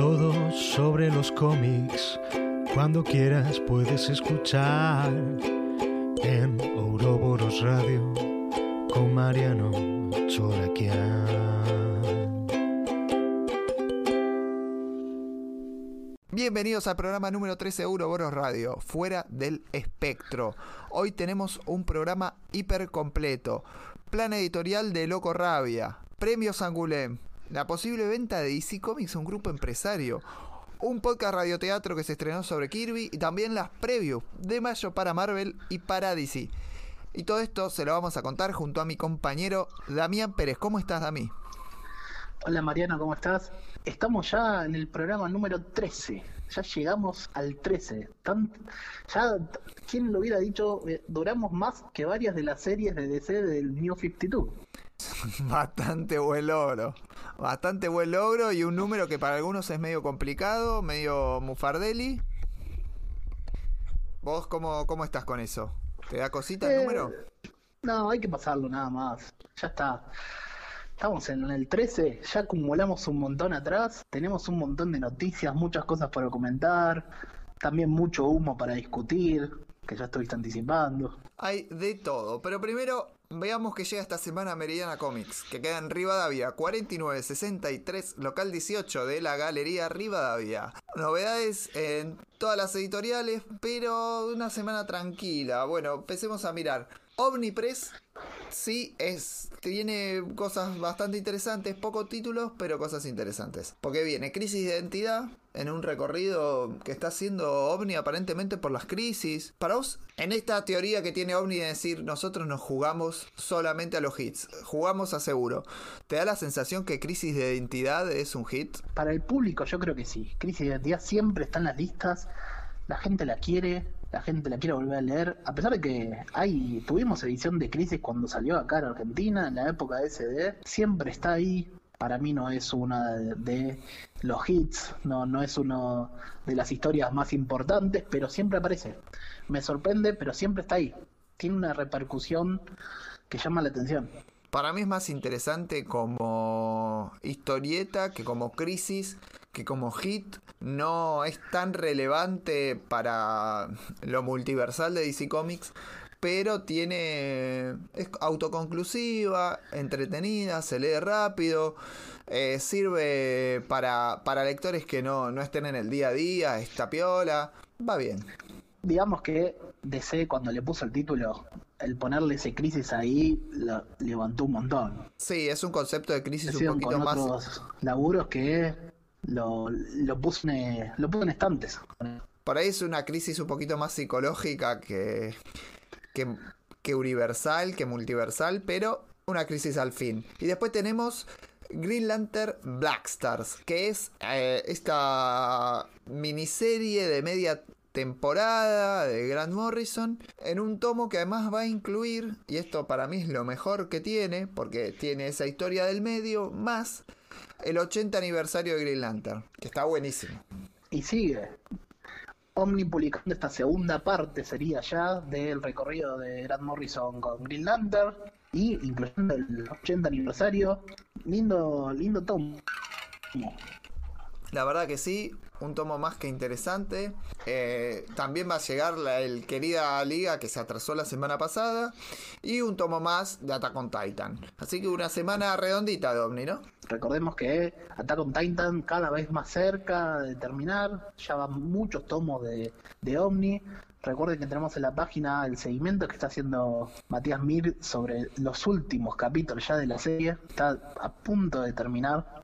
todo sobre los cómics. Cuando quieras puedes escuchar en Ouroboros Radio con Mariano Choraquian. Bienvenidos al programa número 13 de Ouroboros Radio, fuera del espectro. Hoy tenemos un programa hiper completo. Plan editorial de Loco Rabia, premios Angulem, la posible venta de DC Comics a un grupo empresario, un podcast radioteatro que se estrenó sobre Kirby y también las previews de mayo para Marvel y para DC. Y todo esto se lo vamos a contar junto a mi compañero Damián Pérez. ¿Cómo estás, Dami? Hola Mariano, ¿cómo estás? Estamos ya en el programa número 13. Ya llegamos al 13. ya, ¿quién lo hubiera dicho? Eh, duramos más que varias de las series de DC del New 52. Bastante buen logro. Bastante buen logro y un número que para algunos es medio complicado, medio mufardelli. ¿Vos cómo, cómo estás con eso? ¿Te da cosita el número? Eh, no, hay que pasarlo nada más. Ya está. Estamos en el 13, ya acumulamos un montón atrás, tenemos un montón de noticias, muchas cosas para comentar, también mucho humo para discutir, que ya estuviste anticipando. Hay de todo, pero primero veamos que llega esta semana Meridiana Comics, que queda en Rivadavia, 4963, local 18 de la Galería Rivadavia. Novedades en todas las editoriales, pero una semana tranquila. Bueno, empecemos a mirar. Omnipress sí es tiene cosas bastante interesantes, pocos títulos, pero cosas interesantes. Porque viene Crisis de Identidad en un recorrido que está haciendo OVNI aparentemente por las crisis. Para vos, en esta teoría que tiene OVNI de decir nosotros nos jugamos solamente a los hits, jugamos a seguro, ¿te da la sensación que Crisis de Identidad es un hit? Para el público yo creo que sí. Crisis de Identidad siempre está en las listas, la gente la quiere, la gente la quiere volver a leer, a pesar de que hay, tuvimos edición de Crisis cuando salió acá en Argentina, en la época de SD, siempre está ahí. Para mí no es una de, los hits, no, no es una de las historias más importantes, pero siempre aparece. Me sorprende, pero siempre está ahí. Tiene una repercusión que llama la atención. Para mí es más interesante como historieta que como crisis, que como hit no es tan relevante para lo multiversal de DC Comics, pero tiene es autoconclusiva, entretenida, se lee rápido, eh, sirve para, para lectores que no, no estén en el día a día, esta piola, va bien. Digamos que DC cuando le puso el título el ponerle ese crisis ahí lo levantó un montón. Sí, es un concepto de crisis un poquito con más. Otros laburos que lo, lo, puso en, lo puso en estantes. Por ahí es una crisis un poquito más psicológica que, que, universal, que multiversal, pero una crisis al fin. Y después tenemos Green Lantern Black Stars, que es eh, esta miniserie de media temporada de Grant Morrison en un tomo que además va a incluir, y esto para mí es lo mejor que tiene, porque tiene esa historia del medio, más el 80 aniversario de Green Lantern, que está buenísimo. Y sigue. Omni publicando esta segunda parte sería ya del recorrido de Grant Morrison con Green Lantern y incluyendo el 80 aniversario. Lindo, lindo tomo. La verdad que sí, un tomo más que interesante. Eh, también va a llegar el querida liga que se atrasó la semana pasada. Y un tomo más de Attack on Titan. Así que una semana redondita de Omni, ¿no? Recordemos que Attack on Titan cada vez más cerca de terminar. Ya van muchos tomos de, de Omni. Recuerden que tenemos en la página el seguimiento que está haciendo Matías Mir sobre los últimos capítulos ya de la serie. Está a punto de terminar.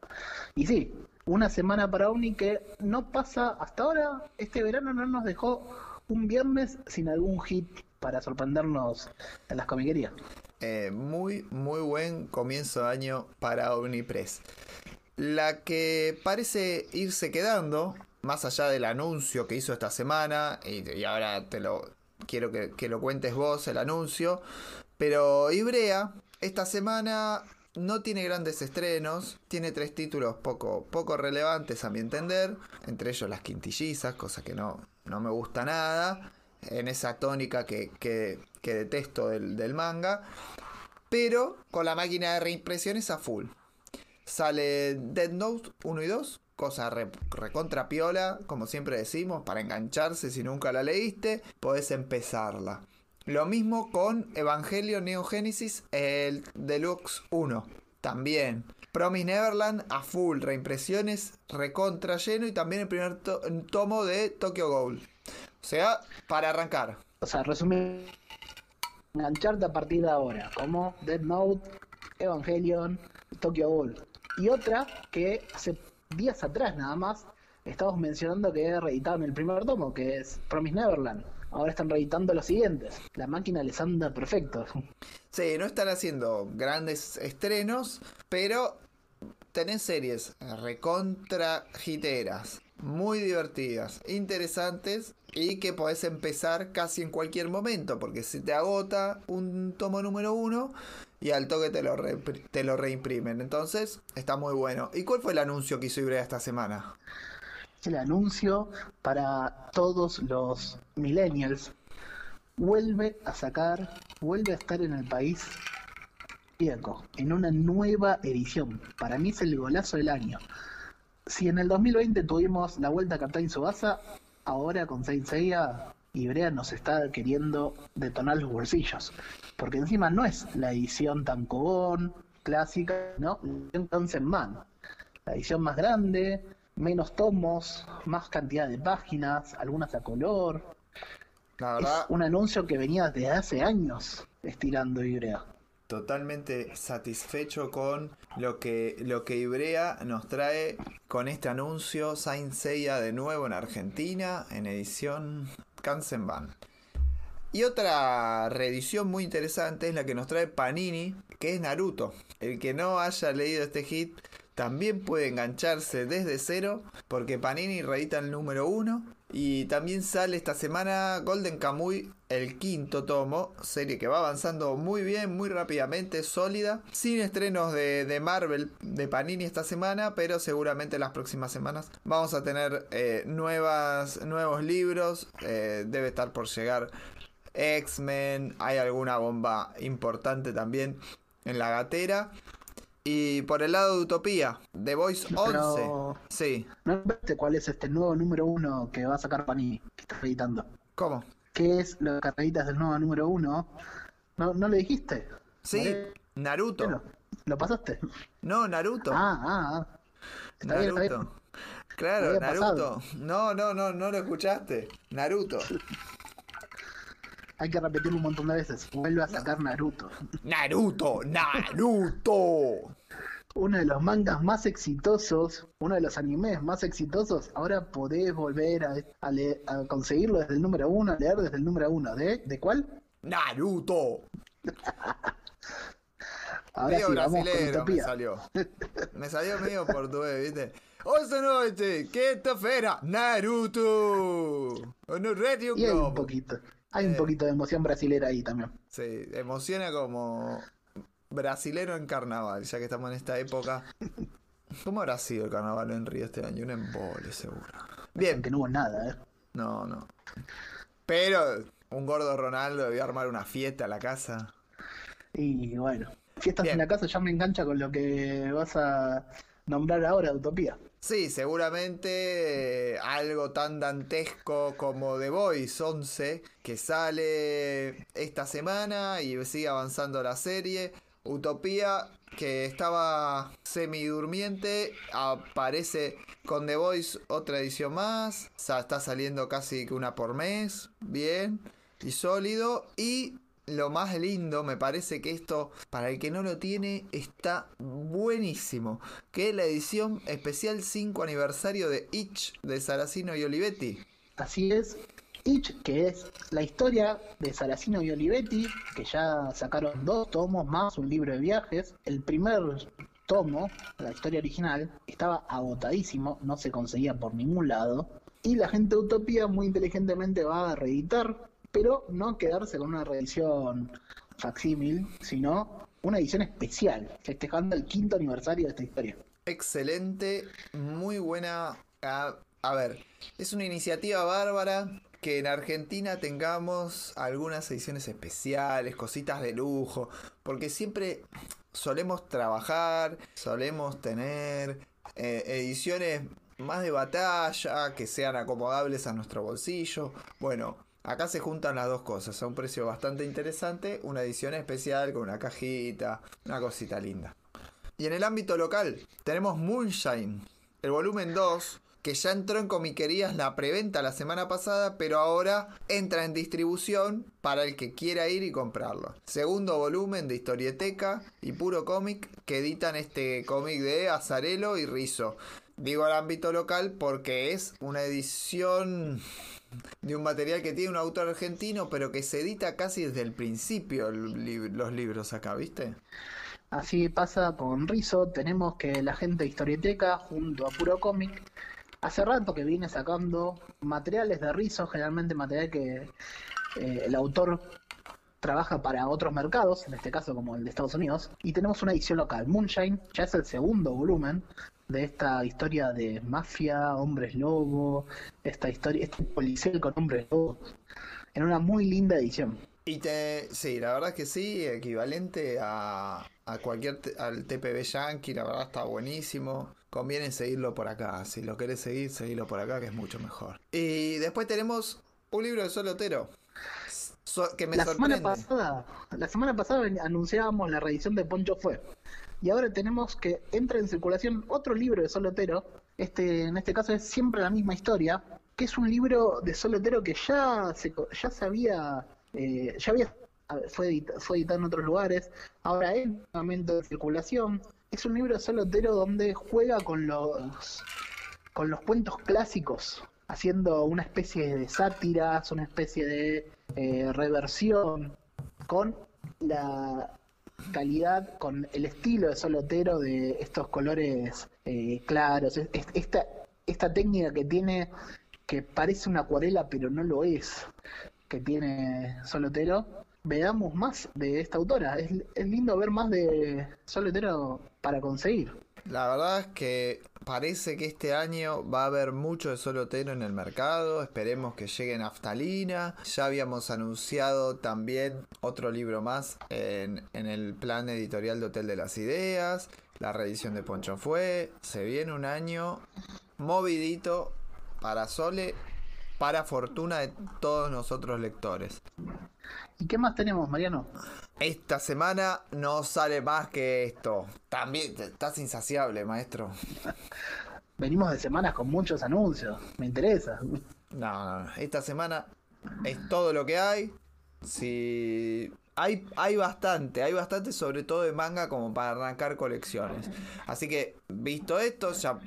Y sí, una semana para Omni que no pasa hasta ahora. Este verano no nos dejó un viernes sin algún hit para sorprendernos en las comiquerías. Eh, muy, muy buen comienzo de año para Omnipress. La que parece irse quedando, más allá del anuncio que hizo esta semana, y, ahora te lo quiero que, que, lo cuentes vos, el anuncio, pero Ibrea esta semana no tiene grandes estrenos, tiene tres títulos poco, poco relevantes a mi entender, entre ellos las quintillizas, cosa que no, no me gusta nada, en esa tónica que, que, detesto del, del, manga, pero con la máquina de reimpresiones a full. Sale Dead Note 1 y 2, cosa re- recontra piola, como siempre decimos, para engancharse si nunca la leíste, podés empezarla. Lo mismo con Evangelio Neogénesis, el Deluxe 1. También. Promise Neverland a full, reimpresiones, recontra lleno y también el primer to- tomo de Tokyo Ghoul. O sea, para arrancar. O sea, resumen, engancharte a partir de ahora, como Dead Note, Evangelion, Tokyo Ghoul. Y otra que hace días atrás nada más estamos mencionando que reeditaron el primer tomo, que es Promise Neverland. Ahora están reeditando los siguientes. La máquina les anda perfecto. Sí, no están haciendo grandes estrenos, pero tenés series recontra hiteras, muy divertidas, interesantes y que podés empezar casi en cualquier momento, porque si te agota un tomo número uno y al toque te lo, te lo reimprimen. Entonces, está muy bueno. ¿Y cuál fue el anuncio que hizo Ibrea esta semana? El anuncio para todos los millennials. Vuelve a sacar, vuelve a estar en el país Zodíaco, en una nueva edición. Para mí es el golazo del año. Si en el 2020 tuvimos la vuelta a Captain Subasa, ahora con Saint Seiya, Ibrea nos está queriendo detonar los bolsillos. Porque encima no es la edición tan cobón, clásica, ¿no? La edición Man. La edición más grande, menos tomos, más cantidad de páginas, algunas a color. La Es verdad, un anuncio que venía desde hace años estirando Ibrea. totalmente satisfecho con lo que, lo que Ibrea nos trae con este anuncio. Saint Seiya de nuevo en Argentina, en edición Kansenban. Y otra reedición muy interesante es la que nos trae Panini, que es Naruto. El que no haya leído este hit también puede engancharse desde cero, porque Panini reedita el número uno. Y también sale esta semana Golden Kamuy, el quinto tomo, serie que va avanzando muy bien, muy rápidamente, sólida, sin estrenos de, de Marvel de Panini esta semana, pero seguramente las próximas semanas vamos a tener eh, nuevas, nuevos libros, eh, debe estar por llegar X-Men, hay alguna bomba importante también en la gatera. Y por el lado de Utopía, The Voice 11. Pero- Sí, ¿No viste cuál es este nuevo número uno que va a sacar Panini, que está editando? ¿cómo? ¿Qué es las carreritas del nuevo número uno? ¿No, no le dijiste? Sí, Vale. Naruto. Bueno, ¿Lo pasaste? No, Naruto. Ah, ah, ah. Está bien, está bien. Naruto. Claro, Naruto. pasado. No, no, no, no lo escuchaste. Naruto. Hay que repetirlo un montón de veces. Vuelve a sacar Naruto. Naruto, Naruto. Uno de los mangas más exitosos, uno de los animes más exitosos. Ahora podés volver a, a le- a conseguirlo desde el número uno, a leer desde el número uno. ¿De, ¿de cuál? Naruto. Ahora Medio sí, brasilero me salió. Me salió medio portugués, ¿viste? Esta noche, quinta-feira, Naruto. No Radio Y hay un poquito. Hay Eh. un poquito de emoción brasilera ahí también. Sí, emociona como brasilero en carnaval, ya que estamos en esta época. ¿Cómo habrá sido el carnaval en Río este año? Un embole, seguro. Bien, Aunque no hubo nada, ¿eh? no, no. Pero un gordo Ronaldo debió armar una fiesta a la casa. Y bueno, fiestas Bien. en la casa ya me engancha con lo que vas a nombrar ahora, Utopía. Sí, seguramente eh, algo tan dantesco como The Voice 11, que sale esta semana y sigue avanzando la serie. Utopía, que estaba semidurmiente, aparece con The Voice otra edición más. Está saliendo casi una por mes. Bien y sólido. Y lo más lindo, me parece que esto, para el que no lo tiene, está buenísimo. Que es la edición especial 5 aniversario de Itch de Saracino y Olivetti. Así es, Itch, que es la historia de Saracino y Olivetti, que ya sacaron dos tomos más un libro de viajes. El primer tomo, la historia original, estaba agotadísimo, no se conseguía por ningún lado. Y la gente de Utopía muy inteligentemente va a reeditar, pero no quedarse con una reedición facsímil, sino una edición especial, festejando el quinto aniversario de esta historia. Excelente, muy buena. A, ver, es una iniciativa bárbara que en Argentina tengamos algunas ediciones especiales, cositas de lujo, porque siempre solemos trabajar, solemos tener eh, ediciones más de batalla, que sean acomodables a nuestro bolsillo. Bueno, acá se juntan las dos cosas, a un precio bastante interesante, una edición especial con una cajita, una cosita linda. Y en el ámbito local tenemos Moonshine, el volumen 2, que ya entró en comiquerías la preventa la semana pasada, pero ahora entra en distribución para el que quiera ir y comprarlo. Segundo volumen de historieteca y puro cómic que editan este cómic de Azarelo y Rizo. Digo al ámbito local porque es una edición de un material que tiene un autor argentino, pero que se edita casi desde el principio los libros acá, ¿viste? Así pasa con Rizo, tenemos que la gente de historieteca junto a Puro Cómic hace rato que viene sacando materiales de Rizzo, generalmente material que eh, el autor trabaja para otros mercados, en este caso como el de Estados Unidos, y tenemos una edición local. Moonshine ya es el segundo volumen de esta historia de mafia, hombres lobo, esta historia, este policial con hombres lobos, en una muy linda edición. Y te, sí, la verdad que sí, equivalente a, a cualquier al TPB Yankee, la verdad está buenísimo. Conviene seguirlo por acá. Si lo querés seguir, seguirlo por acá, que es mucho mejor. Y después tenemos un libro de Solotero. que me la sorprende. Semana pasada, la semana pasada anunciábamos la reedición de Poncho Fue. Y ahora tenemos que entra en circulación otro libro de Solotero. Este, en este caso es siempre la misma historia. Que es un libro de Solotero que ya se, ya se había. Eh, ya había fue, fue editado en otros lugares, ahora es momento de circulación. Es un libro solotero donde juega con los, con los cuentos clásicos, haciendo una especie de sátiras, una especie de eh, reversión, con la calidad, con el estilo de solotero de estos colores eh, claros, esta, esta técnica que tiene que parece una acuarela pero no lo es, que tiene Solotero, veamos más de esta autora. Es, lindo ver más de Solotero para conseguir. La verdad es que parece que este año va a haber mucho de Solotero en el mercado. Esperemos que llegue Naftalina. Ya habíamos anunciado también otro libro más en, en el plan editorial de Hotel de las Ideas. La reedición de Poncho fue. Se viene un año movidito para Sole, para fortuna de todos nosotros lectores. ¿Y qué más tenemos, Mariano? Esta semana no sale más que esto. También estás insaciable, maestro. Venimos de semanas con muchos anuncios. Me interesa. No, no, esta semana es todo lo que hay. Si hay, hay bastante, hay bastante sobre todo de manga como para arrancar colecciones. Así que, visto esto, ya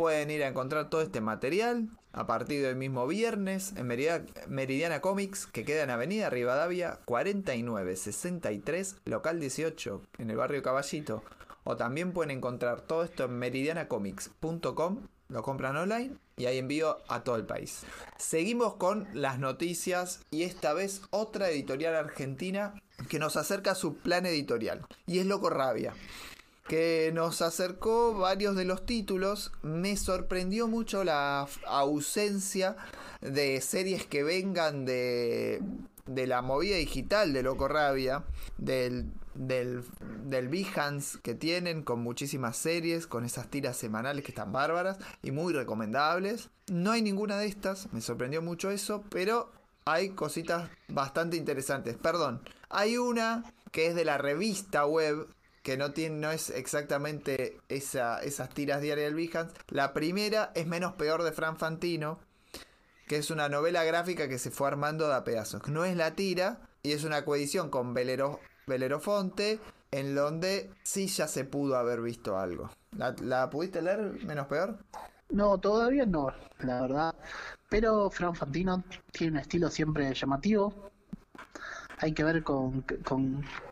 pueden ir a encontrar todo este material a partir del mismo viernes en Meridiana Comics, que queda en Avenida Rivadavia 4963, local 18, en el barrio Caballito. O también pueden encontrar todo esto en meridianacomics.com, lo compran online y hay envío a todo el país. Seguimos con las noticias y esta vez otra editorial argentina que nos acerca a su plan editorial y es Loco Rabia que nos acercó varios de los títulos. Me sorprendió mucho la ausencia de series que vengan de, de la movida digital de Loco Rabia, del, del, del que tienen, con muchísimas series, con esas tiras semanales que están bárbaras y muy recomendables. No hay ninguna de estas, me sorprendió mucho eso, pero hay cositas bastante interesantes. Perdón, hay una que es de la revista web que no, tiene, no es exactamente esa, esas tiras diarias del Behance. La primera es menos peor de Fran Fantino, que es una novela gráfica que se fue armando de a pedazos. No es la tira y es una coedición con Velero, Belerofonte, en donde sí ya se pudo haber visto algo. ¿La, ¿La pudiste leer menos peor? No, todavía no, la verdad. Pero Fran Fantino tiene un estilo siempre llamativo. Hay que ver con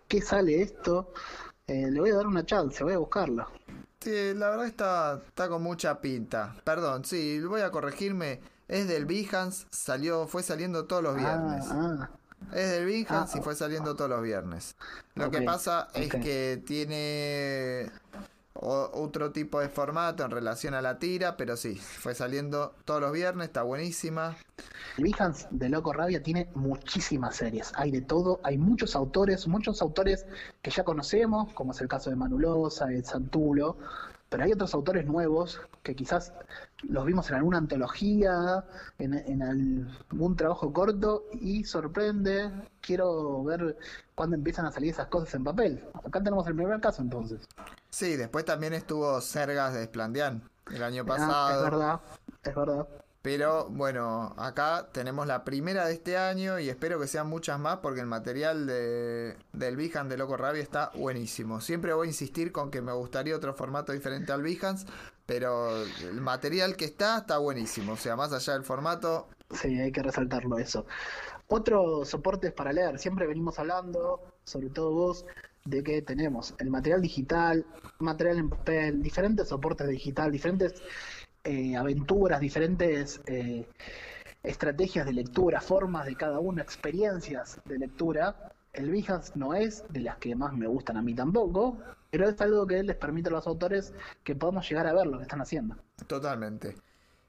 qué sale esto. Eh, le voy a dar una chance, voy a buscarla. Sí, la verdad está, está con mucha pinta. Perdón, sí, voy a corregirme. Es del Behance, salió, fue saliendo todos los ah, viernes. Ah. Es del Behance y ah. fue saliendo todos los viernes. Lo que pasa es que tiene otro tipo de formato en relación a la tira, pero sí, fue saliendo todos los viernes, está buenísima. Behance de Loco Rabia tiene muchísimas series, hay de todo, hay muchos autores, muchos autores que ya conocemos, como es el caso de Manulosa, de Santulo, pero hay otros autores nuevos que quizás los vimos en alguna antología, en, en algún trabajo corto y sorprende. Quiero ver cuándo empiezan a salir esas cosas en papel. Acá tenemos el primer caso entonces. Sí, después también estuvo Sergas de Esplandián el año Ah, es pasado. verdad, es verdad. Pero bueno, acá tenemos la primera de este año y espero que sean muchas más porque el material de, del Behance de Loco Rabia está buenísimo. Siempre voy a insistir con que me gustaría otro formato diferente al Behance, pero el material que está está buenísimo. O sea, más allá del formato, Sí, hay que resaltarlo eso. Otros soportes para leer, siempre venimos hablando, sobre todo vos, de que tenemos el material digital, material en papel, diferentes soportes digital, diferentes eh, aventuras, diferentes eh, estrategias de lectura, formas de cada uno, experiencias de lectura. El Behance no es de las que más me gustan a mí tampoco, pero es algo que les permite a los autores que podamos llegar a ver lo que están haciendo. totalmente.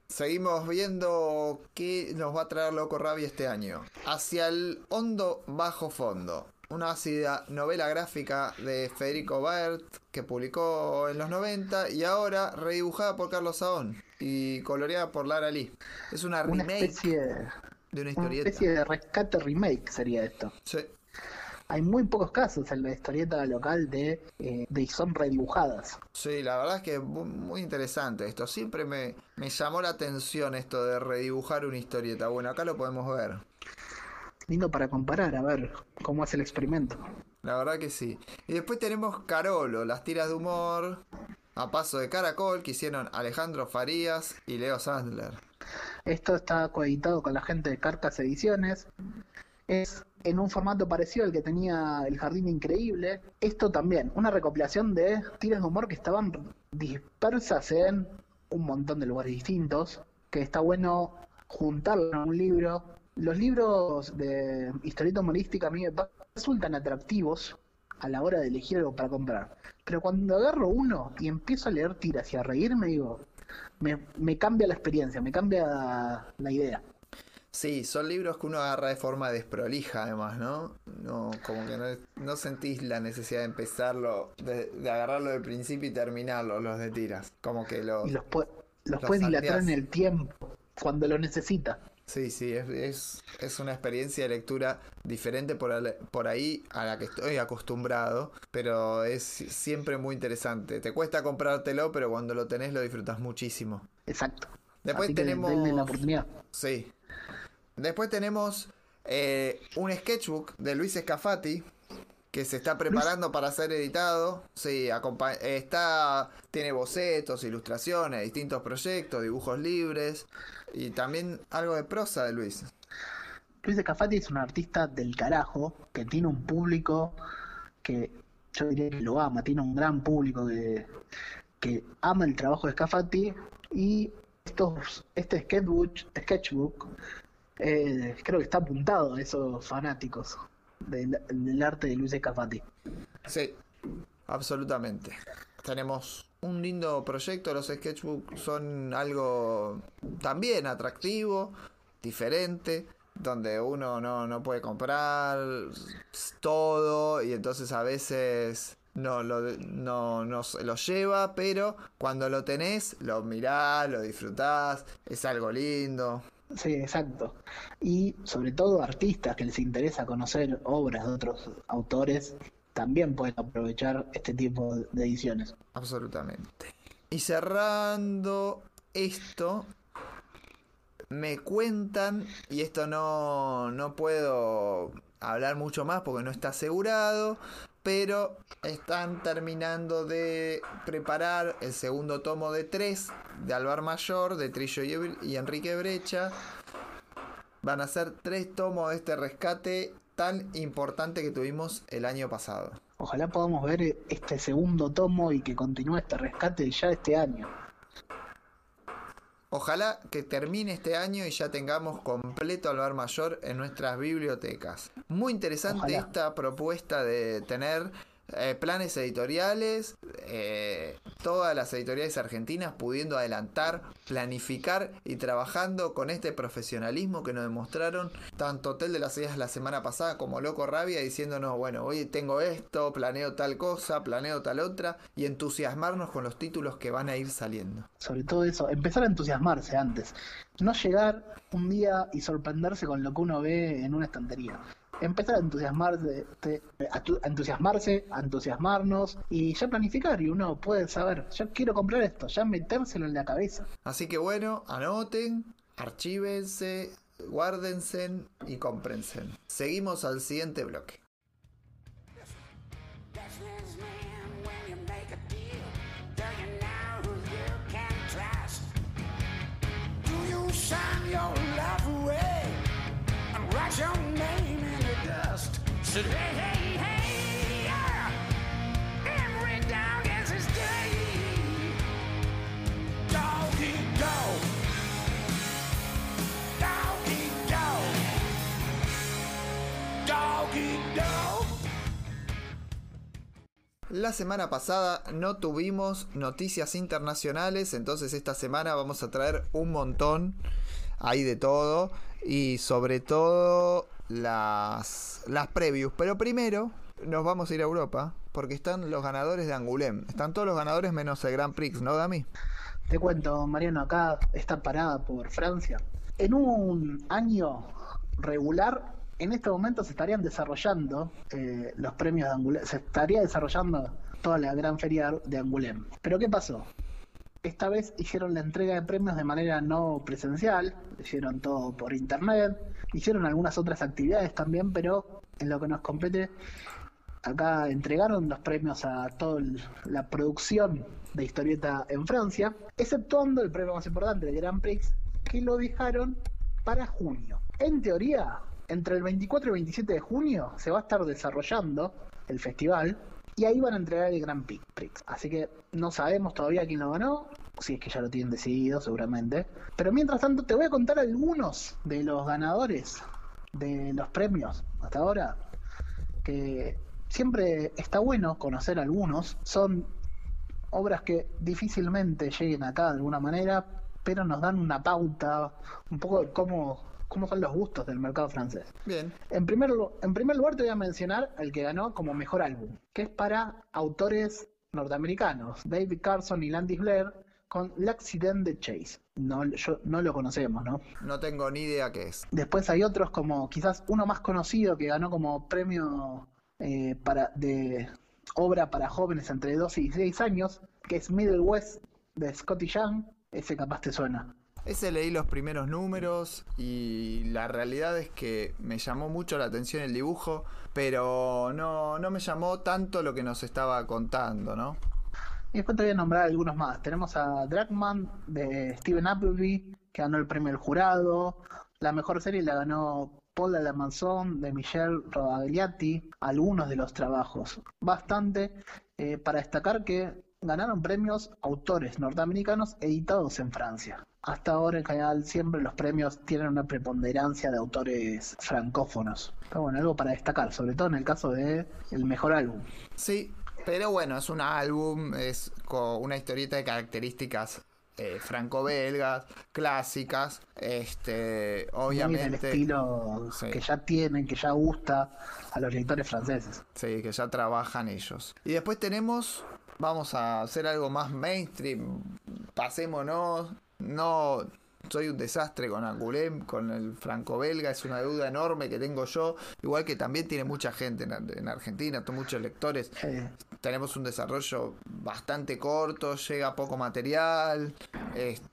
Seguimos viendo qué nos va a traer Loco Rabia este año. Hacia el hondo bajo fondo. Una ácida novela gráfica de Federico Baert que publicó en los 90 y ahora redibujada por Carlos Saón y coloreada por Lara Lee. Es una Una remake especie, de una una historieta. especie de rescate remake sería esto. Sí, Hay muy pocos casos en la historieta local de, eh, de son redibujadas. sí, la verdad es que es mu- muy interesante esto. Siempre me, me llamó la atención esto de redibujar una historieta. Bueno, acá lo podemos ver. Lindo para comparar, a ver cómo hace el experimento. La verdad que sí. Y después tenemos Carolo, las tiras de humor a paso de caracol que hicieron Alejandro Farías y Leo Sandler. Esto está coeditado con la gente de Carcas Ediciones. Es en un formato parecido al que tenía El Jardín Increíble. Esto también, una recopilación de tiras de humor que estaban dispersas en un montón de lugares distintos. Que está bueno juntarlo en un libro. Los libros de historieta humorística a mí me resultan atractivos a la hora de elegir algo para comprar. Pero cuando agarro uno y empiezo a leer tiras y a reírme, digo, me cambia la experiencia, me cambia la idea. Sí, son libros que uno agarra de forma desprolija además, ¿no? No, como que no, no sentís la necesidad de empezarlo, de, de agarrarlo del principio y terminarlo, los de tiras. Como que lo... Y los, los Los puedes dilatar en el tiempo, cuando lo necesita. Sí, sí, es, es, es una experiencia de lectura diferente por, al- por ahí a la que estoy acostumbrado, pero es siempre muy interesante. Te cuesta comprártelo, pero cuando lo tenés lo disfrutas muchísimo. Exacto. Después Así que tenemos... la oportunidad. Sí. Después tenemos eh, un sketchbook de Luis Escafati que se está preparando para ser editado. Sí, está tiene bocetos, ilustraciones, distintos proyectos, dibujos libres y también algo de prosa de Luis. Luis Escafati es un artista del carajo, que tiene un público que yo diría que lo ama, tiene un gran público que, que ama el trabajo de Scafati y estos, este sketchbook, sketchbook eh, creo que está apuntado a esos fanáticos del, arte de Luis Scafati. Sí, absolutamente. Tenemos un lindo proyecto, los sketchbooks son algo también atractivo, diferente, donde uno no, no puede comprar todo y entonces a veces no lo, no, no lo lleva, pero cuando lo tenés, lo mirás, lo disfrutás, es algo lindo. Sí, exacto. Y sobre todo artistas que les interesa conocer obras de otros autores, también pueden aprovechar este tipo de ediciones. Absolutamente. Y cerrando esto, me cuentan, y esto no, no puedo hablar mucho más porque no está asegurado, pero están terminando de preparar el segundo tomo de tres de Alvar Mayor, de Trillo y, Enrique Brecha. Van a ser tres tomos de este rescate tan importante que tuvimos el año pasado. Ojalá podamos ver este segundo tomo y que continúe este rescate ya este año. Ojalá que termine este año y ya tengamos completo Alvar Mayor en nuestras bibliotecas. Muy interesante Ojalá. esta propuesta de tener eh, planes editoriales, eh, todas las editoriales argentinas pudiendo adelantar, planificar y trabajando con este profesionalismo que nos demostraron tanto Hotel de las Ideas la semana pasada como Loco Rabia diciéndonos, bueno, hoy tengo esto, planeo tal cosa, planeo tal otra y entusiasmarnos con los títulos que van a ir saliendo. Sobre todo eso, empezar a entusiasmarse antes. No llegar un día y sorprenderse con lo que uno ve en una estantería empezar a entusiasmarse, a entusiasmarse, a entusiasmarnos y ya planificar y uno puede saber, ya quiero comprar esto, ya metérselo en la cabeza. Así que bueno, anoten, archívense, guárdense y cómprense. Seguimos al siguiente bloque. La semana pasada no tuvimos noticias internacionales, entonces esta semana vamos a traer un montón, hay de todo, y sobre todo las, las previews. Pero primero nos vamos a ir a Europa porque están los ganadores de Angoulême. Están todos los ganadores menos el Grand Prix, ¿no, Dami? Te cuento, Mariano, acá está parada por Francia. En un año regular, en este momento se estarían desarrollando eh, los premios de Angoulême. Se estaría desarrollando toda la gran feria de Angoulême. Pero ¿qué pasó? Esta vez hicieron la entrega de premios de manera no presencial, hicieron todo por internet, hicieron algunas otras actividades también, pero en lo que nos compete, acá entregaron los premios a toda la producción de historieta en Francia, exceptuando el premio más importante, el Grand Prix, que lo dejaron para junio. En teoría, entre el 24 y el 27 de junio se va a estar desarrollando el festival y ahí van a entregar el Grand Prix. Así que no sabemos todavía quién lo ganó, si es que ya lo tienen decidido seguramente. Pero mientras tanto te voy a contar algunos de los ganadores de los premios hasta ahora, que siempre está bueno conocer algunos. Son obras que difícilmente lleguen acá de alguna manera, pero nos dan una pauta un poco de cómo cómo son los gustos del mercado francés. Bien. En primer, en primer lugar te voy a mencionar el que ganó como mejor álbum, que es para autores norteamericanos, David Carson y Landis Blair, con L'Accident de Chase. No, yo, no lo conocemos, ¿no? No tengo ni idea qué es. Después hay otros como quizás uno más conocido que ganó como premio eh, para de obra para jóvenes entre 12 y 16 años, que es Middle West de Scotty Young. Ese capaz te suena. Ese leí los primeros números y la realidad es que me llamó mucho la atención el dibujo, pero no, no me llamó tanto lo que nos estaba contando, ¿no? Y después te voy a nombrar algunos más. Tenemos a Dragman de Steven Appleby, que ganó el premio del jurado. La mejor serie la ganó Paul de la Manzón de Michelle Rodagliati. Algunos de los trabajos. Bastante. Eh, para destacar que ganaron premios autores norteamericanos editados en Francia. Hasta ahora en general siempre los premios tienen una preponderancia de autores francófonos. Pero bueno, algo para destacar, sobre todo en el caso de el mejor álbum. Sí, pero bueno, es un álbum, es con una historieta de características eh, franco-belgas, clásicas, este, obviamente. el estilo que ya tienen, que ya gusta a los lectores franceses. Sí, que ya trabajan ellos. Y después tenemos vamos a hacer algo más mainstream, pasémonos, no soy un desastre con Angoulême, con el franco-belga, es una deuda enorme que tengo yo, igual que también tiene mucha gente en, Argentina, muchos lectores. Tenemos un desarrollo bastante corto, llega poco material,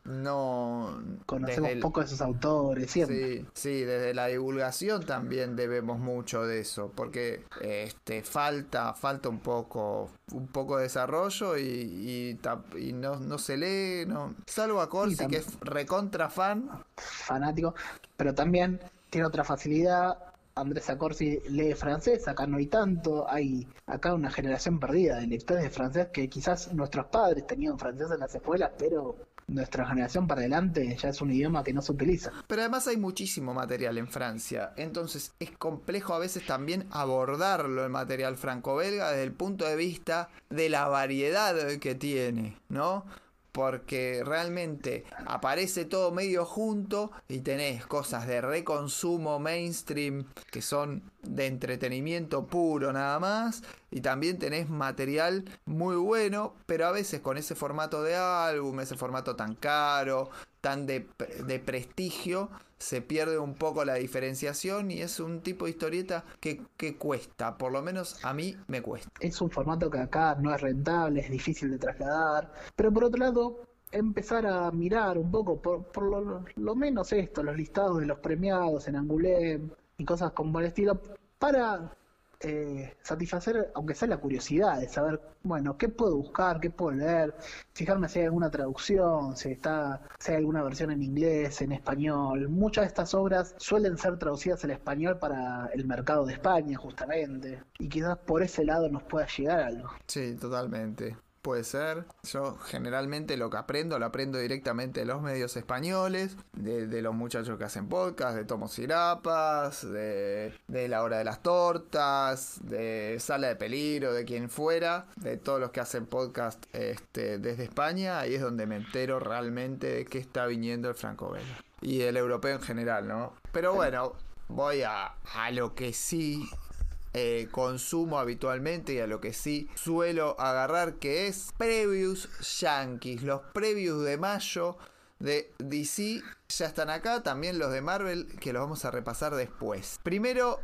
no... Conocemos poco de esos autores, siempre. Sí, sí, desde la divulgación también debemos mucho de eso, porque este, falta, falta un poco, un poco de desarrollo y, y, no, se lee, no, salvo a Corsi, que es recontra fan. Fanático, pero también tiene otra facilidad. Andrés Acorsi lee francés, acá no hay tanto, hay acá una generación perdida de lectores de francés que quizás nuestros padres tenían francés en las escuelas, pero nuestra generación para adelante ya es un idioma que no se utiliza. Pero además hay muchísimo material en Francia, entonces es complejo a veces también abordarlo el material franco-belga desde el punto de vista de la variedad que tiene, ¿no? Porque realmente aparece todo medio junto y tenés cosas de reconsumo mainstream que son de entretenimiento puro nada más y también tenés material muy bueno pero a veces con ese formato de álbum, ese formato tan caro, tan de, de prestigio se pierde un poco la diferenciación y es un tipo de historieta que, que, cuesta, por lo menos a mí me cuesta. Es un formato que acá no es rentable, es difícil de trasladar, pero por otro lado, empezar a mirar un poco, por, por lo, lo, menos esto, los listados de los premiados en Angoulême y cosas como el estilo, para eh, satisfacer, aunque sea la curiosidad de saber, bueno, qué puedo buscar, qué puedo leer, fijarme si hay alguna traducción, si está, si hay alguna versión en inglés, en español. Muchas de estas obras suelen ser traducidas al español para el mercado de España, justamente, y quizás por ese lado nos pueda llegar algo. Sí, totalmente puede ser. Yo generalmente lo que aprendo, lo aprendo directamente de los medios españoles, de, los muchachos que hacen podcast, de Tomos de, de La Hora de las Tortas, de Sala de Peligro, de quien fuera, de todos los que hacen podcast este, desde España. Ahí es donde me entero realmente de qué está viniendo el franco belga. Y el europeo en general, ¿no? Pero bueno, voy a, a lo que sí eh, consumo habitualmente y a lo que sí suelo agarrar, que es previews yankees. Los previews de mayo de DC ya están acá, también los de Marvel, que los vamos a repasar después. Primero,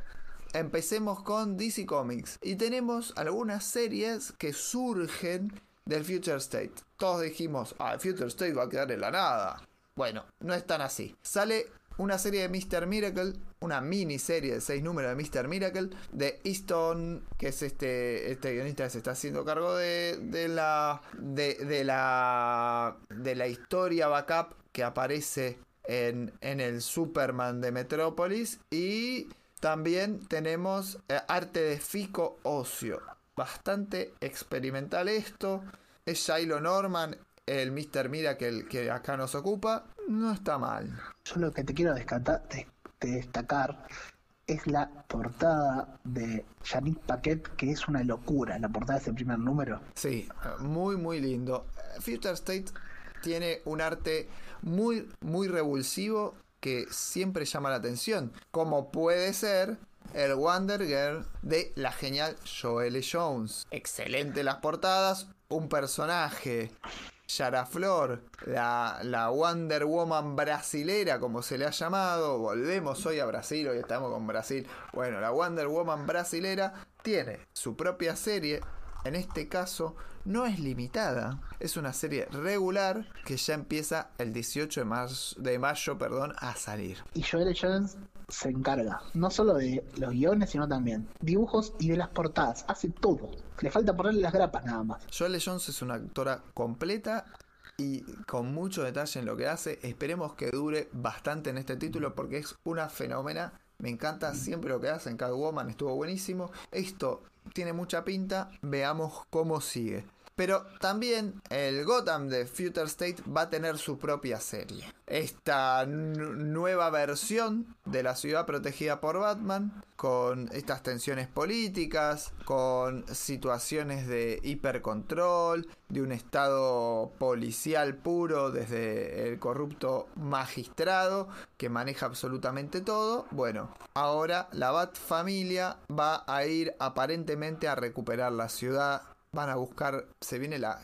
empecemos con DC Comics. Y tenemos algunas series que surgen del Future State. Todos dijimos, ah, el Future State va a quedar en la nada. Bueno, no es tan así. Sale una serie de Mr. Miracle, una miniserie de seis números de Mr. Miracle, de Easton, que es este, este guionista que se está haciendo cargo de, de la. De, de, la. de la historia backup que aparece en, en el Superman de Metrópolis. Y también tenemos eh, arte de Fico Ocio. Bastante experimental esto. Es Shiloh Norman, el Mr. Miracle que acá nos ocupa. No está mal. Yo lo que te quiero destacar, destacar es la portada de Janik Paquet, que es una locura, la portada de ese primer número. Sí, muy, muy lindo. Future State tiene un arte muy, muy revulsivo que siempre llama la atención, como puede ser el Wonder Girl de la genial Joelle Jones. Excelente las portadas, un personaje Yara Flor, la, la, Wonder Woman brasilera, como se le ha llamado. Volvemos hoy a Brasil, hoy estamos con Brasil. Bueno, la Wonder Woman brasilera tiene su propia serie. En este caso, no es limitada. Es una serie regular que ya empieza el 18 de, de mayo perdón, a salir. Y Joel Jones se encarga no solo de los guiones, sino también dibujos y de las portadas. Hace todo. Le falta ponerle las grapas nada más. Joelle Jones es una actora completa y con mucho detalle en lo que hace. Esperemos que dure bastante en este título porque es una fenómena. Me encanta siempre lo que hace en Catwoman, estuvo buenísimo. Esto tiene mucha pinta, veamos cómo sigue. Pero también el Gotham de Future State va a tener su propia serie. Esta nueva versión de la ciudad protegida por Batman, con estas tensiones políticas, con situaciones de hipercontrol, de un estado policial puro desde el corrupto magistrado que maneja absolutamente todo. Bueno, ahora la Bat familia va a ir aparentemente a recuperar la ciudad van a buscar, se viene la,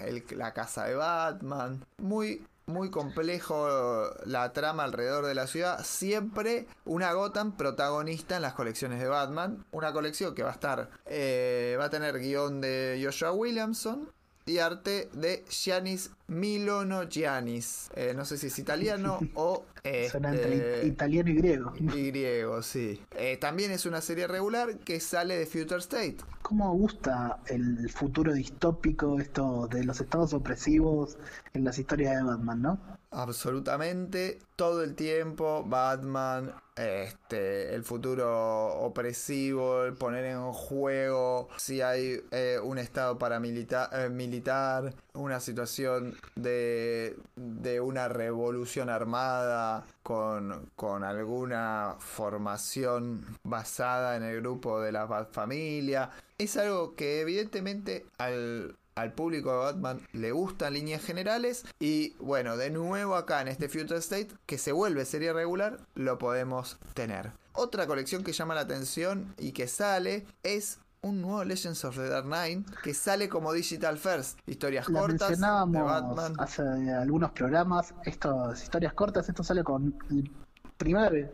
casa de Batman, muy, muy complejo la trama alrededor de la ciudad, siempre una Gotham protagonista en las colecciones de Batman, una colección que va a estar, eh, va a tener guion de Joshua Williamson, y arte de Giannis Milono Giannis. Eh, no sé si es italiano o. Este, italiano y griego. Y griego, sí. Eh, también es una serie regular que sale de Future State. ¿Cómo gusta el futuro distópico, esto de los estados opresivos en las historias de Batman, no? Absolutamente. Todo el tiempo, Batman, este, el futuro opresivo, el poner en juego si hay eh, un estado paramilitar, eh, militar, una situación de, de una revolución armada con, con alguna formación basada en el grupo de la Bat Familia. Es algo que evidentemente al, al público de Batman le gustan líneas generales y bueno, de nuevo acá en este Future State que se vuelve serie regular, lo podemos tener. Otra colección que llama la atención y que sale es un nuevo Legends of the Dark Knight que sale como Digital First. Historias La cortas de mencionábamos Batman. hace algunos programas, estas historias cortas, esto sale con el primer,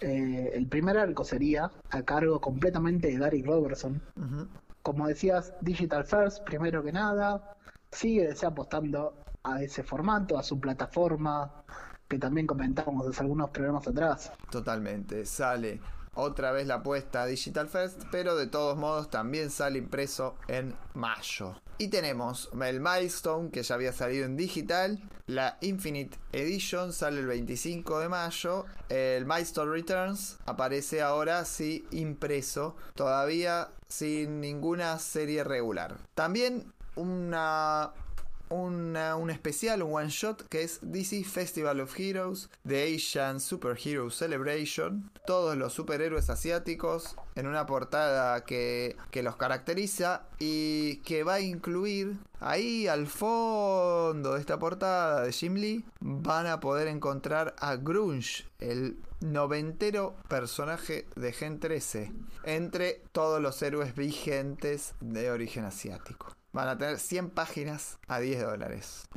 eh, el primer arco sería a cargo completamente de Gary Robertson. Como decías, Digital First, primero que nada, sigue apostando a ese formato, a su plataforma, que también comentábamos hace algunos programas atrás. Totalmente. Sale otra vez la apuesta a Digital First, pero de todos modos también sale impreso en mayo. Y tenemos el Milestone que ya había salido en digital. La Infinite Edition sale el 25 de mayo. El Milestone Returns aparece ahora sí impreso. Todavía sin ninguna serie regular. También una un especial, un one shot que es DC Festival of Heroes, The Asian Superhero Celebration. Todos los superhéroes asiáticos en una portada que, que los caracteriza y que va a incluir ahí al fondo de esta portada de Jim Lee. Van a poder encontrar a Grunge, el noventero personaje de Gen 13, entre todos los héroes vigentes de origen asiático. Van a tener 100 páginas a 10 dólares.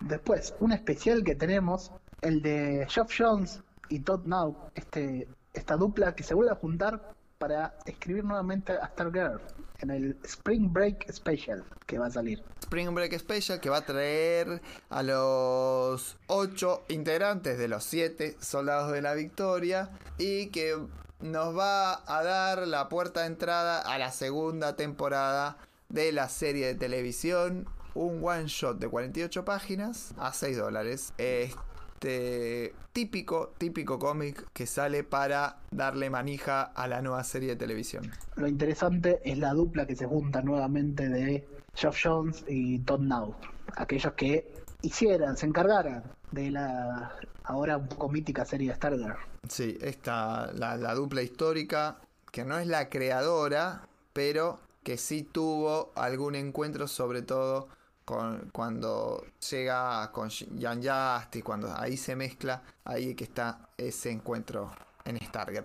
Después, un especial que tenemos, el de Geoff Jones y Todd Now, este, esta dupla que se vuelve a juntar para escribir nuevamente a Stargirl en el Spring Break Special que va a salir. Spring Break Special que va a traer a los 8 integrantes de los 7 soldados de la victoria y que nos va a dar la puerta de entrada a la segunda temporada de la serie de televisión. Un one shot de 48 páginas a 6 dólares. Este típico, típico cómic que sale para darle manija a la nueva serie de televisión. Lo interesante es la dupla que se junta nuevamente de Geoff Jones y Todd Now. Aquellos que hicieran, se encargaran de la ahora un poco mítica serie de Stargirl. Sí, esta, la, la dupla histórica, que no es la creadora, pero que sí tuvo algún encuentro, sobre todo con, cuando llega con Jan Justice, cuando ahí se mezcla, ahí que está ese encuentro en Stargirl.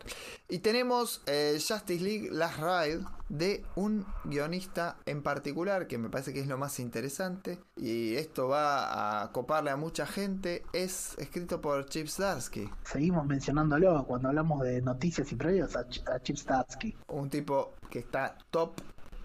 Y tenemos eh, Justice League Last Ride de un guionista en particular, que me parece que es lo más interesante, y esto va a coparle a mucha gente, es escrito por Chip Zdarsky. Seguimos mencionándolo cuando hablamos de noticias y previos a, Ch- a Chip Statsky. un tipo que está top,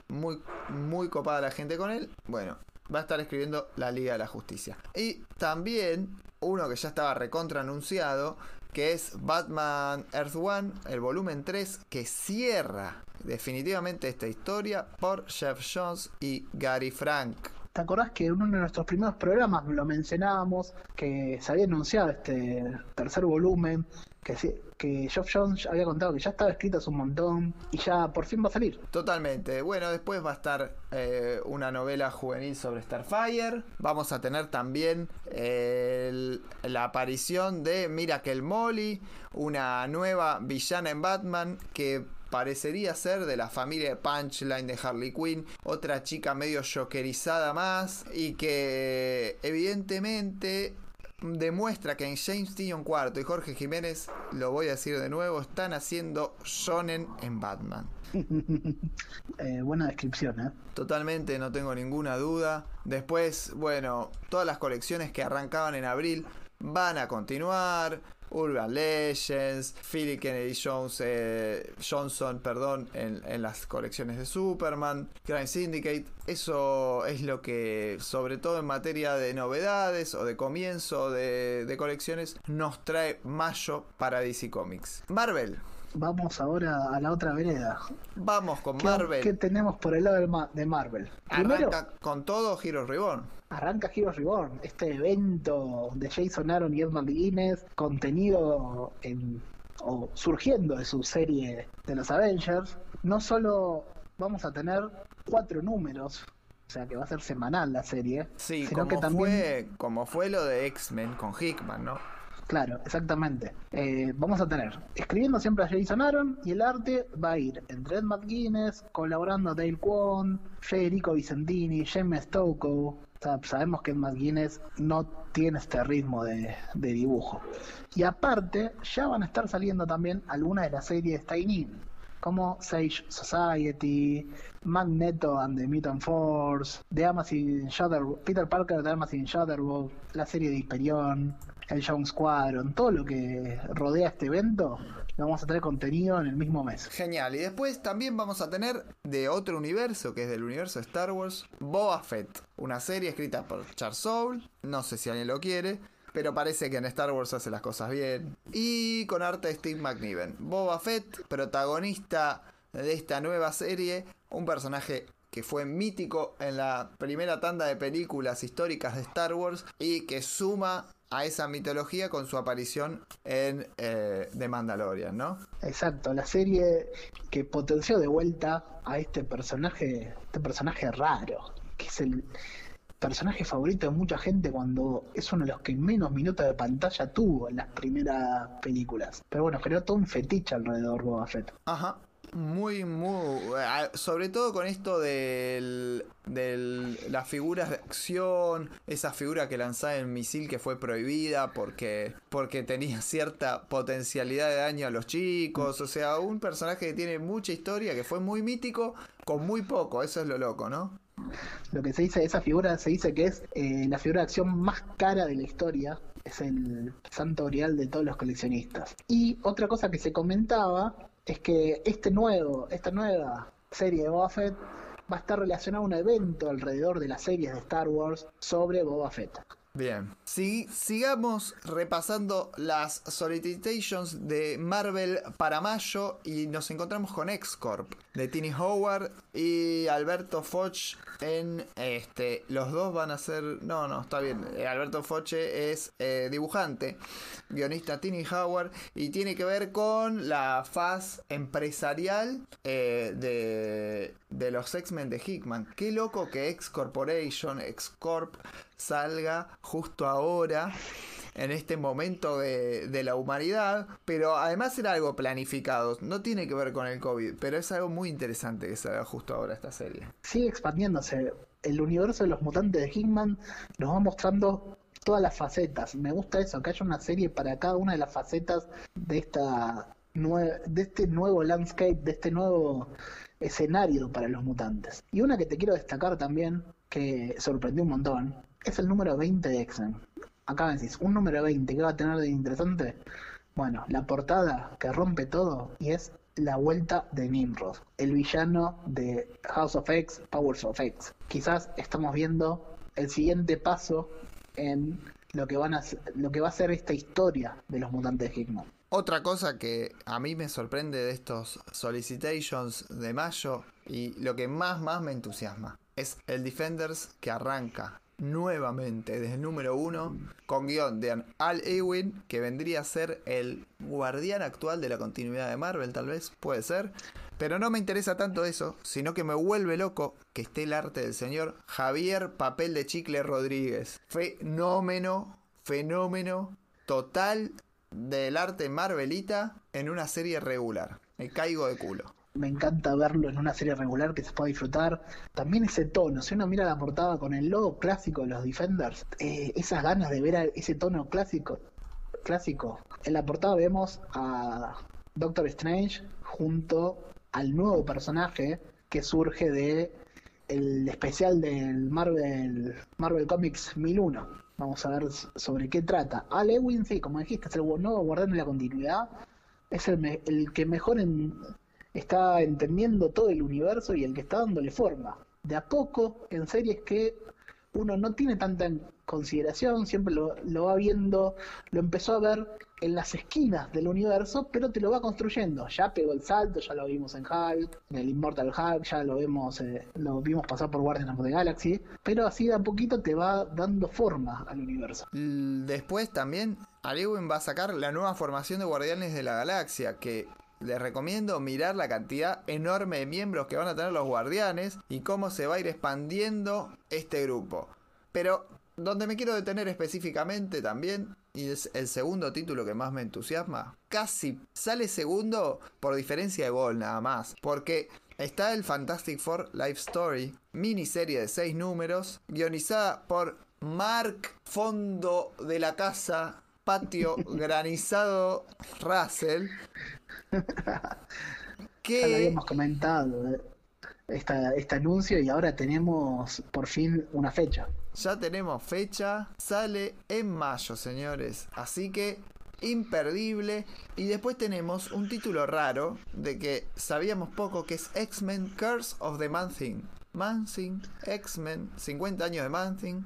muy, muy copada la gente con él. Bueno, va a estar escribiendo la Liga de la Justicia. Y también uno que ya estaba recontra anunciado, que es Batman Earth One, el volumen 3, que cierra definitivamente esta historia por Jeff Jones y Gary Frank. ¿Te acordás que en uno de nuestros primeros programas lo mencionábamos que se había anunciado este tercer volumen? Que, que Geoff Jones había contado que ya estaba escrito hace un montón y ya por fin va a salir. Totalmente. Bueno, después va a estar eh, una novela juvenil sobre Starfire. Vamos a tener también eh, la aparición de Miracle Molly, una nueva villana en Batman que parecería ser de la familia de Punchline de Harley Quinn, otra chica medio jokerizada más y que evidentemente demuestra que en James Tinion IV y Jorge Jiménez, lo voy a decir de nuevo, están haciendo shonen en Batman. Eh, buena descripción, ¿eh? Totalmente, no tengo ninguna duda. Después, bueno, todas las colecciones que arrancaban en abril van a continuar. Urban Legends, Philip Kennedy Jones, eh, Johnson, perdón, en, en las colecciones de Superman, Crime Syndicate. Eso es lo que, sobre todo en materia de novedades o de comienzo de, de colecciones, nos trae mayo para DC Comics. Marvel, Vamos ahora a la otra vereda. vamos con ¿Qué, Marvel. qué tenemos por el lado de Marvel? Primero, con todo Heroes Reborn. Arranca Heroes Reborn, este evento de Jason Aaron y Edmund Guinness, contenido en, o surgiendo de su serie de los Avengers. No solo vamos a tener cuatro números O sea que va a ser semanal la serie. Sí, sino como, que también fue, como fue lo de X-Men con Hickman, ¿no? Claro, exactamente. Eh, vamos a tener escribiendo siempre a Jason Aaron y el arte va a ir entre Ed McGuinness, colaborando Dale Kwon, Federico Vicentini, James Stocco. Sabemos que McGuinness no tiene este ritmo de, dibujo. Y aparte, ya van a estar saliendo también algunas de las series de Stein como Sage Society, Magneto and the Mutant Force, The Amazing Shudder, Peter Parker de Amazing Shudderwood, la serie de Hyperion, el Young Squadron, todo lo que rodea este evento, vamos a tener contenido en el mismo mes. Genial. Y después también vamos a tener de otro universo, que es del universo de Star Wars, Boba Fett. Una serie escrita por Charles Soule. No sé si alguien lo quiere. Pero parece que en Star Wars hace las cosas bien. Y con arte de Steve McNiven. Boba Fett, protagonista de esta nueva serie. Un personaje que fue mítico en la primera tanda de películas históricas de Star Wars. Y que suma a esa mitología con su aparición en eh, The Mandalorian, ¿no? Exacto, la serie que potenció de vuelta a este personaje, este personaje raro, que es el personaje favorito de mucha gente cuando es uno de los que menos minutos de pantalla tuvo en las primeras películas. Pero bueno, creó todo un fetiche alrededor de Boba Fett. Ajá. Muy, muy. Sobre todo con esto del. de las figuras de acción. Esa figura que lanzaba el misil que fue prohibida porque. porque tenía cierta potencialidad de daño a los chicos. O sea, un personaje que tiene mucha historia, que fue muy mítico, con muy poco. Eso es lo loco, ¿no? Lo que se dice de esa figura se dice que es eh, la figura de acción más cara de la historia. Es el santo grial de todos los coleccionistas. Y otra cosa que se comentaba es que este nuevo, esta nueva serie de Boba Fett va a estar relacionada a un evento alrededor de las series de Star Wars sobre Boba Fett. Bien. Si, sigamos repasando las solicitations de Marvel para mayo y nos encontramos con X-Corp de Tiny Howard y Alberto Foch en este. Los dos van a ser. No, no, está bien. Eh, Alberto Foche es eh, dibujante, guionista Tiny Howard y tiene que ver con la faz empresarial eh, de, de los X-Men de Hickman. Qué loco que X Corporation, X Corp salga justo ahora en este momento de, la humanidad, pero además era algo planificado, no tiene que ver con el COVID, pero es algo muy interesante que salga justo ahora esta serie. Sigue expandiéndose, el universo de los mutantes de Hickman nos va mostrando todas las facetas, me gusta eso, que haya una serie para cada una de las facetas de esta de este nuevo landscape, de este nuevo escenario para los mutantes. Y una que te quiero destacar también, que sorprendió un montón, es el número 20 de X-Men. Acá me decís, un número 20, ¿qué va a tener de interesante? Bueno, la portada que rompe todo y es la vuelta de Nimrod, el villano de House of X, Powers of X. Quizás estamos viendo el siguiente paso en lo que, van a, lo que va a ser esta historia de los mutantes de Hickman. Otra cosa que a mí me sorprende de estos solicitations de mayo y lo que más más me entusiasma es el Defenders que arranca nuevamente desde el número uno con guion de Al Ewing que vendría a ser el guardián actual de la continuidad de Marvel tal vez puede ser. Pero no me interesa tanto eso sino que me vuelve loco que esté el arte del señor Javier Papel de Chicle Rodríguez. Fenómeno fenómeno total del arte Marvelita en una serie regular. Me caigo de culo me encanta verlo en una serie regular que se pueda disfrutar. También ese tono, si uno mira la portada con el logo clásico de los Defenders, eh, esas ganas de ver ese tono clásico, clásico. En la portada vemos a Doctor Strange junto al nuevo personaje que surge de el especial del Marvel Marvel Comics 1001. Vamos a ver sobre qué trata. Al Ewing, sí, como dijiste, es el nuevo guardián de la continuidad. Es el, me el que mejor en, está entendiendo todo el universo y el que está dándole forma. De a poco, en series que uno no tiene tanta consideración, siempre lo, va viendo, lo empezó a ver en las esquinas del universo, pero te lo va construyendo. Ya pegó el salto, ya lo vimos en Hulk, en el Immortal Hulk, ya lo vemos, eh, lo vimos pasar por Guardians of the Galaxy, pero así de a poquito te va dando forma al universo. Después también, Alewin va a sacar la nueva formación de Guardianes de la Galaxia, que les recomiendo mirar la cantidad enorme de miembros que van a tener los guardianes y cómo se va a ir expandiendo este grupo. Pero donde me quiero detener específicamente también, y es el segundo título que más me entusiasma, casi sale segundo por diferencia de gol nada más, porque está el Fantastic Four Life Story, miniserie de seis números, guionizada por Mark Fondo de la Casa, Patio Granizado Russell, Ya lo habíamos comentado eh, esta, este anuncio y ahora tenemos por fin una fecha. Ya tenemos fecha, sale en mayo, señores. Así que imperdible. Y después tenemos un título raro de que sabíamos poco que es X-Men Curse of the Man-Thing. Man-Thing, X-Men, 50 años de Man-Thing.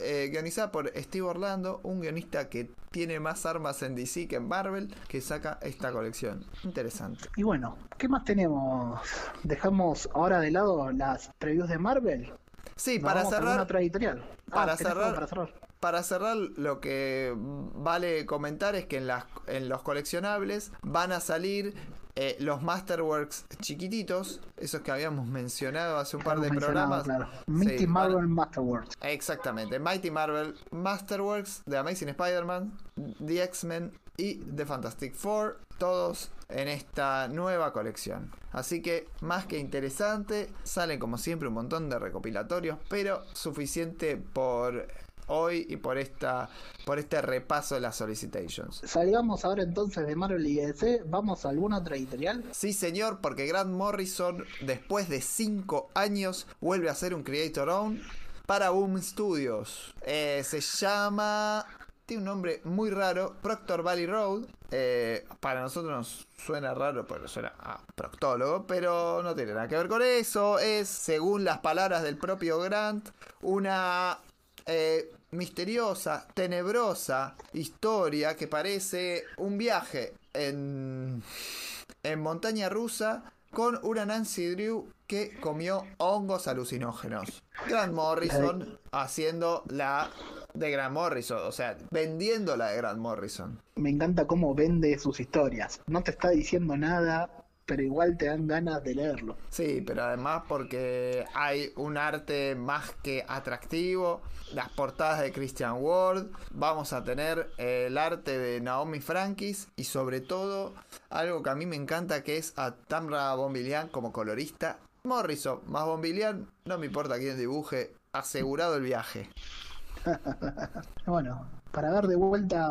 eh, guionizada por Steve Orlando, un guionista que tiene más armas en DC que en Marvel, que saca esta colección. Interesante. Y bueno, ¿qué más tenemos? Dejamos ahora de lado las previews de Marvel. Sí, Nos para cerrar, otra editorial. Ah, para ¿tenés algo cerrar- para cerrar? Para cerrar, lo que vale comentar es que en, las, en los coleccionables van a salir eh, los Masterworks chiquititos, esos que habíamos mencionado hace un par de programas. Claro. Mighty Sí, Marvel Masterworks. Exactamente, Mighty Marvel, Masterworks, The Amazing Spider-Man, The X-Men y The Fantastic Four, todos en esta nueva colección. Así que más que interesante, salen como siempre un montón de recopilatorios, pero suficiente por hoy y por esta por este repaso de las solicitations. Salgamos ahora entonces de Marvel y DC. ¿Vamos a alguna otra editorial? Sí, señor, porque Grant Morrison, después de 5 años, vuelve a ser un Creator Own para Boom Studios. Eh, se llama. Tiene un nombre muy raro: Proctor Valley Road. Eh, para nosotros nos suena raro porque suena a proctólogo, pero no tiene nada que ver con eso. Es, según las palabras del propio Grant, una eh, misteriosa, tenebrosa historia que parece un viaje en, en montaña rusa con una Nancy Drew que comió hongos alucinógenos. Grant Morrison haciendo la de Grant Morrison, o sea, vendiendo la de Grant Morrison. Me encanta cómo vende sus historias. No te está diciendo nada, pero igual te dan ganas de leerlo. Sí, pero además porque hay un arte más que atractivo, las portadas de Christian Ward, vamos a tener el arte de Naomi Frankis y sobre todo algo que a mí me encanta que es a Tamra Bombilian como colorista. Morrison más Bombilian, no me importa quién dibuje, asegurado el viaje. Bueno, para ver de vuelta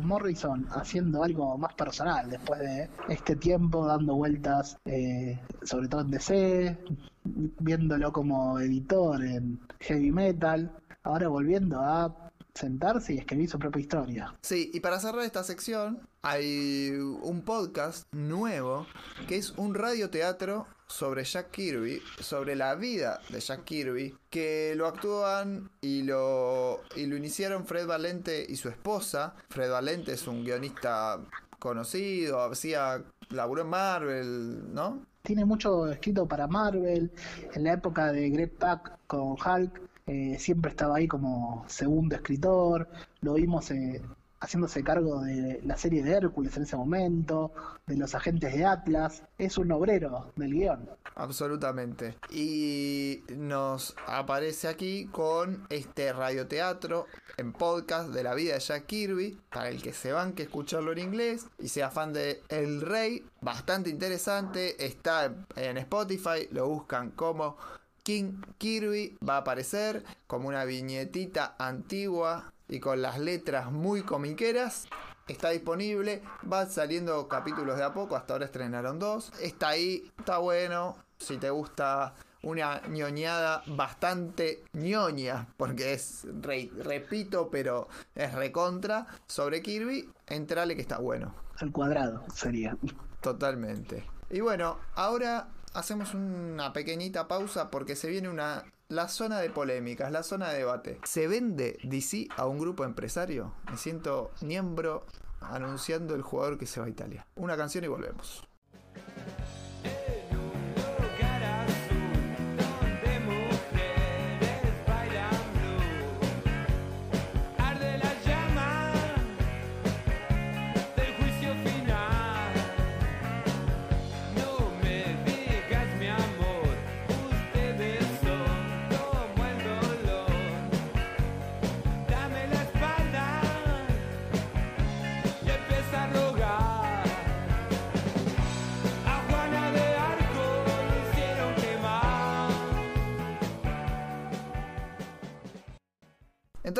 Morrison haciendo algo más personal después de este tiempo dando vueltas, eh, sobre todo en DC, viéndolo como editor en heavy metal, ahora volviendo a sentarse y escribir su propia historia. Sí, y para cerrar esta sección, hay un podcast nuevo que es un radioteatro sobre Jack Kirby, sobre la vida de Jack Kirby, que lo actúan y lo, y lo iniciaron Fred Valente y su esposa. Fred Valente es un guionista conocido, hacía, laburó en Marvel, ¿no? Tiene mucho escrito para Marvel, en la época de Greg Pak con Hulk, eh, siempre estaba ahí como segundo escritor, lo vimos eh, haciéndose cargo de la serie de Hércules en ese momento, de los agentes de Atlas, es un obrero del guion. Absolutamente. Y nos aparece aquí con este radioteatro en podcast de la vida de Jack Kirby, para el que se van que escucharlo en inglés y sea fan de El Rey, bastante interesante, está en Spotify, lo buscan como King Kirby, va a aparecer como una viñetita antigua y con las letras muy comiqueras. Está disponible, van saliendo capítulos de a poco, hasta ahora estrenaron dos. Está ahí, está bueno. Si te gusta una ñoñada bastante ñoña, porque es, re- repito, pero es recontra, sobre Kirby, entrale que está bueno. Al cuadrado sería. Totalmente. Y bueno, ahora hacemos una pequeñita pausa porque se viene una la zona de polémicas, la zona de debate. ¿Se vende DC a un grupo empresario? Me siento miembro anunciando el jugador que se va a Italia. Una canción y volvemos.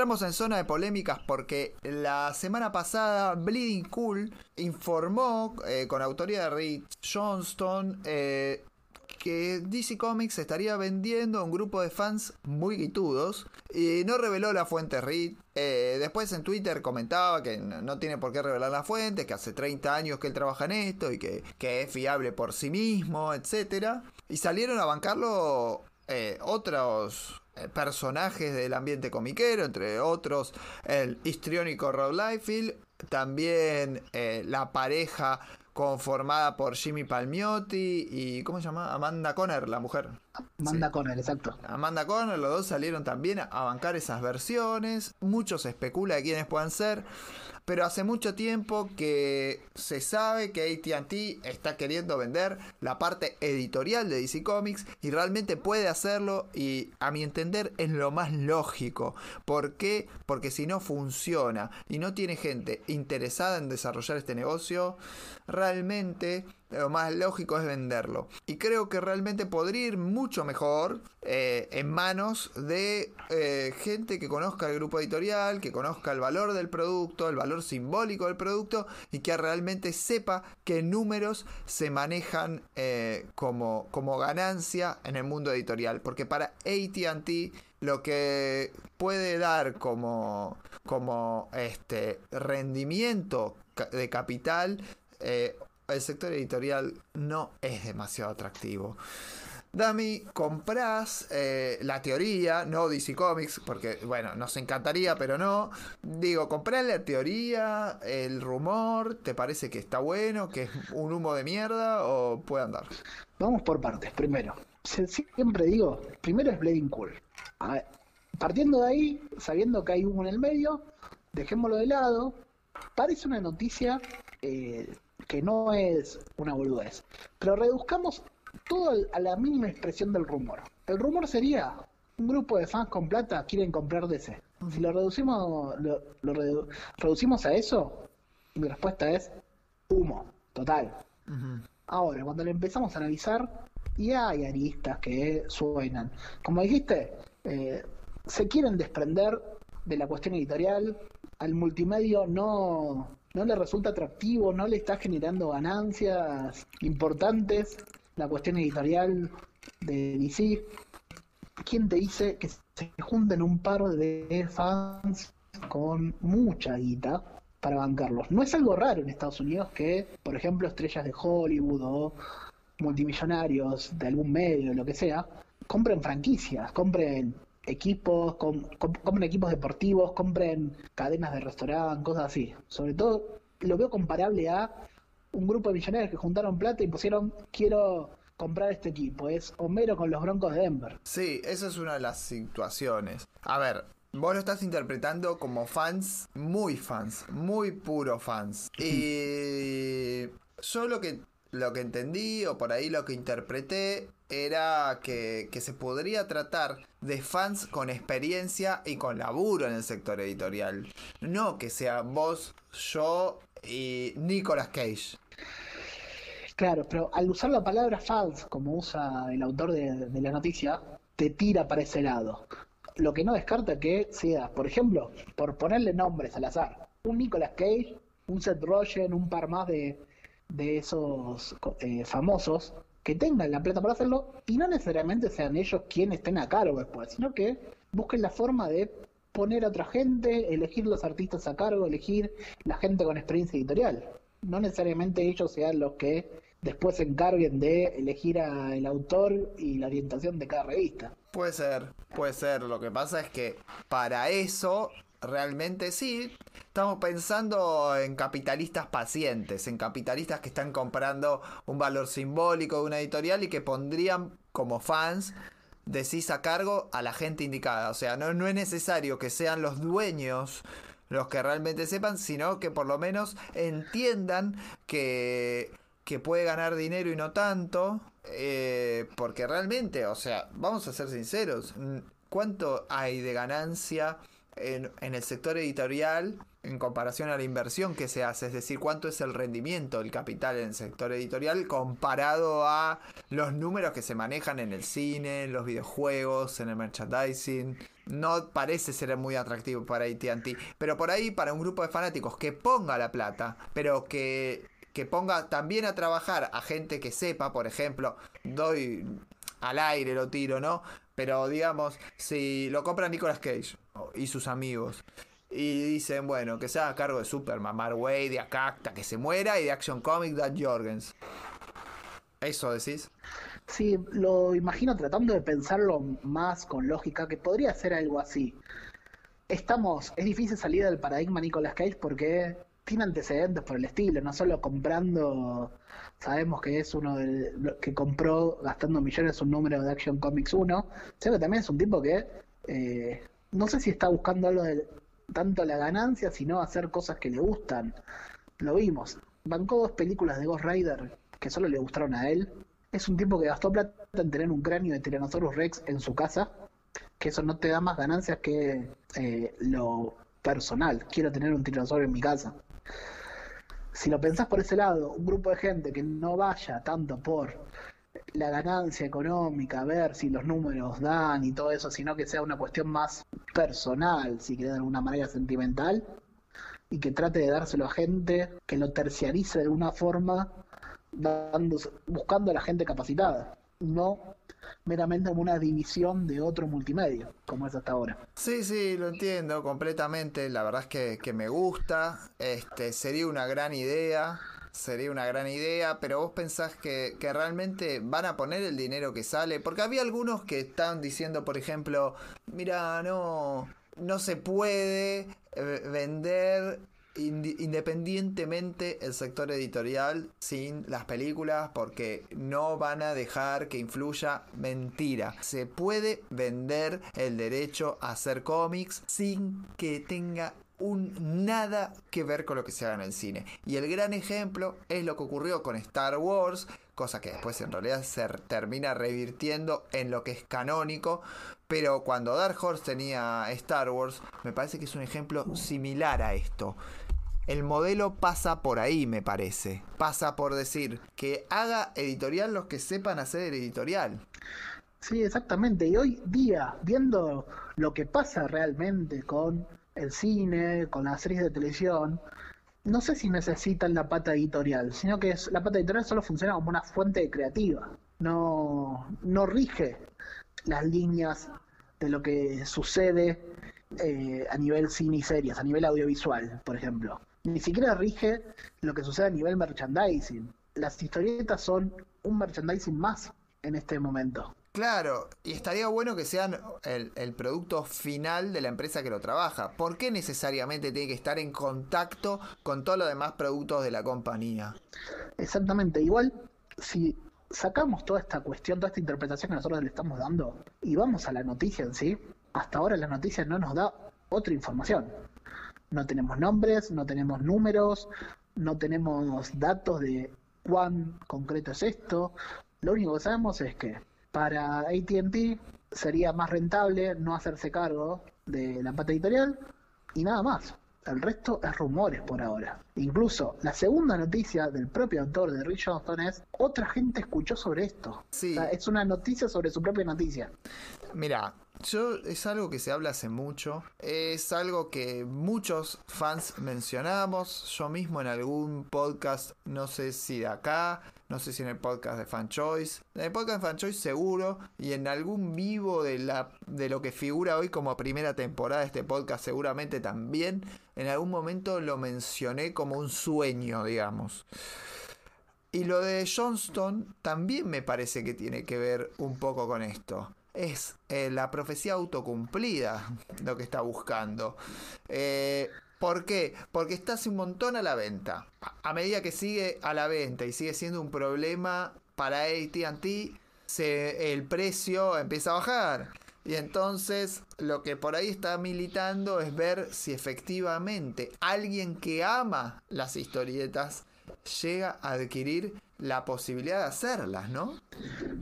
Entramos en zona de polémicas porque la semana pasada Bleeding Cool informó eh, con autoría de Rick Johnston eh, que DC Comics estaría vendiendo a un grupo de fans muy guitudos y no reveló la fuente Reed. Eh, después en Twitter comentaba que no, tiene por qué revelar la fuente, que hace 30 años que él trabaja en esto y que, que es fiable por sí mismo, etc. Y salieron a bancarlo otros personajes del ambiente comiquero, entre otros el histriónico Rob Liefeld, también eh, la pareja conformada por Jimmy Palmiotti y ¿cómo se llama? Amanda Conner, la mujer. Manda con él, exacto. Amanda Conner, los dos salieron también a bancar esas versiones. Mucho se especula de quiénes puedan ser. Pero hace mucho tiempo que se sabe que ATT está queriendo vender la parte editorial de DC Comics y realmente puede hacerlo y a mi entender es lo más lógico. ¿Por qué? Porque si no funciona y no tiene gente interesada en desarrollar este negocio, realmente lo más lógico es venderlo. Y creo que realmente podría ir mucho mejor eh, en manos de eh, gente que conozca el grupo editorial, que conozca el valor del producto, el valor simbólico del producto y que realmente sepa qué números se manejan eh, como, como ganancia en el mundo editorial. Porque para ATT lo que puede dar como, como este rendimiento de capital eh, el sector editorial no es demasiado atractivo. Dami, comprás eh, la teoría, no DC Comics, porque bueno, nos encantaría, pero no. Digo, comprás la teoría, el rumor, ¿te parece que está bueno, que es un humo de mierda o puede andar? Vamos por partes. Primero, siempre digo, primero es Bleeding Cool. Partiendo de ahí, sabiendo que hay humo en el medio, dejémoslo de lado. Parece una noticia eh, que no es una boludez, pero reduzcamos todo a la mínima expresión del rumor. El rumor sería, un grupo de fans con plata quieren comprar DC. Si lo reducimos, lo, lo redu- reducimos a eso, mi respuesta es humo, total. Ahora, cuando le empezamos a analizar, y hay aristas que suenan. Como dijiste, eh, se quieren desprender de la cuestión editorial, al multimedio no, no le resulta atractivo, no le está generando ganancias importantes la cuestión editorial de DC. ¿Quién te dice que se junten un par de fans con mucha guita para bancarlos? No es algo raro en Estados Unidos que, por ejemplo, estrellas de Hollywood o multimillonarios de algún medio, lo que sea, compren franquicias, compren equipos, com- com- compren equipos deportivos, compren cadenas de restaurante, cosas así. Sobre todo lo veo comparable a un grupo de millonarios que juntaron plata y pusieron quiero comprar este equipo. Es Homero con los Broncos de Denver. Sí, esa es una de las situaciones. A ver, vos lo estás interpretando como fans, muy fans, muy puro fans. Y yo lo que, lo que entendí, o por ahí lo que interpreté, era que, se podría tratar de fans con experiencia y con laburo en el sector editorial. No que sea vos, yo y Nicolas Cage. Claro, pero al usar la palabra fans, como usa el autor de, de la noticia, te tira para ese lado. Lo que no descarta que sea, por ejemplo, por ponerle nombres al azar, un Nicolas Cage, un Seth Rogen, un par más de, de esos eh, famosos que tengan la plata para hacerlo y no necesariamente sean ellos quienes estén a cargo después, sino que busquen la forma de poner a otra gente, elegir los artistas a cargo, elegir la gente con experiencia editorial. No necesariamente ellos sean los que después se encarguen de elegir al autor y la orientación de cada revista. Puede ser, puede ser. Lo que pasa es que para eso, realmente sí, estamos pensando en capitalistas pacientes, en capitalistas que están comprando un valor simbólico de una editorial y que pondrían como fans decís a cargo a la gente indicada. O sea, no, no es necesario que sean los dueños los que realmente sepan, sino que por lo menos entiendan que, que puede ganar dinero y no tanto. eh, porque realmente, o sea, vamos a ser sinceros, ¿cuánto hay de ganancia en, el sector editorial en comparación a la inversión que se hace? Es decir, ¿cuánto es el rendimiento del capital en el sector editorial comparado a los números que se manejan en el cine, en los videojuegos, en el merchandising? no parece ser muy atractivo para ATT. Pero por ahí, para un grupo de fanáticos que ponga la plata, pero que, que ponga también a trabajar a gente que sepa, por ejemplo, doy al aire lo tiro, ¿no? Pero digamos, si lo compra Nicolas Cage y sus amigos. Y dicen, bueno, que sea a cargo de Superman, Mark Wade, de Acacta, que se muera, y de Action Comic, Dan Jorgens. ¿Eso decís? Sí, lo imagino tratando de pensarlo más con lógica, que podría ser algo así. Estamos, es difícil salir del paradigma Nicolas Cage porque tiene antecedentes por el estilo, no solo comprando, sabemos que es uno de que compró gastando millones un número de Action Comics 1, sino que también es un tipo que eh, no sé si está buscando algo de tanto la ganancia, sino hacer cosas que le gustan. Lo vimos. Bancó dos películas de Ghost Rider que solo le gustaron a él. Es un tipo que gastó plata en tener un cráneo de Tyrannosaurus Rex en su casa, que eso no te da más ganancias que eh, lo personal. Quiero tener un tiranosaurio en mi casa. Si lo pensás por ese lado, un grupo de gente que no vaya tanto por la ganancia económica, ver si los números dan y todo eso, sino que sea una cuestión más personal, si querés de alguna manera sentimental, y que trate de dárselo a gente, que lo terciarice de alguna forma, buscando a la gente capacitada, no meramente como una división de otro multimedio, como es hasta ahora. Sí, sí, lo entiendo completamente. La verdad es que, que me gusta. Este, sería una gran idea. Sería una gran idea, pero vos pensás que, que realmente van a poner el dinero que sale. Porque había algunos que estaban diciendo, por ejemplo, mira, no, no se puede eh, vender independientemente el sector editorial sin las películas porque no van a dejar que influya mentira. Se puede vender el derecho a hacer cómics sin que tenga un nada que ver con lo que se haga en el cine. Y el gran ejemplo es lo que ocurrió con Star Wars, cosa que después en realidad se termina revirtiendo en lo que es canónico. Pero cuando Dark Horse tenía Star Wars, me parece que es un ejemplo similar a esto. El modelo pasa por ahí, me parece. Pasa por decir que haga editorial los que sepan hacer editorial. Sí, exactamente. Y hoy día, viendo lo que pasa realmente con el cine, con las series de televisión, no sé si necesitan la pata editorial, sino que la pata editorial solo funciona como una fuente creativa. No, no rige las líneas de lo que sucede eh, a nivel cine y series, a nivel audiovisual, por ejemplo. Ni siquiera rige lo que sucede a nivel merchandising. Las historietas son un merchandising más en este momento. Claro, y estaría bueno que sean el, el producto final de la empresa que lo trabaja. ¿Por qué necesariamente tiene que estar en contacto con todos los demás productos de la compañía? Exactamente, igual si sacamos toda esta cuestión, toda esta interpretación que nosotros le estamos dando y vamos a la noticia en sí, hasta ahora la noticia no nos da otra información. No tenemos nombres, no tenemos números, no tenemos datos de cuán concreto es esto. Lo único que sabemos es que para ATT sería más rentable no hacerse cargo de la pata editorial y nada más. El resto es rumores por ahora. Incluso la segunda noticia del propio autor de Rich Johnston es otra gente escuchó sobre esto. Sí. O sea, es una noticia sobre su propia noticia. Mira, yo es algo que se habla hace mucho, es algo que muchos fans mencionamos, yo mismo en algún podcast, no sé si de acá, no sé si en el podcast de Fan Choice, en el podcast de Fan Choice seguro, y en algún vivo de, la, de lo que figura hoy como primera temporada de este podcast seguramente también, en algún momento lo mencioné como un sueño, digamos. Y lo de Johnston también me parece que tiene que ver un poco con esto. Es eh, la profecía autocumplida lo que está buscando. Eh, ¿Por qué? Porque está hace un montón a la venta. A- medida que sigue a la venta y sigue siendo un problema para ATT, el precio empieza a bajar. Y entonces lo que por ahí está militando es ver si efectivamente alguien que ama las historietas llega a adquirir la posibilidad de hacerlas, ¿no?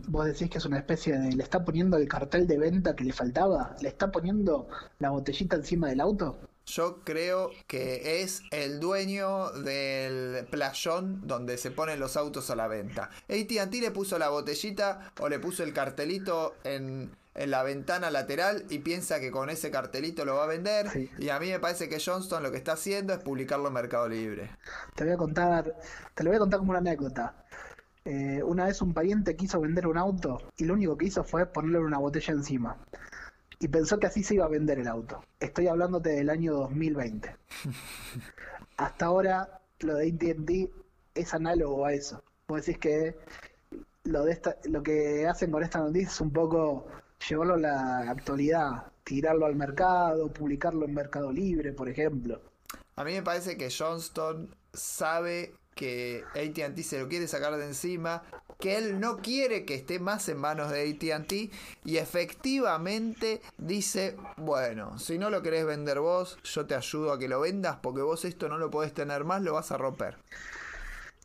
Vos decís que es una especie de... Le está poniendo el cartel de venta que le faltaba. Le está poniendo la botellita encima del auto. Yo creo que es el dueño del playón donde se ponen los autos a la venta. AT&T le puso la botellita o le puso el cartelito en, en la ventana lateral y piensa que con ese cartelito lo va a vender. Sí. Y a mí me parece que Johnston lo que está haciendo es publicarlo en Mercado Libre. Te voy a contar, te lo voy a contar como una anécdota. Eh, una vez un pariente quiso vender un auto y lo único que hizo fue ponerle una botella encima. Y pensó que así se iba a vender el auto. Estoy hablándote del año 2020. Hasta ahora lo de AT&T es análogo a eso. Vos decís que lo, de esta, lo que hacen con esta noticia es un poco llevarlo a la actualidad, tirarlo al mercado, publicarlo en Mercado Libre, por ejemplo. A mí me parece que Johnston sabe que ATT se lo quiere sacar de encima, que él no quiere que esté más en manos de ATT y efectivamente dice, bueno, si no lo querés vender vos, yo te ayudo a que lo vendas porque vos esto no lo podés tener más, lo vas a romper.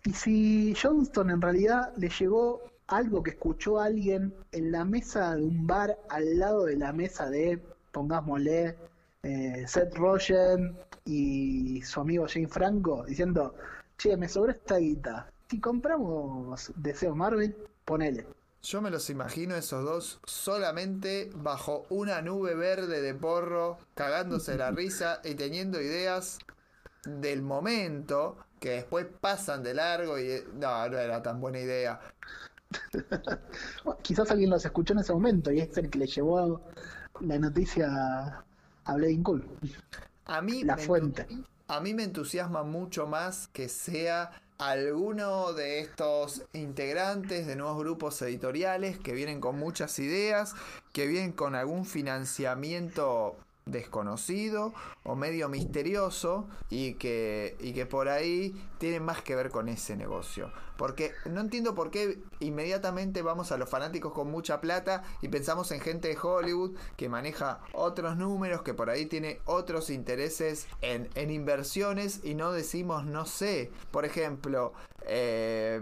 Y si Johnston en realidad le llegó algo que escuchó alguien en la mesa de un bar al lado de la mesa de, pongámosle, eh, Seth Rogen y su amigo Jane Franco, diciendo, che, me sobró esta guita, si compramos Deseo Marvel, ponele. Yo me los imagino esos dos solamente bajo una nube verde de porro, cagándose la risa y teniendo ideas del momento que después pasan de largo y no, no era tan buena idea. Bueno, quizás alguien los escuchó en ese momento y es el que le llevó la noticia a Blading Cool. A mí La me fuente. A mí me entusiasma mucho más que sea alguno de estos integrantes de nuevos grupos editoriales que vienen con muchas ideas, que vienen con algún financiamiento desconocido o medio misterioso y que, y que por ahí tienen más que ver con ese negocio. Porque no entiendo por qué inmediatamente vamos a los fanáticos con mucha plata y pensamos en gente de Hollywood que maneja otros números, que por ahí tiene otros intereses en, en inversiones y no decimos, no sé, por ejemplo, eh,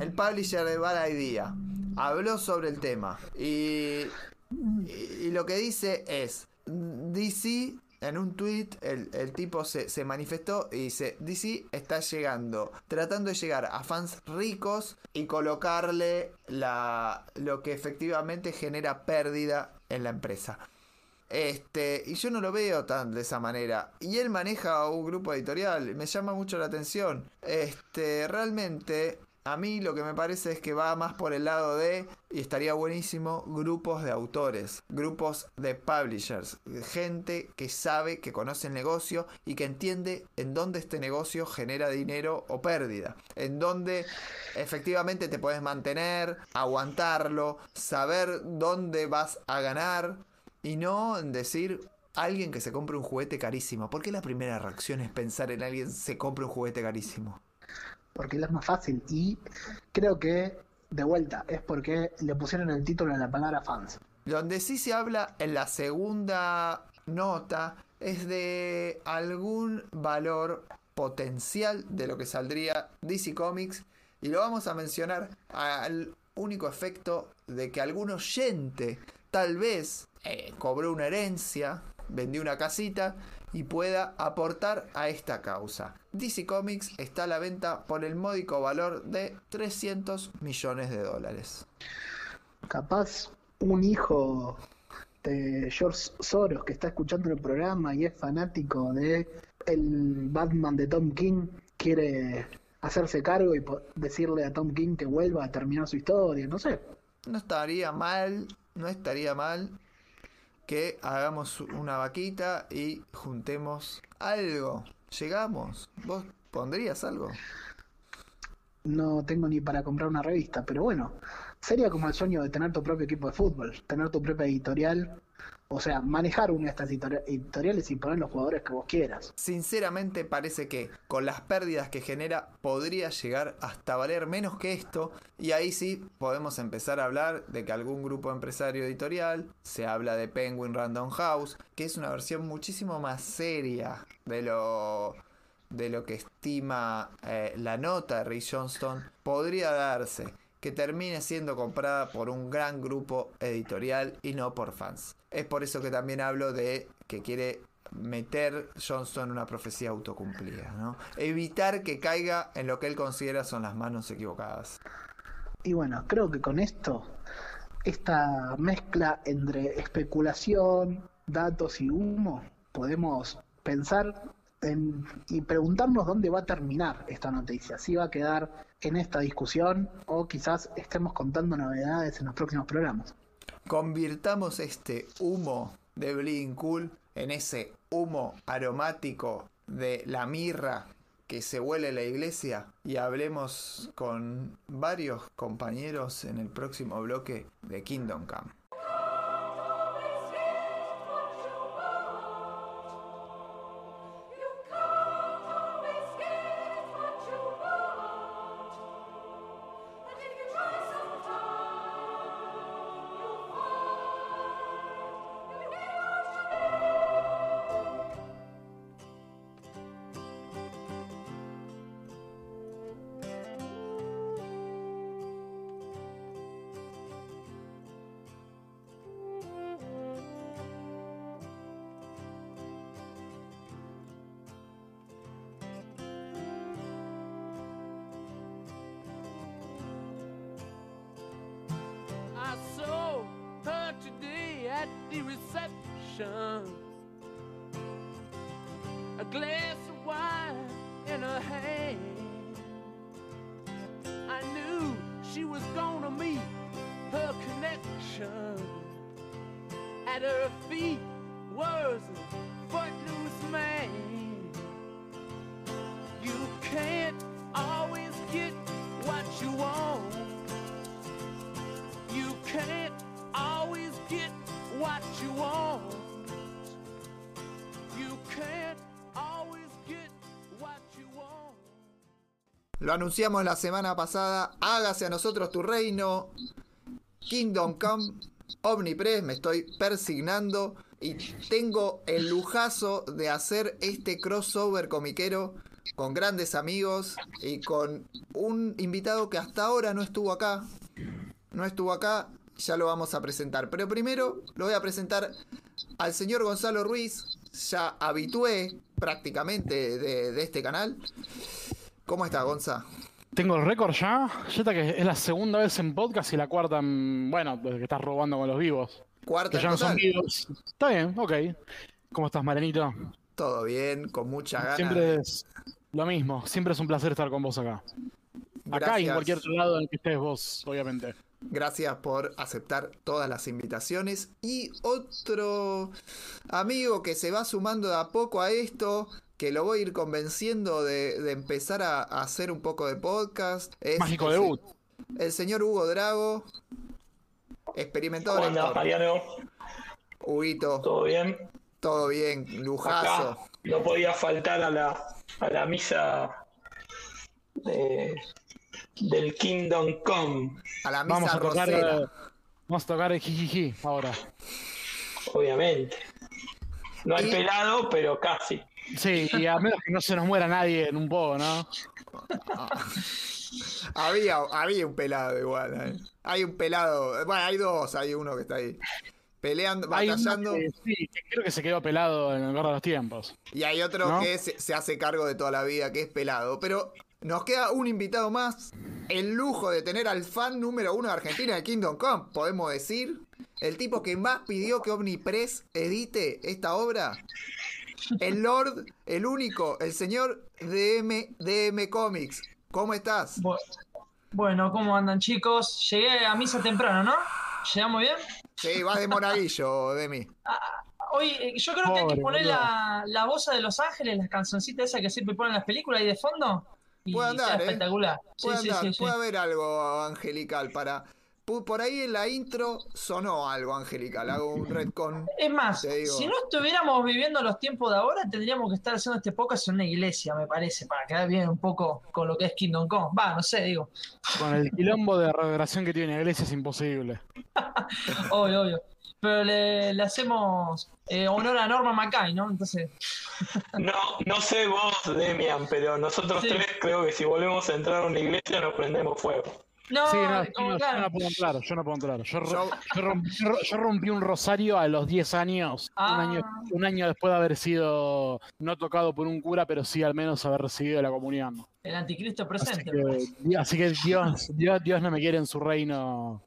el publisher de Bad Idea habló sobre el tema y- y lo que dice es, DC en un tweet el, el tipo se, se manifestó y dice, DC está llegando, tratando de llegar a fans ricos y colocarle la, lo que efectivamente genera pérdida en la empresa. Este, y yo no lo veo tan de esa manera. Y él maneja un grupo editorial, me llama mucho la atención. Este, realmente, a mí lo que me parece es que va más por el lado de, y estaría buenísimo, grupos de autores, grupos de publishers, gente que sabe, que conoce el negocio y que entiende en dónde este negocio genera dinero o pérdida. En dónde efectivamente te puedes mantener, aguantarlo, saber dónde vas a ganar. Y no en decir alguien que se compre un juguete carísimo. ¿Por qué la primera reacción es pensar en alguien que se compre un juguete carísimo? Porque es más fácil. Y creo que, de vuelta, es porque le pusieron el título en la palabra fans. Donde sí se habla en la segunda nota es de algún valor potencial de lo que saldría DC Comics. Y lo vamos a mencionar al único efecto de que algún oyente tal vez eh, cobró una herencia, vendió una casita y pueda aportar a esta causa. DC Comics está a la venta por el módico valor de 300 millones de dólares. Capaz un hijo de George Soros que está escuchando el programa y es fanático de el Batman de Tom King quiere hacerse cargo y decirle a Tom King que vuelva a terminar su historia, no sé. No estaría mal, no estaría mal que hagamos una vaquita y juntemos algo. Llegamos. ¿Vos pondrías algo? No tengo ni para comprar una revista, pero bueno, sería como el sueño de tener tu propio equipo de fútbol, tener tu propia editorial, o sea, manejar una de estas editori- editoriales y poner los jugadores que vos quieras. Sinceramente parece que con las pérdidas que genera podría llegar hasta valer menos que esto y ahí sí podemos empezar a hablar de que algún grupo empresario editorial, se habla de Penguin Random House, que es una versión muchísimo más seria de lo de lo que estima eh, la nota de Rick Johnston, podría darse que termine siendo comprada por un gran grupo editorial y no por fans. Es por eso que también hablo de que quiere meter Johnston en una profecía autocumplida, ¿no? Evitar que caiga en lo que él considera son las manos equivocadas. Y bueno, creo que con esto esta mezcla entre especulación, datos y humo, podemos pensar en- y preguntarnos dónde va a terminar esta noticia. Si va a quedar en esta discusión o quizás estemos contando novedades en los próximos programas. Convirtamos este humo de Bleeding Cool en ese humo aromático de la mirra que se huele la iglesia y hablemos con varios compañeros en el próximo bloque de Kingdom Come. Anunciamos la semana pasada. Hágase a nosotros tu reino. Kingdom Come. Omnipress. Me estoy persignando. Y tengo el lujazo de hacer este crossover comiquero con grandes amigos y con un invitado que hasta ahora no estuvo acá. No estuvo acá. Ya lo vamos a presentar. Pero primero lo voy a presentar al señor Gonzalo Ruiz. Ya habitué prácticamente de, de este canal. ¿Cómo está, Gonza? Tengo el récord ya. Ya está que es la segunda vez en podcast y la cuarta en. Bueno, desde que estás robando con los vivos. Cuarta Que en ya no son vivos. Está bien, ok. ¿Cómo estás, Marenito? Todo bien, con mucha ganas. Siempre es lo mismo. Siempre es un placer estar con vos acá. Acá y en cualquier otro lado en el que estés vos, obviamente. Gracias por aceptar todas las invitaciones. Y otro amigo que se va sumando de a poco a esto, que lo voy a ir convenciendo de, de empezar a, a hacer un poco de podcast. Es Mágico el, debut. El señor Hugo Drago, experimentado ¿Cómo andás. Mariano? Huguito, ¿Todo bien? todo bien, lujazo. Acá no podía faltar a la, a la misa de- del Kingdom Come, A la misa Vamos a tocar. rosera. eh, Vamos a tocar el jijiji ahora. obviamente. No hay Y- pelado, pero casi. Sí, y a menos que no se nos muera nadie en un poco, ¿no? Había, había un pelado igual. ¿eh? Hay un pelado. Bueno, hay dos. Hay uno que está ahí. Peleando, batallando. que, sí, creo que se quedó pelado en el lugar de los tiempos. Y hay otro ¿No? que se, se hace cargo de toda la vida, que es pelado. Pero nos queda un invitado más. El lujo de tener al fan número uno de Argentina de Kingdom Come, podemos decir. El tipo que más pidió que Omnipress edite esta obra. El Lord, el único, el señor DM, DM Comics. ¿Cómo estás? Bu- Bueno, ¿cómo andan chicos? Llegué a misa temprano, ¿no? ¿Llegamos bien? Sí, vas de monaguillo, Demi. Hoy, eh, yo creo que hay que poner la, la voz de Los Ángeles, las cancioncitas esas que siempre ponen en las películas ahí de fondo. Y Puede andar, sea ¿eh? espectacular. Sí, Puede, sí, andar, sí, sí. puede haber algo angelical para. Por ahí en la intro sonó algo angelical. Hago un retcon. Es más, si no estuviéramos viviendo los tiempos de ahora, tendríamos que estar haciendo este podcast en una iglesia, me parece, para quedar bien un poco con lo que es Kingdom Come. Va, no sé, digo. Con el quilombo de reverberación que tiene la iglesia es imposible. Obvio, obvio. Pero le, le hacemos eh, honor a Norma Mackay, ¿no? Entonces, No, no sé vos, Demian, pero nosotros Sí. tres creo que si volvemos a entrar a una iglesia nos prendemos fuego. No, Sí, no, yo, no, yo claro. no puedo entrar, yo no puedo entrar. Yo, ro- Yo- yo rompí, yo- yo rompí un rosario a los 10 años, Ah. un, año, un año después de haber sido no tocado por un cura, pero sí al menos haber recibido la comunión. El anticristo Así presente. que, Di- así que Dios, Dios, Dios no me quiere en su reino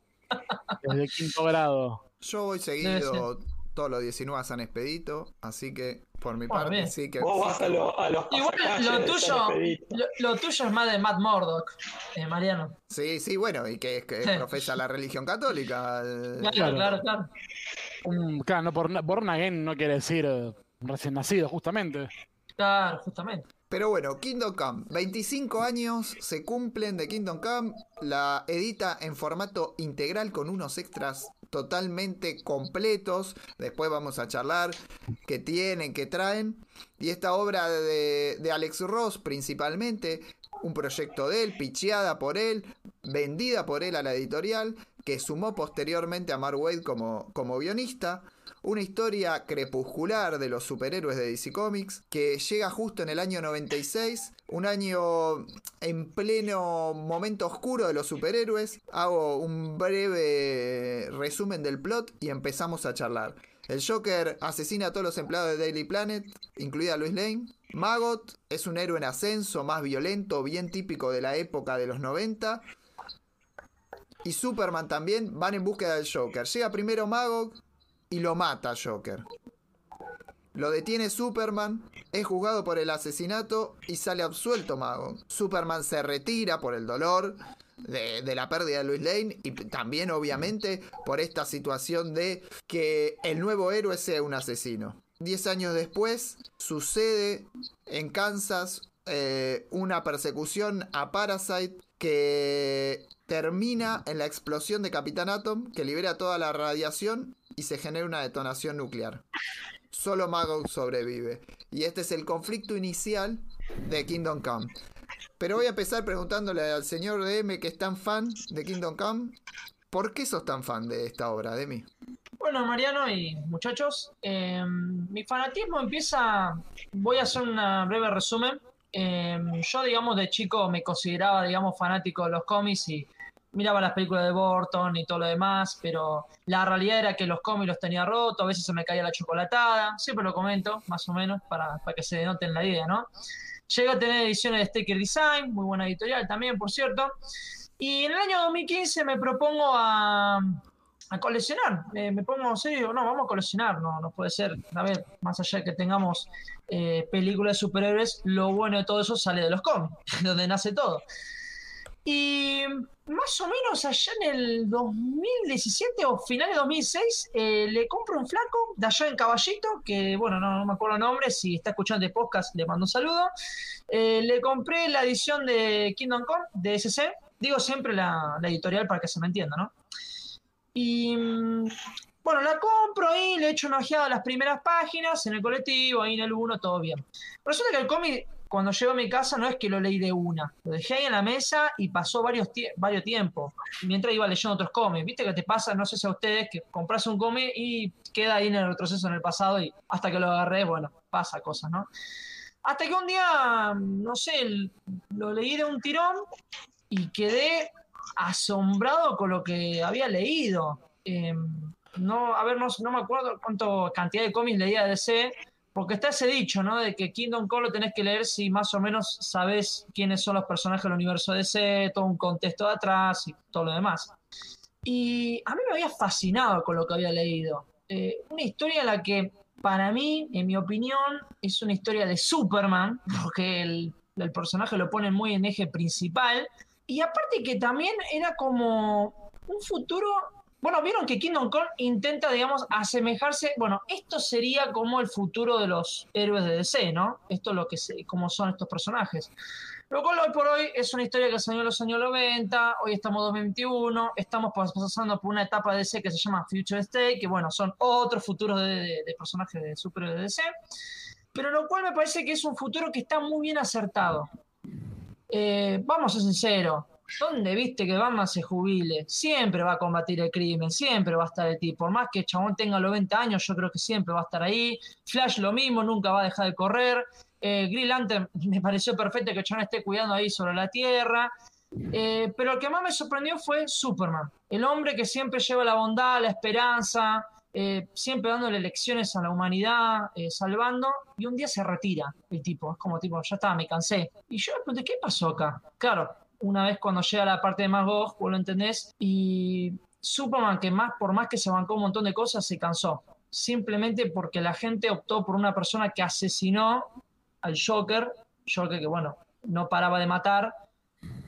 Desde quinto grado. Yo voy seguido todos los 19 a San Expedito, así que por mi Bueno, parte bien. sí que. Vos vas a, lo- a los Igual lo tuyo, San Expedito. lo, lo tuyo es más de Matt Murdock, eh, Mariano. Sí, sí, bueno, y que, que Sí. profesa la religión católica. Claro, Claro. claro, claro. Un, claro, no, por, born again no quiere decir eh, recién nacido, justamente. Claro, justamente. Pero bueno, Kingdom Come, 25 años se cumplen de Kingdom Come, la edita en formato integral con unos extras totalmente completos, después vamos a charlar qué tienen, qué traen, y esta obra de, de Alex Ross principalmente, un proyecto de él, picheada por él, vendida por él a la editorial, que sumó posteriormente a Mark Waid como, como guionista, una historia crepuscular de los superhéroes de DC Comics que llega justo en el año 96, un año en pleno momento oscuro de los superhéroes. Hago un breve resumen del plot y empezamos a charlar. El Joker asesina a todos los empleados de Daily Planet, incluida Lois Lane. Magot es un héroe en ascenso, más violento, bien típico de la época de los 90. Y Superman también van en búsqueda del Joker. Llega primero Magot y lo mata Joker. Lo detiene Superman, es juzgado por el asesinato y sale absuelto Mago. Superman se retira por el dolor de, la pérdida de Luis Lane y también obviamente por esta situación de que el nuevo héroe sea un asesino. Diez años después sucede en Kansas eh, una persecución a Parasite que termina en la explosión de Capitán Atom que libera toda la radiación y se genera una detonación nuclear. Solo Magog sobrevive. Y este es el conflicto inicial de Kingdom Come. Pero voy a empezar preguntándole al señor DM que es tan fan de Kingdom Come. ¿Por qué sos tan fan de esta obra, Demi? Bueno, Mariano y muchachos, eh, mi fanatismo empieza. Voy a hacer un breve resumen. Eh, yo, digamos, de chico me consideraba, digamos, fanático de los cómics y miraba las películas de Burton y todo lo demás, pero la realidad era que los cómics los tenía rotos, a veces se me caía la chocolatada, siempre lo comento, más o menos, para, para que se denoten la idea, ¿no? Llegué a tener ediciones de Staker Design, muy buena editorial también, por cierto. Y en el año 2015 me propongo a, a coleccionar. Eh, me pongo serio, no, vamos a coleccionar, no, no puede ser. A ver, más allá de que tengamos eh, películas de superhéroes, lo bueno de todo eso sale de los cómics, donde nace todo. Y más o menos allá en el 2017 o finales de 2006, eh, le compro un flaco de allá en Caballito, que bueno, no, me acuerdo el nombre, si está escuchando el podcast le mando un saludo. Le compré la edición de Kingdom Come de SC, digo siempre la editorial para que se me entienda, ¿no? Y mm, bueno, la compro ahí, le echo una ojeada a las primeras páginas, en el colectivo, ahí en el 1, todo bien. Resulta que el cómic, cuando llego a mi casa, no es que lo leí de una. Lo dejé ahí en la mesa y pasó varios, varios tiempos. Mientras iba leyendo otros cómics. Viste que te pasa, no sé si a ustedes, que compras un cómic y queda ahí en el retroceso en el pasado y hasta que lo agarré, bueno, pasa cosas, ¿no? Hasta que un día, no sé, lo leí de un tirón y quedé asombrado con lo que había leído. Eh, no, a ver, no, no me acuerdo cuánto cantidad de cómics leía DC, porque está ese dicho, ¿no? De que Kingdom Come lo tenés que leer si más o menos sabes quiénes son los personajes del universo DC, todo un contexto de atrás y todo lo demás. Y a mí me había fascinado con lo que había leído. Eh, una historia en la que, para mí, en mi opinión, es una historia de Superman, porque el, el personaje lo pone muy en eje principal. Y aparte que también era como un futuro. Bueno, vieron que Kingdom Come intenta, digamos, asemejarse. Bueno, esto sería como el futuro de los héroes de DC, ¿no? Esto es lo que son estos personajes. Lo cual hoy por hoy es una historia que salió en los años 90, hoy estamos en 2021, estamos pas- pasando por una etapa de DC que se llama Future State, que bueno, son otros futuros de, personajes de super de DC, pero lo cual me parece que es un futuro que está muy bien acertado. Eh, vamos a ser sinceros, ¿dónde viste que Batman se jubile? Siempre va a combatir el crimen, siempre va a estar el tipo. Por más que el chabón tenga los 20 años, yo creo que siempre va a estar ahí. Flash lo mismo, nunca va a dejar de correr. Eh, Green Lantern me pareció perfecto que el chabón esté cuidando ahí sobre la Tierra. Eh, pero lo que más me sorprendió fue Superman, el hombre que siempre lleva la bondad, la esperanza, eh, siempre dándole lecciones a la humanidad, eh, salvando, y un día se retira el tipo, es como tipo, ya está, me cansé. Y yo me pregunté, ¿qué pasó acá? Claro, una vez cuando llega la parte de Magog, vos lo entendés, y Superman que más, por más que se bancó un montón de cosas, se cansó. Simplemente porque la gente optó por una persona que asesinó al Joker, Joker que bueno, no paraba de matar,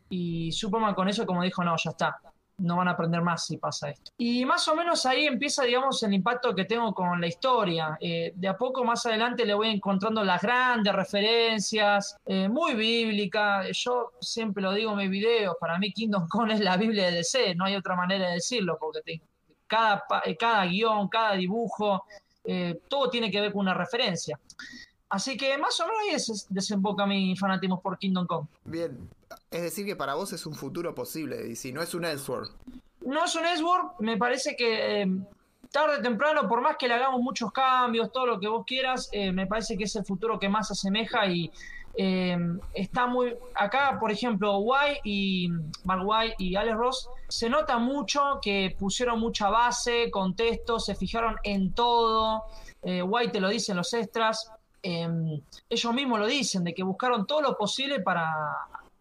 y Superman con eso como dijo, no, ya está, no van a aprender más si pasa esto. Y más o menos ahí empieza, digamos, el impacto que tengo con la historia. Eh, de a poco más adelante le voy encontrando las grandes referencias, eh, muy bíblica. Yo siempre lo digo en mis videos, para mí Kingdom Come es la Biblia de DC, no hay otra manera de decirlo, porque cada, eh, cada guion, cada dibujo, todo tiene que ver con una referencia. Así que más o menos ahí des- desemboca mi fanatismo por Kingdom Come. Bien. Es decir, que para vos es un futuro posible, y si no es un Elseworld. No es un Edward, me parece que eh, tarde o temprano, por más que le hagamos muchos cambios, todo lo que vos quieras, eh, me parece que es el futuro que más se asemeja y eh, está muy... Acá, por ejemplo, White y Mark White y Alex Ross, se nota mucho que pusieron mucha base, contexto, se fijaron en todo. Eh, White te lo dice en los extras. Eh, ellos mismos lo dicen, de que buscaron todo lo posible para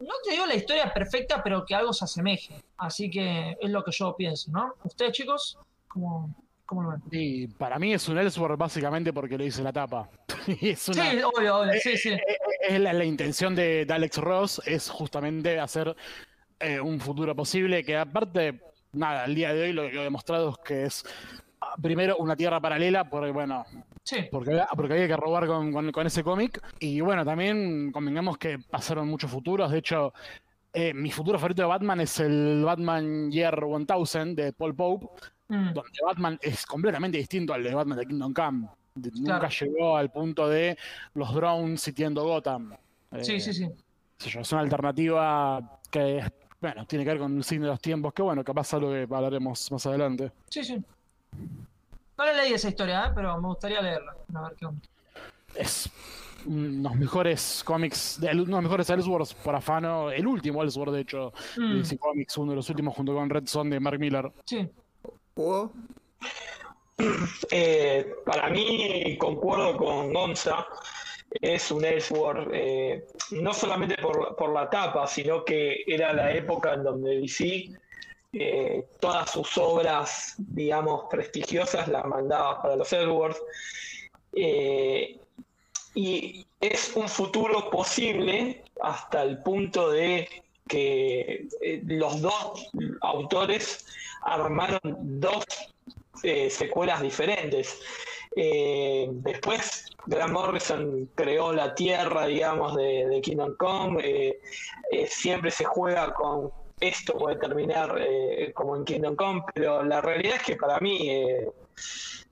no te digo la historia perfecta, pero que algo se asemeje. Así que es lo que yo pienso, ¿no? ¿Ustedes, chicos? ¿Cómo, cómo lo ven? Y para mí es un Elseworld básicamente porque lo dice la tapa. Y es una- Sí, obvio, obvio, sí, sí. es la, la intención de, de Alex Ross es justamente hacer eh, un futuro posible que aparte, nada, al día de hoy lo que he demostrado es que es primero una tierra paralela, porque bueno, Sí, porque, porque había que robar con, con- con ese cómic. Y bueno, también convengamos que pasaron muchos futuros. De hecho, eh, mi futuro favorito de Batman es el Batman Year 1000 de Paul Pope, Mm, donde Batman es completamente distinto al de Batman de Kingdom Come. De- Nunca llegó al punto de los drones sitiando Gotham. sí, Eh, sí, sí. yo, es una alternativa que, bueno, tiene que ver con el signo de los tiempos, que bueno, capaz algo que hablaremos más adelante. Sí, sí. No le leí esa historia, ¿eh? pero me gustaría leerla. A ver qué onda. Es unos mejores cómics, de, uno de los mejores Elseworlds por afano, el último Elseworld, de hecho, de Mm, DC Comics, uno de los últimos junto con Red Son de Mark Miller. sí, Hugo, Eh, para mí, concuerdo con Gonza, es un Elseworld, eh, no solamente por, por la tapa, sino que era la época en donde DC eh, todas sus obras, digamos, prestigiosas las mandaba para los Elseworlds. Eh, y es un futuro posible hasta el punto de que eh, los dos autores armaron dos secuelas diferentes. Después, Grant Morrison creó la tierra, digamos, de, de Kingdom Come. siempre se juega con esto puede terminar eh, como en Kingdom Come, pero la realidad es que para mí eh,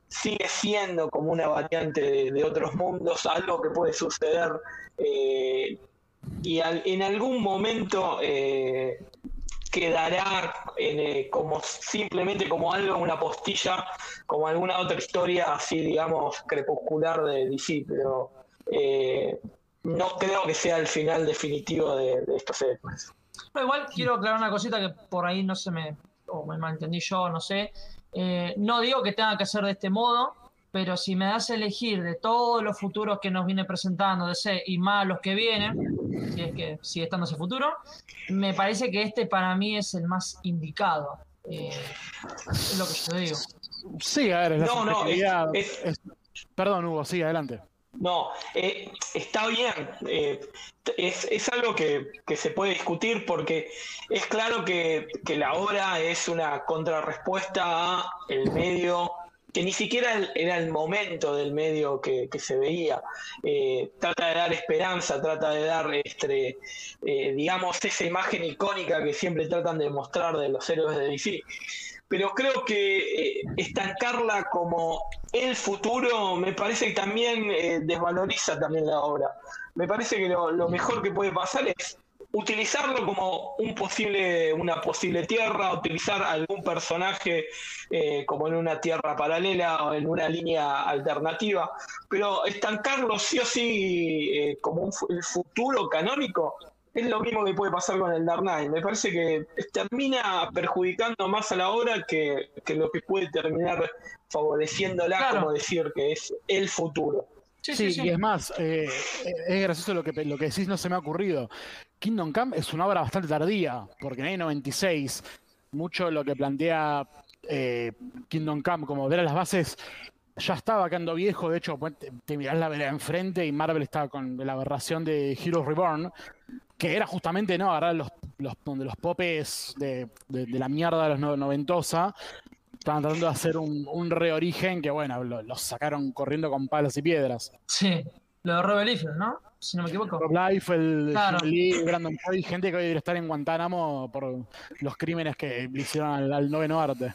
sigue siendo como una variante de, otros mundos, algo que puede suceder eh, y al- en algún momento eh, quedará en, como simplemente como algo, una postilla, como alguna otra historia así, digamos, crepuscular de DC, pero no creo que sea el final definitivo de, de estos héroes. No, igual quiero aclarar una cosita que por ahí no se me, o me malentendí yo, no sé. Eh, no digo que tenga que ser de este modo, pero si me das a elegir de todos los futuros que nos viene presentando DC y más los que vienen, si es que sigue estando ese futuro, me parece que este para mí es el más indicado. Eh, es lo que yo digo. Sí, a ver, es la No, no, es- subjetividad. es- es- Perdón, Hugo, sí, adelante. No, eh, está bien. eh, es, es algo que, que se puede discutir porque es claro que, que la obra es una contrarrespuesta a el medio que ni siquiera era el momento del medio que, que se veía. Eh, trata de dar esperanza, trata de dar, este, eh, digamos, esa imagen icónica que siempre tratan de mostrar de los héroes de DC. Pero creo que eh, estancarla como el futuro me parece que también eh, desvaloriza también la obra. Me parece que lo, mejor que puede pasar es utilizarlo como un posible, una posible tierra, utilizar algún personaje eh, como en una tierra paralela o en una línea alternativa, pero estancarlo sí o sí eh, como un el futuro canónico es lo mismo que puede pasar con el Dark Knight. Me parece que termina perjudicando más a la obra que, que lo que puede terminar favoreciéndola, Claro. como decir que es el futuro. Sí, Sí, sí, sí. y es más, eh, es gracioso lo que, lo que decís, no se me ha ocurrido. Kingdom Come es una obra bastante tardía, porque en el 96 mucho de lo que plantea eh, Kingdom Come, como ver a las bases, ya estaba quedando viejo. De hecho, te, te mirás la vereda enfrente y Marvel estaba con la aberración de Heroes Reborn, que era justamente no agarrar los, los, donde los popes de, de- de la mierda de los no- noventosa. Estaban tratando de hacer un, un reorigen que, bueno, lo- los sacaron corriendo con palos y piedras. Sí, lo de Rebel Liefeld, ¿no? Si no me equivoco. Rob Life, el Claro. Lee, Brandon Boyd, gente que hoy debe estar en Guantánamo por los crímenes que le hicieron al, al noveno arte.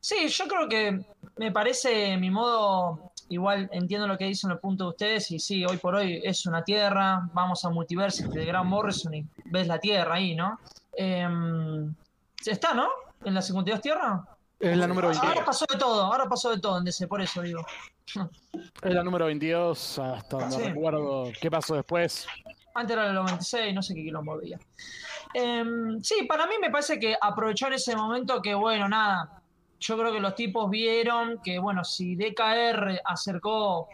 Sí, yo creo que me parece mi modo, igual entiendo lo que dicen los puntos de ustedes y sí, hoy por hoy es una tierra, vamos a Multiversity de Gran Morrison y ves la tierra ahí, ¿no? Em, está, ¿no? En la 52 tierra. Es la número 22. Ahora pasó de todo, ahora pasó de todo en DC, por eso digo. Es la número 22, hasta donde Sí. recuerdo qué pasó después. Antes era el 96, no sé qué quilombo había. Em, sí, para mí me parece que aprovechó en ese momento que, bueno, nada. Yo creo que los tipos vieron que, bueno, si DKR acercó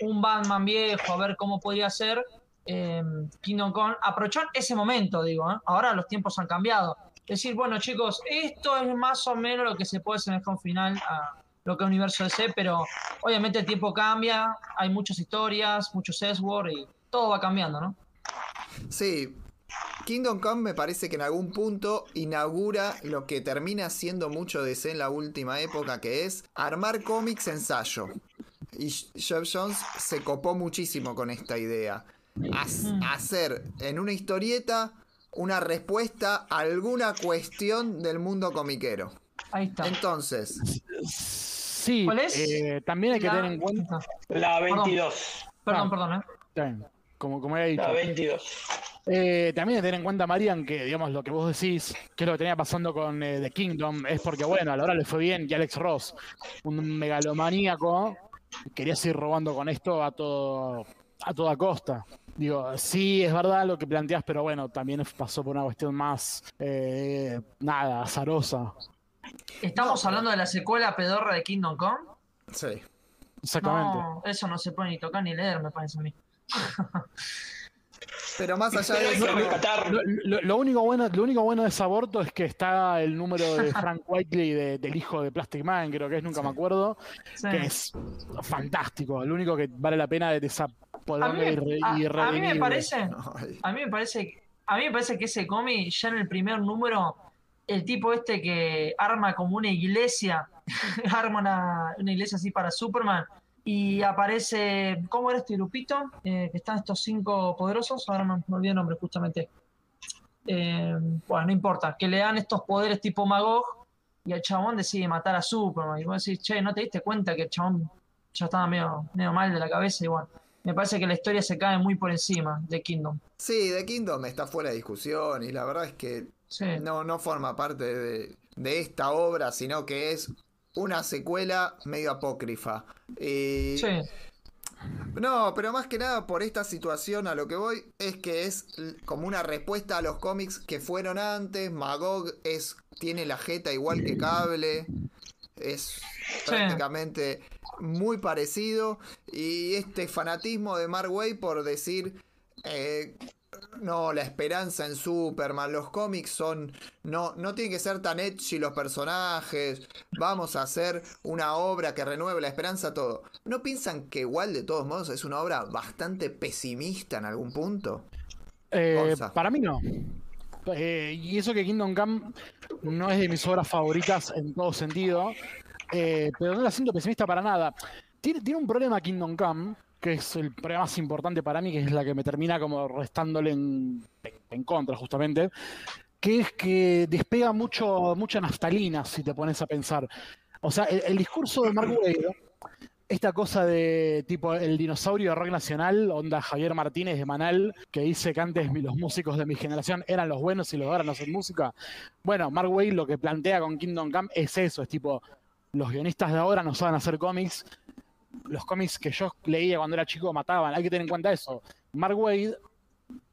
un Batman viejo a ver cómo podía ser, em, Kingdom Come aprovechó en ese momento, digo. ¿eh? Ahora los tiempos han cambiado. Decir, bueno, chicos, esto es más o menos lo que se puede hacer con final a lo que Universo DC, pero obviamente el tiempo cambia, hay muchas historias, muchos Edgeworth y todo va cambiando, ¿no? Sí. Kingdom Come me parece que en algún punto inaugura lo que termina siendo mucho DC en la última época, que es armar cómics ensayo. Y Jeff Jones se copó muchísimo con esta idea. Haz- hacer en una historieta una respuesta a alguna cuestión del mundo comiquero. Ahí está. Entonces, Sí, ¿Cuál es? eh, también hay que La- tener en cuenta. La 22. Perdón, Ah. perdón, ¿eh? Como, como he dicho. La 22. Eh, también hay que tener en cuenta, Marian, que digamos lo que vos decís, que es lo que tenía pasando con eh, The Kingdom, es porque, bueno, a la hora le fue bien y Alex Ross, un megalomaníaco, quería seguir robando con esto a todo a toda costa. Digo, sí, es verdad lo que planteas, pero bueno, también pasó por una cuestión más, eh, nada, azarosa. ¿Estamos No, hablando de la secuela pedorra de Kingdom Come? sí. Exactamente. No, eso no se puede ni tocar ni leer, me parece a mí. Pero más allá de eso. Lo, lo- lo único bueno, lo único bueno de ese aborto es que está el número de Frank Whiteley de- del hijo de Plastic Man, creo que es, nunca me acuerdo, Sí. que es fantástico. Lo único que vale la pena de esa A mí, me, irre- a- a mí me irredimible. parece, a mí me parece, a mí me parece que ese cómic ya en el primer número, el tipo este que arma como una iglesia, arma una, una iglesia así para Superman y aparece, ¿cómo era este grupito? Eh, que están estos cinco poderosos, ahora no me olvidé el nombre justamente. Eh, bueno, no importa, que le dan estos poderes tipo Magog y el chabón decide matar a Superman. Y vos decís, che, ¿no te diste cuenta que el chabón ya estaba medio, medio mal de la cabeza? Y bueno, me parece que la historia se cae muy por encima de Kingdom. Sí, The Kingdom está fuera de discusión y la verdad es que Sí. no, no forma parte de, de esta obra, sino que es una secuela medio apócrifa. Y- Sí. No, pero más que nada por esta situación a lo que voy es que es como una respuesta a los cómics que fueron antes. Magog es, tiene la jeta igual que Cable. Es prácticamente muy parecido. Y este fanatismo de Mark Way por decir. eh, no, la esperanza en Superman, los cómics son. No, no tienen que ser tan edgy los personajes. Vamos a hacer una obra que renueve la esperanza, todo. ¿No piensan que igual de todos modos es una obra bastante pesimista en algún punto? Eh, para mí no. Eh, y eso que Kingdom Come no es de mis obras favoritas en todo sentido, eh, pero no la siento pesimista para nada. Tiene, tiene un problema Kingdom Come, que es el problema más importante para mí, que es la que me termina como restándole en, en- contra justamente, que es que despega mucho, mucha naftalina si te pones a pensar. O sea, el, discurso de Mark Wade, esta cosa de tipo el dinosaurio de rock nacional, onda Javier Martínez de Manal, que dice que antes los músicos de mi generación eran los buenos y los ahora no hacen música. Bueno, Mark Wade lo que plantea con Kingdom Come es eso, es tipo, los guionistas de ahora no saben hacer cómics, los cómics que yo leía cuando era chico mataban, hay que tener en cuenta eso. Mark Wade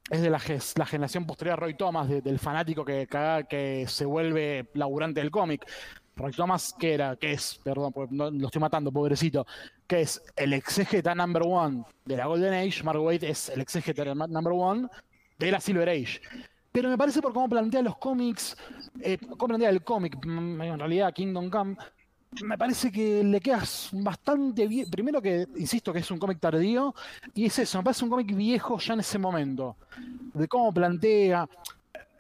es de la, la generación posterior a Roy Thomas, de- del fanático que, que, se vuelve laburante del cómic. Roy Thomas, que era, que es, perdón, no, lo estoy matando, pobrecito, que es el exégeta number one de la Golden Age, Mark Waid es el exégeta number one de la Silver Age. pero me parece por cómo plantea los cómics, eh, cómo plantea el cómic, mm, en realidad Kingdom Come, me parece que le quedas bastante bien. Primero que, insisto, que es un cómic tardío, y es eso, me parece un cómic viejo ya en ese momento, de cómo plantea.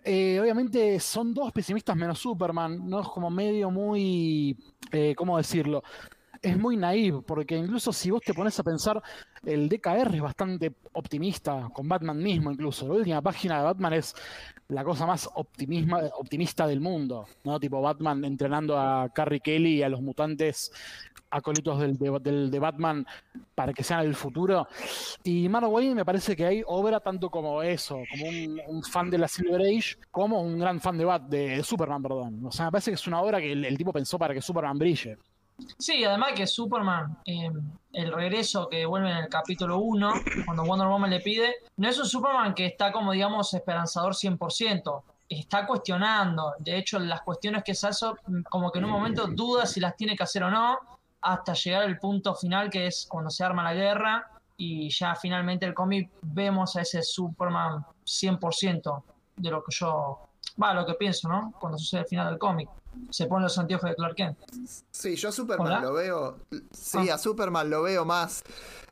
Eh, obviamente son dos pesimistas menos Superman, no es como medio muy, eh, ¿cómo decirlo? Es muy naive, porque incluso si vos te pones a pensar, el DKR es bastante optimista, con Batman mismo incluso. La última página de Batman es la cosa más optimisma, optimista del mundo, ¿no? Tipo Batman entrenando a Carrie Kelly y a los mutantes acólitos del, de, del- de Batman para que sean el futuro. Y Wayne me parece que hay obra tanto como eso, como un, un fan de la Silver Age, como un gran fan de, Bat, de Superman, perdón. O sea, me parece que es una obra que el, el tipo pensó para que Superman brille. Sí, además que Superman, eh, el regreso que vuelve en el capítulo 1, cuando Wonder Woman le pide, no es un Superman que está como, digamos, esperanzador 100%. Está cuestionando. De hecho, las cuestiones que se hace, como que en un momento duda si las tiene que hacer o no, hasta llegar al punto final que es cuando se arma la guerra y ya finalmente el cómic vemos a ese Superman 100% de lo que yo, va, lo que pienso, ¿no? Cuando sucede el final del cómic. Se pone los anteojos de Clark Kent. Sí, yo a Superman ¿Hola? lo veo. Sí, Ah. a Superman lo veo más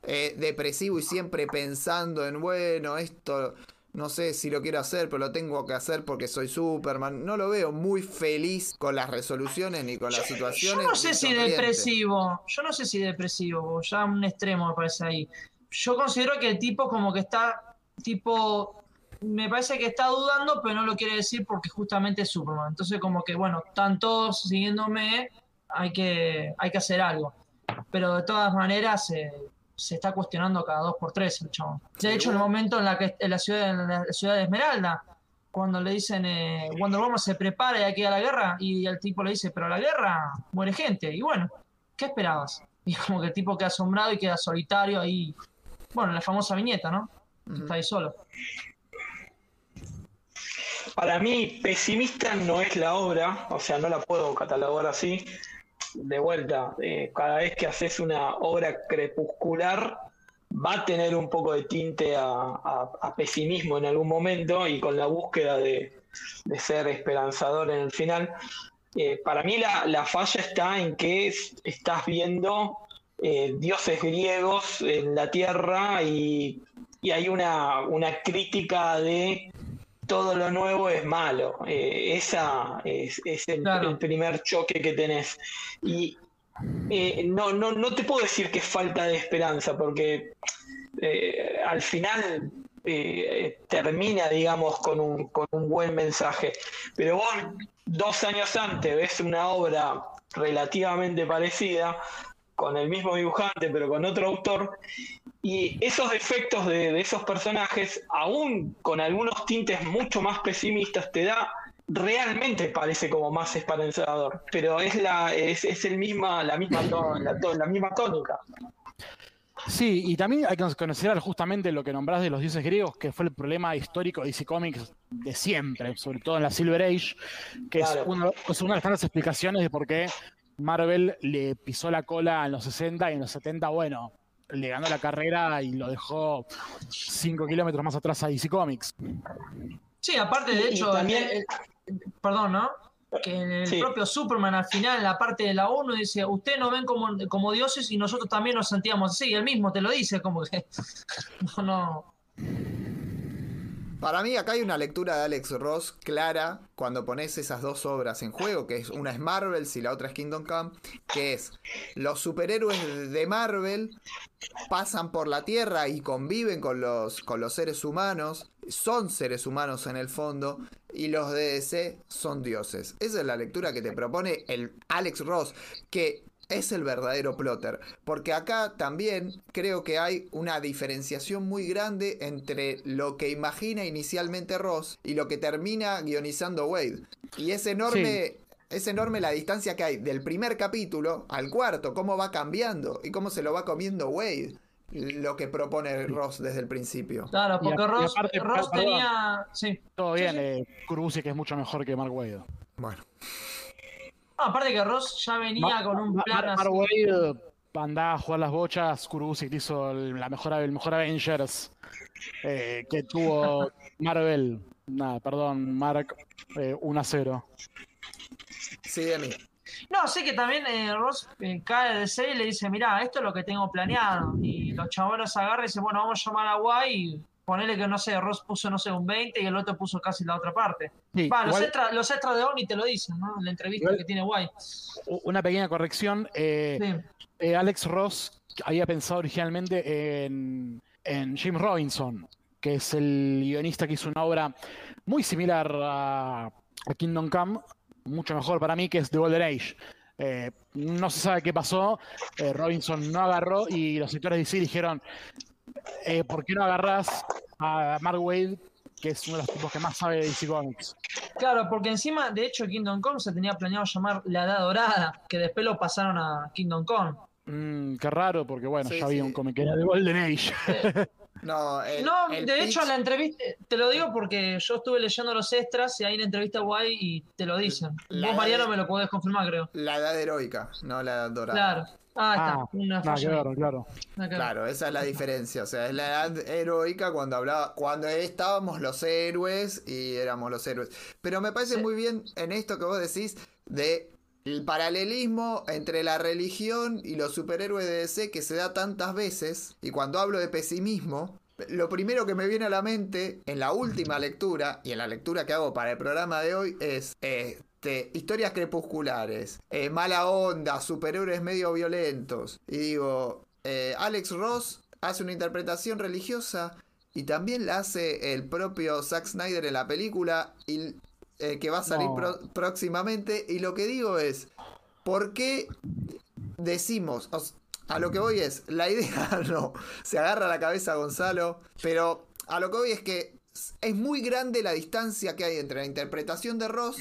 eh, depresivo y siempre pensando en, bueno, esto no sé si lo quiero hacer, pero lo tengo que hacer porque soy Superman. No lo veo muy feliz con las resoluciones ni con las Yo situaciones. no sé si depresivo, yo no sé si depresivo, ya un extremo me parece ahí. Yo considero que el tipo como que está, tipo, me parece que está dudando, pero no lo quiere decir porque justamente es Superman. Entonces como que, bueno, están todos siguiéndome, hay que, hay que hacer algo. Pero de todas maneras eh, se está cuestionando cada dos por tres el chabón. De hecho, en el momento en la que en la ciudad, en la ciudad de Esmeralda, cuando le dicen eh, Wonder Woman se prepara y hay que ir a la guerra, y el tipo le dice, pero a la guerra muere gente. Y bueno, ¿qué esperabas? Y como que el tipo queda asombrado y queda solitario ahí. Bueno, la famosa viñeta, ¿no? Está ahí solo. Para mí, pesimista no es la obra, o sea, no la puedo catalogar así. De vuelta, eh, cada vez que haces una obra crepuscular, va a tener un poco de tinte a, pesimismo en algún momento y con la búsqueda de, ser esperanzador en el final. Eh, para mí la, la falla está en que es- estás viendo eh, dioses griegos en la tierra y, hay una crítica de todo lo nuevo es malo. Eh, esa es, es el, Claro. el primer choque que tenés. Y eh, no, no, no te puedo decir que es falta de esperanza, porque eh, al final eh, termina, digamos, con un, con un buen mensaje. Pero vos, dos años antes, ves una obra relativamente parecida, con el mismo dibujante, pero con otro autor, y esos defectos de, de esos personajes, aún con algunos tintes mucho más pesimistas, te da realmente parece como más esperanzador, pero es la es, es el misma la misma la, misma tónica. Sí, y también hay que considerar justamente lo que nombrás de los dioses griegos, que fue el problema histórico de DC Comics de siempre, sobre todo en la Silver Age, que Claro. es, uno- es una de las tantas explicaciones de por qué Marvel le pisó la cola en los 60 y en los 70, bueno, le ganó la carrera y lo dejó 5 kilómetros más atrás a DC Comics. Sí, aparte, de hecho, también- el- el- perdón, ¿no? Que en el Sí. propio Superman al final, en la parte de la ONU, dice, ustedes nos ven como, como dioses y nosotros también nos sentíamos así. Él mismo te lo dice, como que... No, no. Para mí acá hay una lectura de Alex Ross clara cuando pones esas dos obras en juego, que es una es Marvel y la otra es Kingdom Come, que es los superhéroes de Marvel pasan por la Tierra y conviven con los, con los seres humanos, son seres humanos en el fondo, y los de DC son dioses. Esa es la lectura que te propone el Alex Ross, que es el verdadero plotter. Porque acá también creo que hay una diferenciación muy grande entre lo que imagina inicialmente Ross y lo que termina guionizando Wade. Y es enorme. Es enorme la distancia que hay del primer capítulo al cuarto, cómo va cambiando y cómo se lo va comiendo Wade, lo que propone Ross desde el principio. Claro, porque a- Ross, aparte, Ross perdón. tenía... Sí. Todo Sí, bien, sí. eh, que es mucho mejor que Mark Wade. Bueno, No, aparte que Ross ya venía Mar- con un Mar- plan Mark así. Wade andá a jugar las bochas, Kurubusic hizo el, la mejor, el mejor Avengers eh, que tuvo Marvel. Nada, perdón, Mark, eh, 1 a 0. Sí, de mí. No, sé que también eh, Ross eh, cae de C y le dice, mirá, esto es lo que tengo planeado. Y los chabones agarran y dicen, bueno, vamos a llamar a Guay y ponerle que, no sé, Ross puso, no sé, un 20 y el otro puso casi la otra parte. Sí, Va, los, extras los de Omni te lo dicen, ¿no? En la entrevista Igual- que tiene Guay. U- Una pequeña corrección. eh, Sí. eh, Alex Ross había pensado originalmente en, en Jim Robinson, que es el guionista que hizo una obra muy similar a, a Kingdom Come, mucho mejor para mí, que es The Golden Age. Eh, no se sabe qué pasó, eh, Robinson no agarró y los sectores de DC dijeron, eh, ¿por qué no agarras a Mark Wade, que es uno de los tipos que más sabe de DC Comics? Claro, porque encima, de hecho, Kingdom Come se tenía planeado llamar La Edad Dorada, que después lo pasaron a Kingdom Come. Mm, qué raro, porque bueno, Sí, ya había sí. un cómic que era The Golden Age. No, el- no, el de hecho, pitch- en la entrevista, te lo digo porque yo estuve leyendo los extras y hay una entrevista guay y te lo dicen. La Vos, de- Mariano, me lo podés confirmar, creo. la edad heroica, no la edad dorada. Claro. Ah, está. Ah, una falla. claro. Ver. Claro, esa es la diferencia. O sea, es la edad heroica cuando hablaba, cuando estábamos los héroes y éramos los héroes. Pero me parece Sí. muy bien en esto que vos decís de el paralelismo entre la religión y los superhéroes de DC que se da tantas veces. Y cuando hablo de pesimismo, lo primero que me viene a la mente en la última lectura y en la lectura que hago para el programa de hoy es este, historias crepusculares, eh, mala onda, superhéroes medio violentos. Y digo, eh, Alex Ross hace una interpretación religiosa y también la hace el propio Zack Snyder en la película y, eh, que va a salir No. pro- próximamente. Y lo que digo es, ¿por qué decimos, os- a lo que voy es, la idea no, se agarra la cabeza Gonzalo, pero a lo que voy es que es muy grande la distancia que hay entre la interpretación de Ross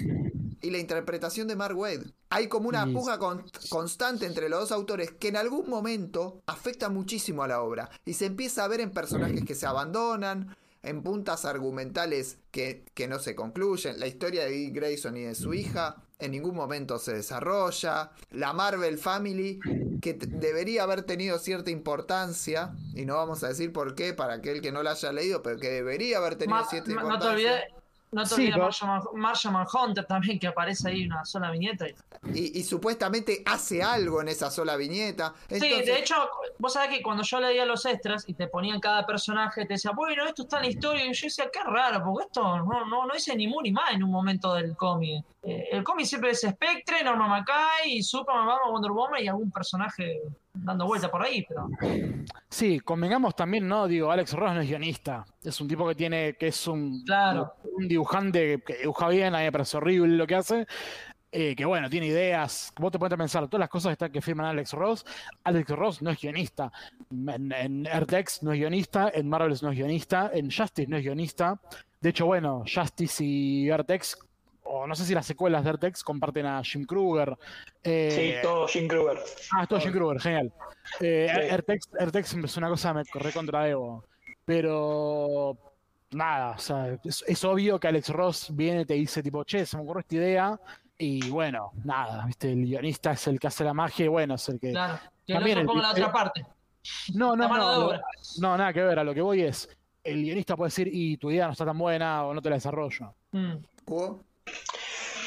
y la interpretación de Mark Wade. Hay como una puja con- constante entre los dos autores que en algún momento afecta muchísimo a la obra y se empieza a ver en personajes que se abandonan, en puntas argumentales que, que no se concluyen. La historia de Dick Grayson y de su hija en ningún momento se desarrolla. La Marvel Family, que debería haber tenido cierta importancia, y no vamos a decir por qué para aquel que no la haya leído, pero que debería haber tenido Ma- cierta ma- no te importancia. olvides, no te Sí, olvides pero- Martian Manhunter también, que aparece ahí una sola viñeta. y- Y, y supuestamente hace algo en esa sola viñeta. Sí, de hecho, vos sabés que cuando yo leía los extras y te ponían cada personaje, te decía, bueno, esto está en la historia. Y yo decía, qué raro, porque esto no, no, no dice ni mu ni más en un momento del cómic. Eh, el cómic siempre es Spectre, Norma Mackay, Superman, Wonder Woman y algún personaje dando vuelta por ahí, pero. Sí, convengamos también, ¿no? Digo, Alex Ross no es guionista. Es un tipo que tiene, que es un, Claro. un dibujante que dibuja bien, a mí me parece horrible lo que hace. eh, que bueno, tiene ideas. Vos te puedes pensar, todas las cosas que, firman Alex Ross. Alex Ross no es guionista. En, en no es guionista. En Marvels no es guionista. En Justice no es guionista. De hecho, bueno, Justice y Earth-X, o no sé si las secuelas de Earth-X comparten a Jim Kruger. eh, Sí, todo Jim Kruger. Ah, todo Jim Kruger, genial. Eh, Sí. Es una cosa me corre contra Evo. Pero nada, o sea, es, es obvio que Alex Ross viene y te dice tipo, che, se me ocurrió esta idea. Y bueno, nada, viste, el guionista es el que hace la magia y bueno, es el que. Claro. Que el También otro el- ponga la el- otra parte. No, no, no, no, nada que ver, a lo que voy es, el guionista puede decir, y tu idea no está tan buena o no te la desarrollo. Mm.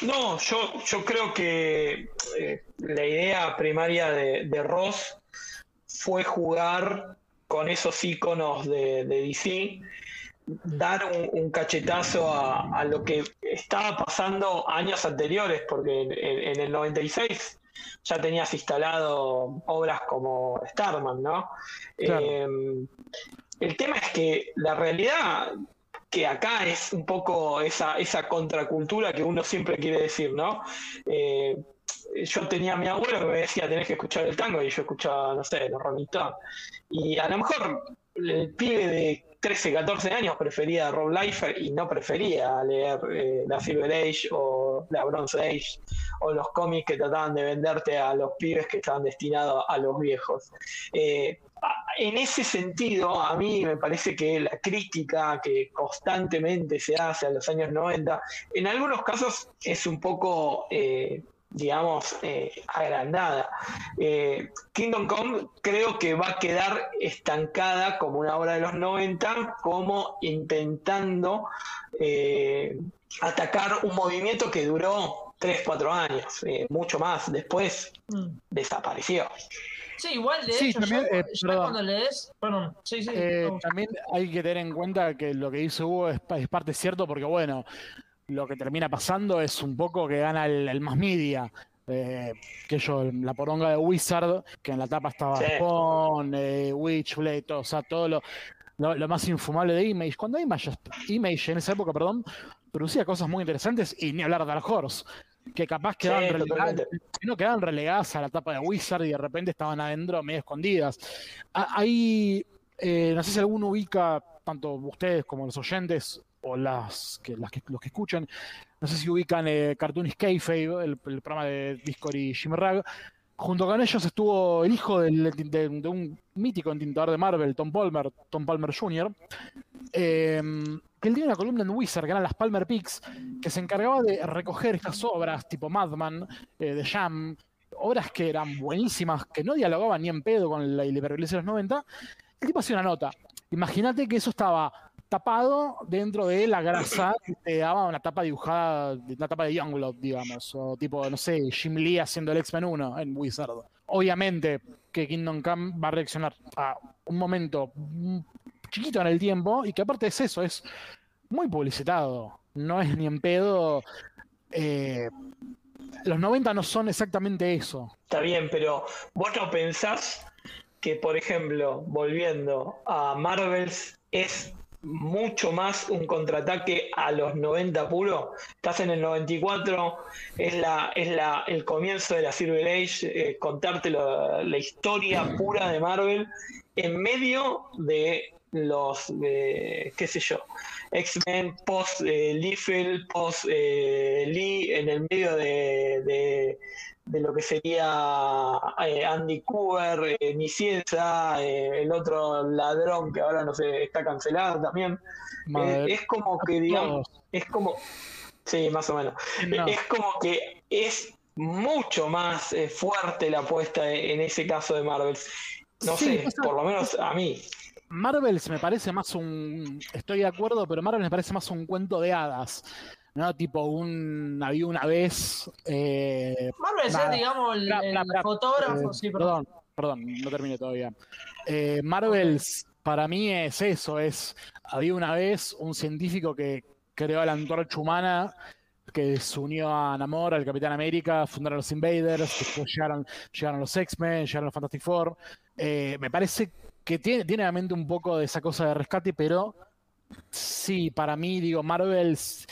No, yo, yo creo que eh, la idea primaria de, de Ross fue jugar con esos iconos de, de DC, dar un, un cachetazo a, a lo que estaba pasando años anteriores, porque en, en- el 96 ya tenías instalado obras como Starman, ¿no? Claro. Eh, el tema es que la realidad que acá es un poco esa, esa contracultura que uno siempre quiere decir, ¿no? Eh, yo tenía a mi abuelo que me decía tenés que escuchar el tango y yo escuchaba, no sé, los Rolling. Y a lo mejor el pibe de 13, 14 años prefería Rob Liefeld y no prefería leer eh, la Silver Age o la Bronze Age o los cómics que trataban de venderte a los pibes que estaban destinados a los viejos. Eh, en ese sentido, a mí me parece que la crítica que constantemente se hace a los años 90, en algunos casos es un poco eh, digamos, eh, agrandada. Eh, Kingdom Come creo que va a quedar estancada como una obra de los 90, como intentando atacar un movimiento que duró 3, 4 años, mucho más. Después Mm. desapareció. Sí, igual de Sí, hecho, también, yo- eh, cuando lees. Sí, sí. Eh, no. también hay que tener en cuenta que lo que dice Hugo es, pa- es parte cierto porque, bueno, lo que termina pasando es un poco que gana el, el más media. Eh, que yo, la poronga de Wizard, que en la tapa estaba Sí. Spawn, eh, Witchblade, todo, o sea, todo lo, lo, lo más infumable de Image. Cuando Image, Image en esa época, perdón, producía cosas muy interesantes y ni hablar de Dark Horse, que capaz quedaban, Sí, relegadas, que no quedaban relegadas a la tapa de Wizard y de repente estaban adentro medio escondidas. Ah, Hay, eh, no sé si alguno ubica, tanto ustedes como los oyentes o las que, las que- los que escuchan, no sé si ubican eh, Cartoonist Kayfabe, el, el programa de Discord y Jimmy Rag. Junto con ellos estuvo el hijo del- de, de un mítico entintador de Marvel, Tom Palmer, Tom Palmer Jr., eh, que él tiene una columna en Wizard, que eran las Palmer Picks, que se encargaba de recoger estas obras tipo Madman, eh, de Jam, obras que eran buenísimas, que no dialogaban ni en pedo con la hiperviolencia de los 90. El tipo hacía una nota. Imagínate que eso estaba tapado dentro de la grasa que te daba una tapa dibujada, una tapa de Youngblood, digamos, o tipo, no sé, Jim Lee haciendo el X-Men 1 en Wizard. Obviamente que Kingdom Come va a reaccionar a un momento chiquito en el tiempo y que aparte es eso, es muy publicitado. No es ni en pedo. eh, los 90 no son exactamente eso. Está bien, pero vos no pensás que, por ejemplo, volviendo a Marvels, es mucho más un contraataque a los 90 puro. Estás en el 94, es la, es la, el comienzo de la Silver Age, eh, contarte lo- la historia pura de Marvel en medio de los, eh, qué sé yo, X-Men, post eh, Liefeld, post eh, Lee, en el medio de, de- de lo que sería eh, Andy Cooper, eh, Nicieza, eh, el otro ladrón que ahora no sé, está cancelado también. Eh, es como que, digamos, es como, sí, más o menos. No. Es como que es mucho más eh, fuerte la apuesta en ese caso de Marvel. No Sí, sé, pasa- por lo menos a mí. Marvels me parece más un. Estoy de acuerdo, pero Marvel me parece más un cuento de hadas. ¿No? Tipo un. Había una vez. eh, Marvel es, digamos, el, fotógrafo. Eh, sí, perdón. perdón, perdón, no terminé todavía. Eh, Marvels, para mí es eso, es, había una vez un científico que creó la antorcha humana, que se unió a Namor, al Capitán América, fundaron los Invaders, después llegaron, llegaron los X-Men, llegaron los Fantastic Four. Eh, me parece que tiene, tiene obviamente un poco de esa cosa de rescate, pero sí, para mí, digo, Marvels...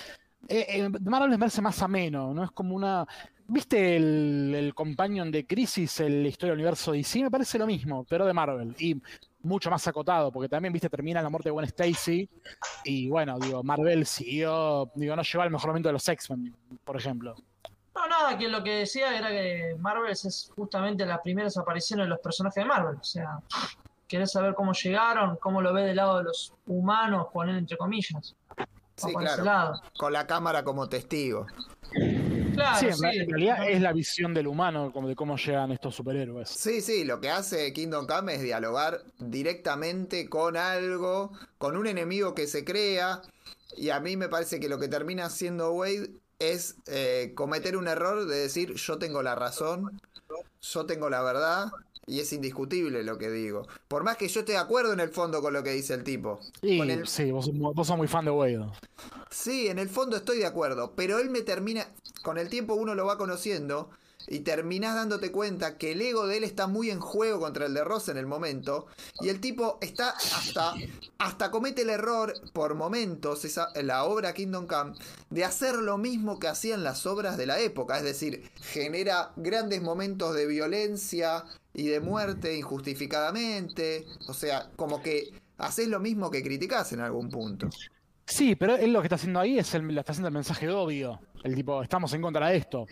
Eh, eh, Marvel me parece más ameno, ¿no? Es como una... ¿Viste el, el companion de Crisis, el Historia del Universo DC? Me parece lo mismo, pero de Marvel. Y mucho más acotado, porque también, viste, termina la muerte de Gwen Stacy. Y bueno, digo, Marvel siguió, digo, no lleva el mejor momento de los X-Men, por ejemplo. No, nada, que lo que decía era que Marvel es justamente las primeras apariciones de los personajes de Marvel. O sea, querés saber cómo llegaron, cómo lo ve del lado de los humanos, poner entre comillas. Sí, ese lado. Con la cámara como testigo. Claro, sí, en, sí. ra- en realidad es la visión del humano, como de cómo llegan estos superhéroes. Sí, sí, lo que hace Kingdom Come es dialogar directamente con algo, con un enemigo que se crea. Y a mí me parece que lo que termina haciendo Wade es eh, cometer un error de decir yo tengo la razón, yo tengo la verdad. Y es indiscutible lo que digo. Por más que yo esté de acuerdo en el fondo con lo que dice el tipo. El- sí, vos, sos mu- vos sos muy fan de Wade. Sí, en el fondo estoy de acuerdo, pero él me termina, con el tiempo uno lo va conociendo y terminás dándote cuenta que el ego de él está muy en juego contra el de Ross en el momento y el tipo está hasta, hasta comete el error por momentos, esa, la obra Kingdom Come, de hacer lo mismo que hacían las obras de la época, es decir, genera grandes momentos de violencia y de muerte injustificadamente, o sea, como que haces lo mismo que criticás en algún punto. Sí, pero él lo que está haciendo ahí es el, está haciendo el mensaje obvio. El tipo, estamos en contra de esto.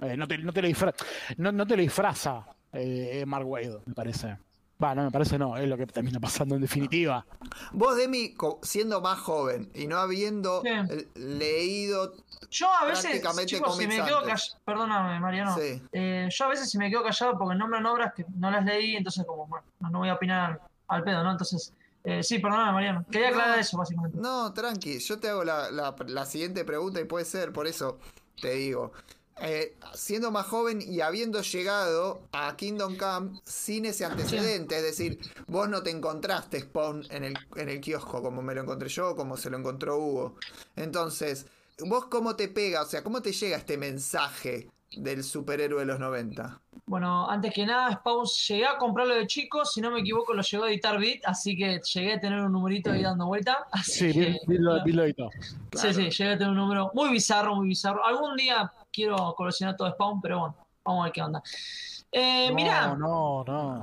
Eh, no, te, no, te lo disfra- no, no te lo disfraza eh, Mark Wade, me parece. Va, no, me parece no, es lo que termina pasando en definitiva. Vos, Demi, siendo más joven y no habiendo Sí. eh, leído. Yo a veces, chicos, si me quedo callado, perdóname, Mariano, Sí. Eh, yo a veces si me quedo callado porque nombran obras que no las leí, entonces como, bueno, no, no voy a opinar al pedo, ¿no? Entonces, eh, sí, perdóname, Mariano. Quería No. aclarar eso, básicamente. No, tranqui, yo te hago la, la- la siguiente pregunta y puede ser, por eso te digo. Eh, siendo más joven y habiendo llegado a Kingdom Come sin ese antecedente, es decir, vos no te encontraste Spawn en el, en el kiosco como me lo encontré yo, como se lo encontró Hugo. Entonces, ¿vos cómo te pega? O sea, ¿cómo te llega este mensaje del superhéroe de los 90? Bueno, antes que nada, Spawn, llegué a comprarlo de chico, si no me equivoco lo llegó a editar Beat, así que llegué a tener un numerito ahí dando vuelta. Así Sí, que, lo, sí, sí, llegué a tener un número muy bizarro, muy bizarro. Algún día quiero coleccionar todo Spawn, pero bueno, vamos a ver qué onda. Eh, no, mirá, no, no.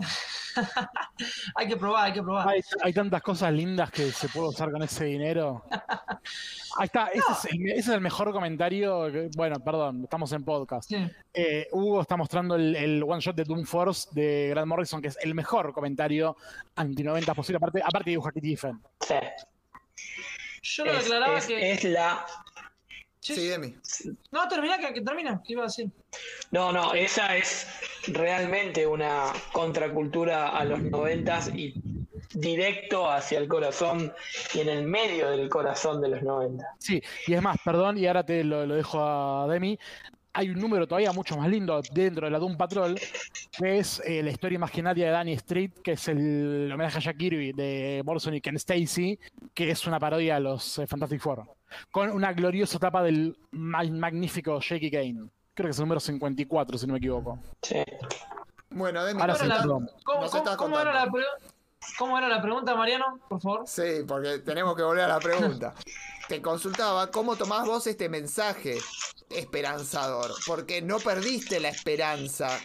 hay que probar, hay que probar. Hay, hay tantas cosas lindas que se puede usar con ese dinero. Ahí está, ese, es el, ese es el mejor comentario. que- bueno, perdón, estamos en podcast. Sí. Eh, Hugo está mostrando el, el one shot de Doom Force de Grant Morrison, que es el mejor comentario anti-90 posible. Aparte, aparte dibuja Kitty. Sí. Yo lo Es, declaraba es- que... es la. Sí. Demi. No, termina, que, que termina, ¿qué iba a decir? No, no, esa es realmente una contracultura a los noventas y directo hacia el corazón y en el medio del corazón de los 90. Sí, y es más, perdón, y ahora te lo, lo dejo a Demi. Hay un número todavía mucho más lindo dentro de la Doom Patrol, que es eh, la historia imaginaria de Danny Street, que es el homenaje a Jack Kirby de Morrison y Ken Stacy, que es una parodia a los eh, Fantastic Four, con una gloriosa tapa del ma- magnífico Shaky Kane. Creo que es el número 54, si no me equivoco. Sí. Bueno, Demi, Ahora. ¿Cómo, era la cómo era la pregunta, Mariano? Por favor. Sí, porque tenemos que volver a la pregunta. Te consultaba cómo tomás vos este mensaje esperanzador, porque no perdiste la esperanza,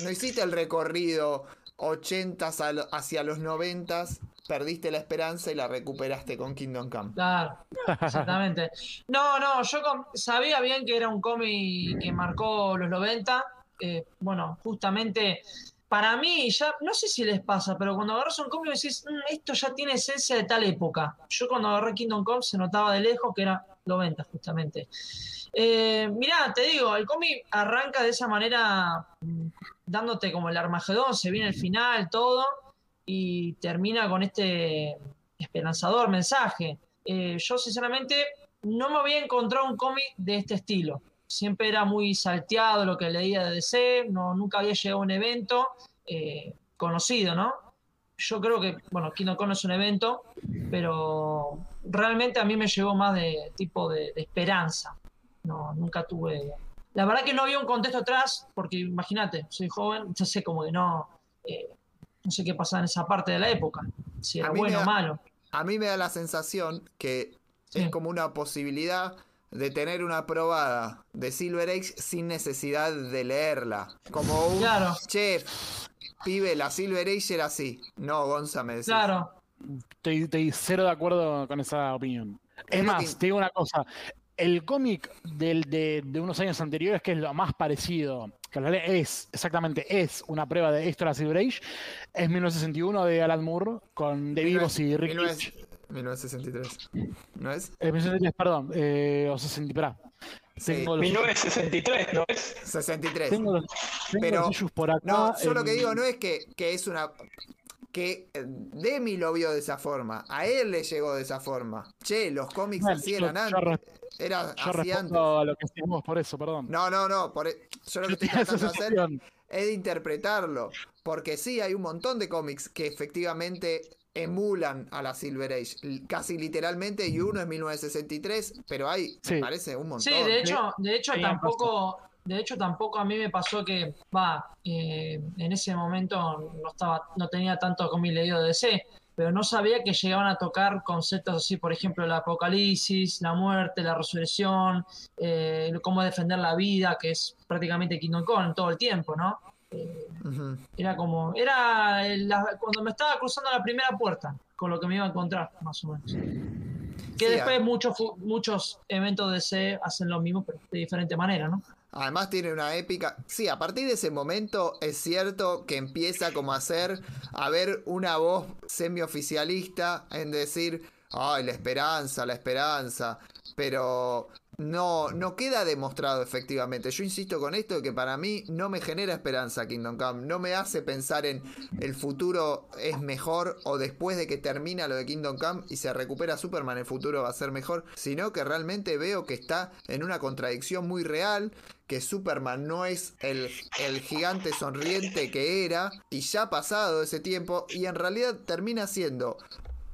no hiciste el recorrido 80 hacia los 90, perdiste la esperanza y la recuperaste con Kingdom Come. Claro, exactamente. No, no, yo sabía bien que era un cómic que marcó los 90. eh, bueno, justamente para mí, ya no sé si les pasa, pero cuando agarras un cómic decís, "Mm, esto ya tiene esencia de tal época. Yo cuando agarré Kingdom Come se notaba de lejos que era 90, justamente. Eh, mirá, te digo, el cómic arranca de esa manera, mm, dándote como el Armagedón, se viene el final, todo, y termina con este esperanzador mensaje. Eh, yo sinceramente no me había encontrado un cómic de este estilo. Siempre era muy salteado lo que leía de DC, no, nunca había llegado a un evento eh, conocido, ¿no? Yo creo que, bueno, Kingdom Come es un evento, pero realmente a mí me llegó más de tipo de, de esperanza. No, nunca tuve... La verdad que no había un contexto atrás, porque imagínate, soy joven, ya sé como que no... eh, no sé qué pasaba en esa parte de la época, si era bueno o malo. A mí me da la sensación que Sí. es como una posibilidad de tener una probada de Silver Age sin necesidad de leerla. Como un Claro. chef, pibe, la Silver Age era así. No, Gonza me decís. Claro, Estoy, estoy cero de acuerdo con esa opinión. Es más, que- te digo una cosa. El cómic del- de, de unos años anteriores, que es lo más parecido, que en realidad es, exactamente, es una prueba de esto, la Silver Age, es 1961 de Alan Moore con De Vivos y Rick 19- Rich. 1963. ¿No es? Eh, 1963, perdón, eh, o 60, esperá. Sí, Tengo los, 1963, ¿no es? 63. tengo los, tengo Pero- los por acá. No, yo lo que digo no es que, que es una. Que eh, Demi lo vio de esa forma. A él le llegó de esa forma. Che, los cómics Bueno, así yo- eran yo antes. re- Era Yo así antes. a lo que decimos por eso, perdón. No, no, no. por e- yo lo que Yo estoy tratando de hacer es de interpretarlo. Porque sí, hay un montón de cómics que efectivamente emulan a la Silver Age. Casi literalmente, y uno es 1963, pero hay, me Sí. parece, un montón. Sí, de hecho, de hecho tampoco, de hecho tampoco a mí me pasó que, va, eh, en ese momento no estaba, no tenía tanto cómic leído de DC, pero no sabía que llegaban a tocar conceptos así, por ejemplo, el apocalipsis, la muerte, la resurrección, eh, cómo defender la vida, que es prácticamente Kingdom Come todo el tiempo, ¿no? Era como, era la- cuando me estaba cruzando la primera puerta, con lo que me iba a encontrar, más o menos. Que Sí, después muchos muchos eventos de DC hacen lo mismo, pero de diferente manera, ¿no? Además tiene una épica. Sí, a partir de ese momento es cierto que empieza como a hacer, a ver una voz semioficialista en decir, ay, la esperanza, la esperanza. Pero no, no queda demostrado efectivamente. Yo insisto con esto que para mí no me genera esperanza Kingdom Come. No me hace pensar en el futuro es mejor o después de que termina lo de Kingdom Come y se recupera Superman, el futuro va a ser mejor. Sino que realmente veo que está en una contradicción muy real. Que Superman no es el, el gigante sonriente que era y ya ha pasado ese tiempo y en realidad termina siendo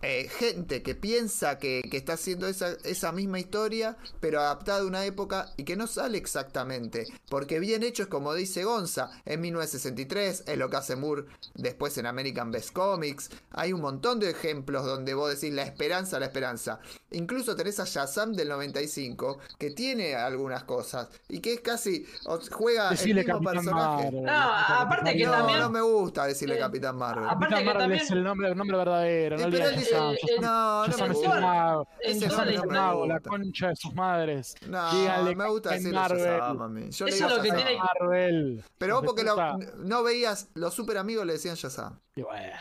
eh, gente que piensa que, que está haciendo esa, esa, misma historia, pero adaptada a una época y que no sale exactamente. Porque bien hecho es como dice Gonza, en 1963, es lo que hace Moore después en American Best Comics. Hay un montón de ejemplos donde vos decís la esperanza, la esperanza. Incluso tenés a Shazam del 95, que tiene algunas cosas y que es casi. juega Decirle el mismo Capitán personaje. Marvel. No, aparte que no, también. no me gusta decirle Eh, Capitán Marvel. aparte Capitán que Marvel también- es el nombre, el nombre verdadero. No Eh, pero olvides él dice- Eh, Shazam- no, no me gusta. Ese no la concha de sus madres. No, Díganle me gusta decirle Marvel. Yo Eso es lo que tiene- Marvel. Pero vos porque lo- no veías, los super amigos le decían Shazam. Y bueno.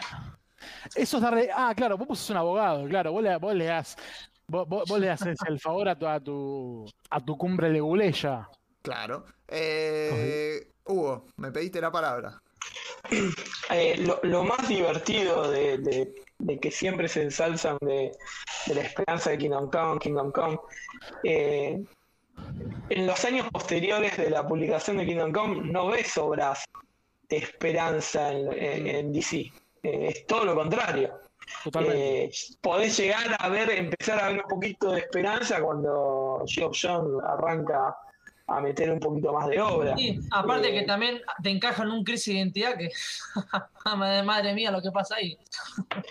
Eso es darle. Ah, claro, vos sos un abogado, claro. Vos le, vos le das. Vos, vos- vos le haces el favor a tu, a tu, a tu cumbre leguleya. Claro. Eh, Hugo, me pediste la palabra. Eh, lo, lo más divertido de, de- de que siempre se ensalzan de, de la esperanza de Kingdom Come, Kingdom Come, eh, en los años posteriores de la publicación de Kingdom Come no ves obras de esperanza en, en- en DC. Eh, es todo lo contrario. Podés llegar a ver, empezar a ver un poquito de esperanza cuando Geoff John arranca a meter un poquito más de obra. Y aparte Eh, que también te encaja en un crisis de identidad que. madre, madre mía, lo que pasa ahí.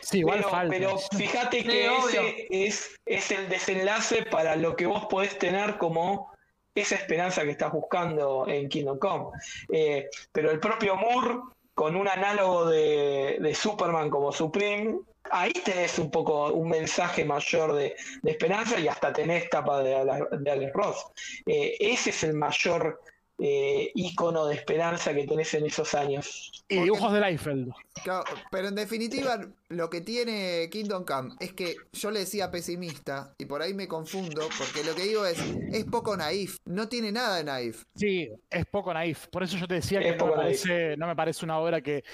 sí, igual pero, falta. pero fíjate Sí, que obvio. ese es, es el desenlace para lo que vos podés tener como esa esperanza que estás buscando en Kingdom Come. Eh, pero el propio Moore, con un análogo de, de Superman como Supreme, ahí tenés un poco un mensaje mayor de, de esperanza y hasta tenés tapa de, de Alex Ross. Eh, ese es el mayor eh, ícono de esperanza que tenés en esos años. y dibujos de Liefeld. Claro, pero en definitiva, lo que tiene Kingdom Come es que yo le decía pesimista y por ahí me confundo porque lo que digo es, es poco naif, no tiene nada de naif. Sí, es poco naif. Por eso yo te decía que me, parece, no me parece una obra que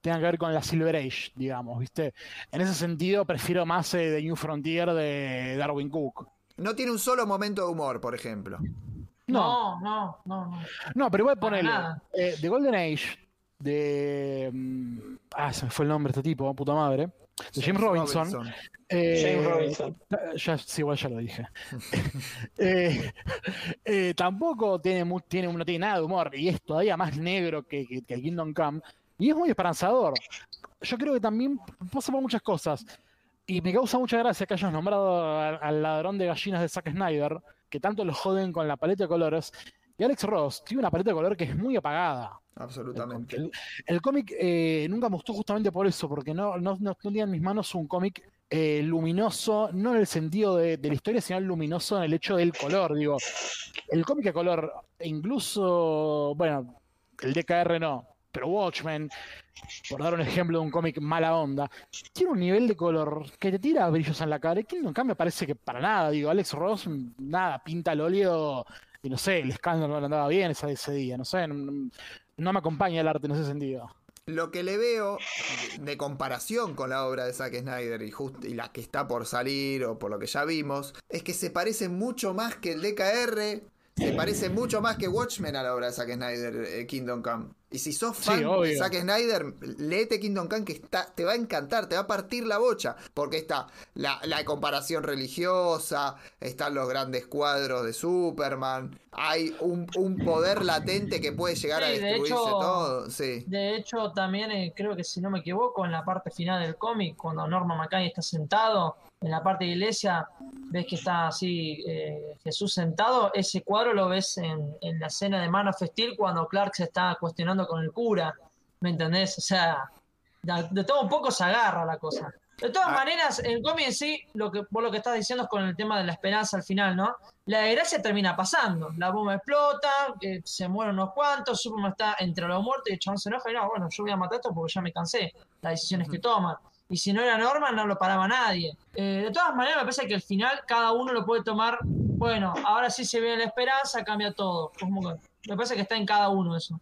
tenga que ver con la Silver Age, digamos, ¿viste? En ese sentido, prefiero más eh, The New Frontier de Darwin Cook. No tiene un solo momento de humor, por ejemplo. No, No, no, no. no. no, pero igual nada. eh, The Golden Age de. mm, Ah, se me fue el nombre de este tipo, puta madre. De James Robinson. eh, James Robinson. Ya, sí, igual ya lo dije. Eh, eh, tampoco tiene, mu- tiene, no tiene nada de humor y es todavía más negro que, que, que el Kingdom Come y es muy esperanzador. Yo creo que también pasa por muchas cosas y me causa mucha gracia que hayas nombrado a- al ladrón de gallinas de Zack Snyder, que tanto lo joden con la paleta de colores. Y Alex Ross tiene una paleta de color que es muy apagada. Absolutamente. El, el cómic eh, nunca me gustó justamente por eso, porque no, no, no tenía en mis manos un cómic eh, luminoso, no en el sentido de, de la historia, sino luminoso en el hecho del color. Digo, el cómic a color, incluso, bueno, el DKR no, pero Watchmen, por dar un ejemplo de un cómic mala onda, tiene un nivel de color que te tira brillos en la cara. Kingdom Come me parece que para nada, digo, Alex Ross, nada, pinta el óleo. Y no sé, el escándalo no andaba bien ese, día, no sé, no, me acompaña el arte en ese sentido. Lo que le veo de, comparación con la obra de Zack Snyder y, just- la que está por salir o por lo que ya vimos, es que se parece mucho más que el DKR, se parece mucho más que Watchmen a la obra de Zack Snyder, eh, Kingdom Come. Y si sos Sí, fan de. Zack Snyder, léete Kingdom Come que está, te va a encantar, te va a partir la bocha, porque está la, la comparación religiosa, están los grandes cuadros de Superman, hay un, un poder latente que puede llegar a de destruirse hecho- todo. Sí. De hecho, también eh, creo que si no me equivoco, en la parte final del cómic, cuando Norman McCann está sentado en la parte de iglesia, ves que está así eh, Jesús sentado. Ese cuadro lo ves en, en la escena de Man of Steel cuando Clark se está cuestionando con el cura. ¿Me entendés? O sea, de, de todo un poco se agarra la cosa. De todas Ah. maneras, el cómic en sí, lo que, vos lo que estás diciendo es con el tema de la esperanza al final, ¿no? La desgracia termina pasando. La bomba explota, se mueren unos cuantos, Superman está entre los muertos y el chabón se enoja y no, bueno, yo voy a matar esto porque ya me cansé. Las decisiones que toman. Y si no era Norman, no lo paraba nadie. Eh, de todas maneras, me parece que al final cada uno lo puede tomar. Bueno, ahora sí se ve la esperanza, cambia todo. Como que- me parece que está en cada uno eso.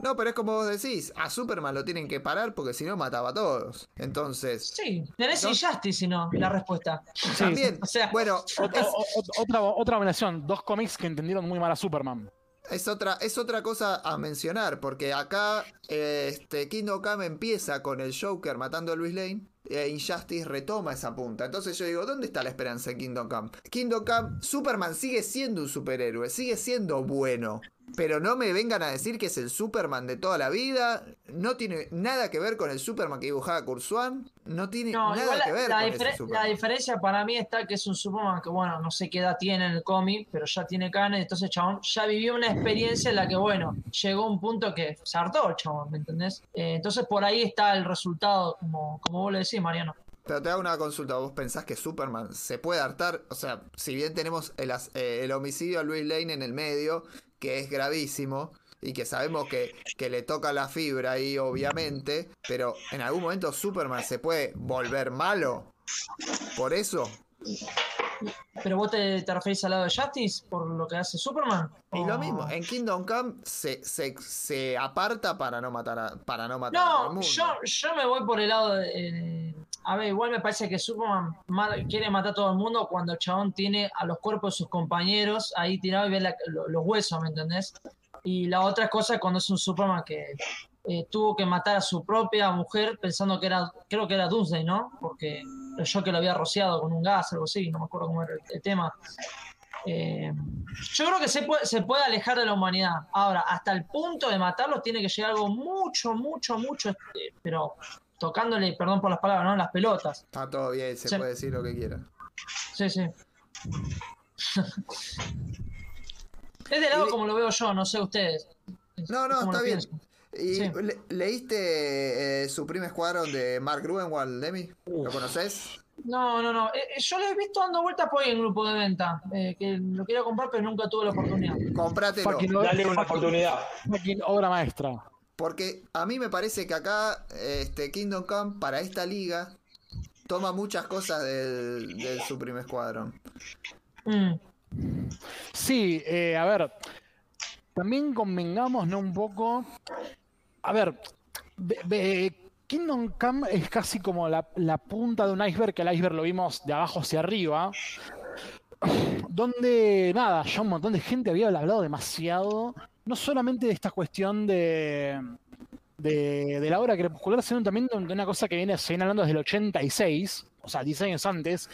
No, pero es como vos decís, a Superman lo tienen que parar porque si no mataba a todos. Entonces, Sí, tenés ¿No? Injustice, si no, la respuesta. también, O sea, bueno, Otra, es, otra, otra combinación, dos cómics que entendieron muy mal a Superman. Es otra, es otra cosa a mencionar, porque acá este, Kingdom Come empieza con el Joker matando a Luis Lane. E Injustice retoma esa punta. Entonces yo digo, ¿dónde está la esperanza en Kingdom Come? Kingdom Come, Superman sigue siendo un superhéroe, sigue siendo bueno. Pero no me vengan a decir que es el Superman de toda la vida. No tiene nada que ver con el Superman que dibujaba Kurzwan. No tiene No, nada que ver la, con ese la Superman. diferencia para mí está que es un Superman que, bueno, no sé qué edad tiene en el cómic, pero ya tiene canas, entonces chabón ya vivió una experiencia en la que, bueno, llegó a un punto que se hartó chabón, ¿me entendés? Eh, entonces por ahí está el resultado, como, como vos le decís, Mariano. Pero te hago una consulta. ¿Vos pensás que Superman se puede hartar? O sea, si bien tenemos el, eh, el homicidio a Luis Lane en el medio, que es gravísimo, y que sabemos que, que le toca la fibra ahí, obviamente, pero en algún momento Superman se puede volver malo. Por eso. ¿Pero vos te, te referís al lado de Justice por lo que hace Superman? Y ¿O- lo mismo, en Kingdom Come se, se, se aparta para no matar a, para no matar a todo el No, mundo. yo, yo me voy por el lado de... eh, a ver, igual me parece que Superman ma- quiere matar a todo el mundo cuando el chabón tiene a los cuerpos de sus compañeros ahí tirados y ve la- lo- los huesos, ¿me entendés? Y la otra cosa es cuando es un Superman que eh, tuvo que matar a su propia mujer pensando que era, creo que era Doomsday, ¿no? Porque yo que lo había rociado con un gas, algo así, no me acuerdo cómo era el, tema. Eh, yo creo que se puede, se puede alejar de la humanidad. Ahora, hasta el punto de matarlos tiene que llegar algo mucho, mucho, mucho, este, pero tocándole, perdón por las palabras, ¿no? Las pelotas. Está todo bien, se Sí. puede decir lo que quiera. Sí, sí. es de lado Y- como lo veo yo, no sé ustedes. Es- No, no, está bien. pienso. ¿Y Sí. le- leíste eh, Supreme Squadron de Mark Gruenwald, Demi? ¿Lo conoces? No, no, no. Eh, eh, yo lo he visto dando vueltas por ahí en grupo de venta. eh, que lo quería comprar, pero nunca tuve la oportunidad. Comprátelo. Dale una oportunidad. fucking obra maestra. Porque a mí me parece que acá este Kingdom Come para esta liga toma muchas cosas del, del Supreme Squadron. Mm. Sí, eh, a ver, también convengamos, ¿no? Un poco. A ver, ve- ve- Kingdom Come es casi como la, la punta de un iceberg, que el iceberg lo vimos de abajo hacia arriba. Donde, nada, ya un montón de gente había hablado demasiado, no solamente de esta cuestión de, de, de la obra crepuscular, sino también de una cosa que viene, se viene hablando desde el 86, o sea, 10 años antes,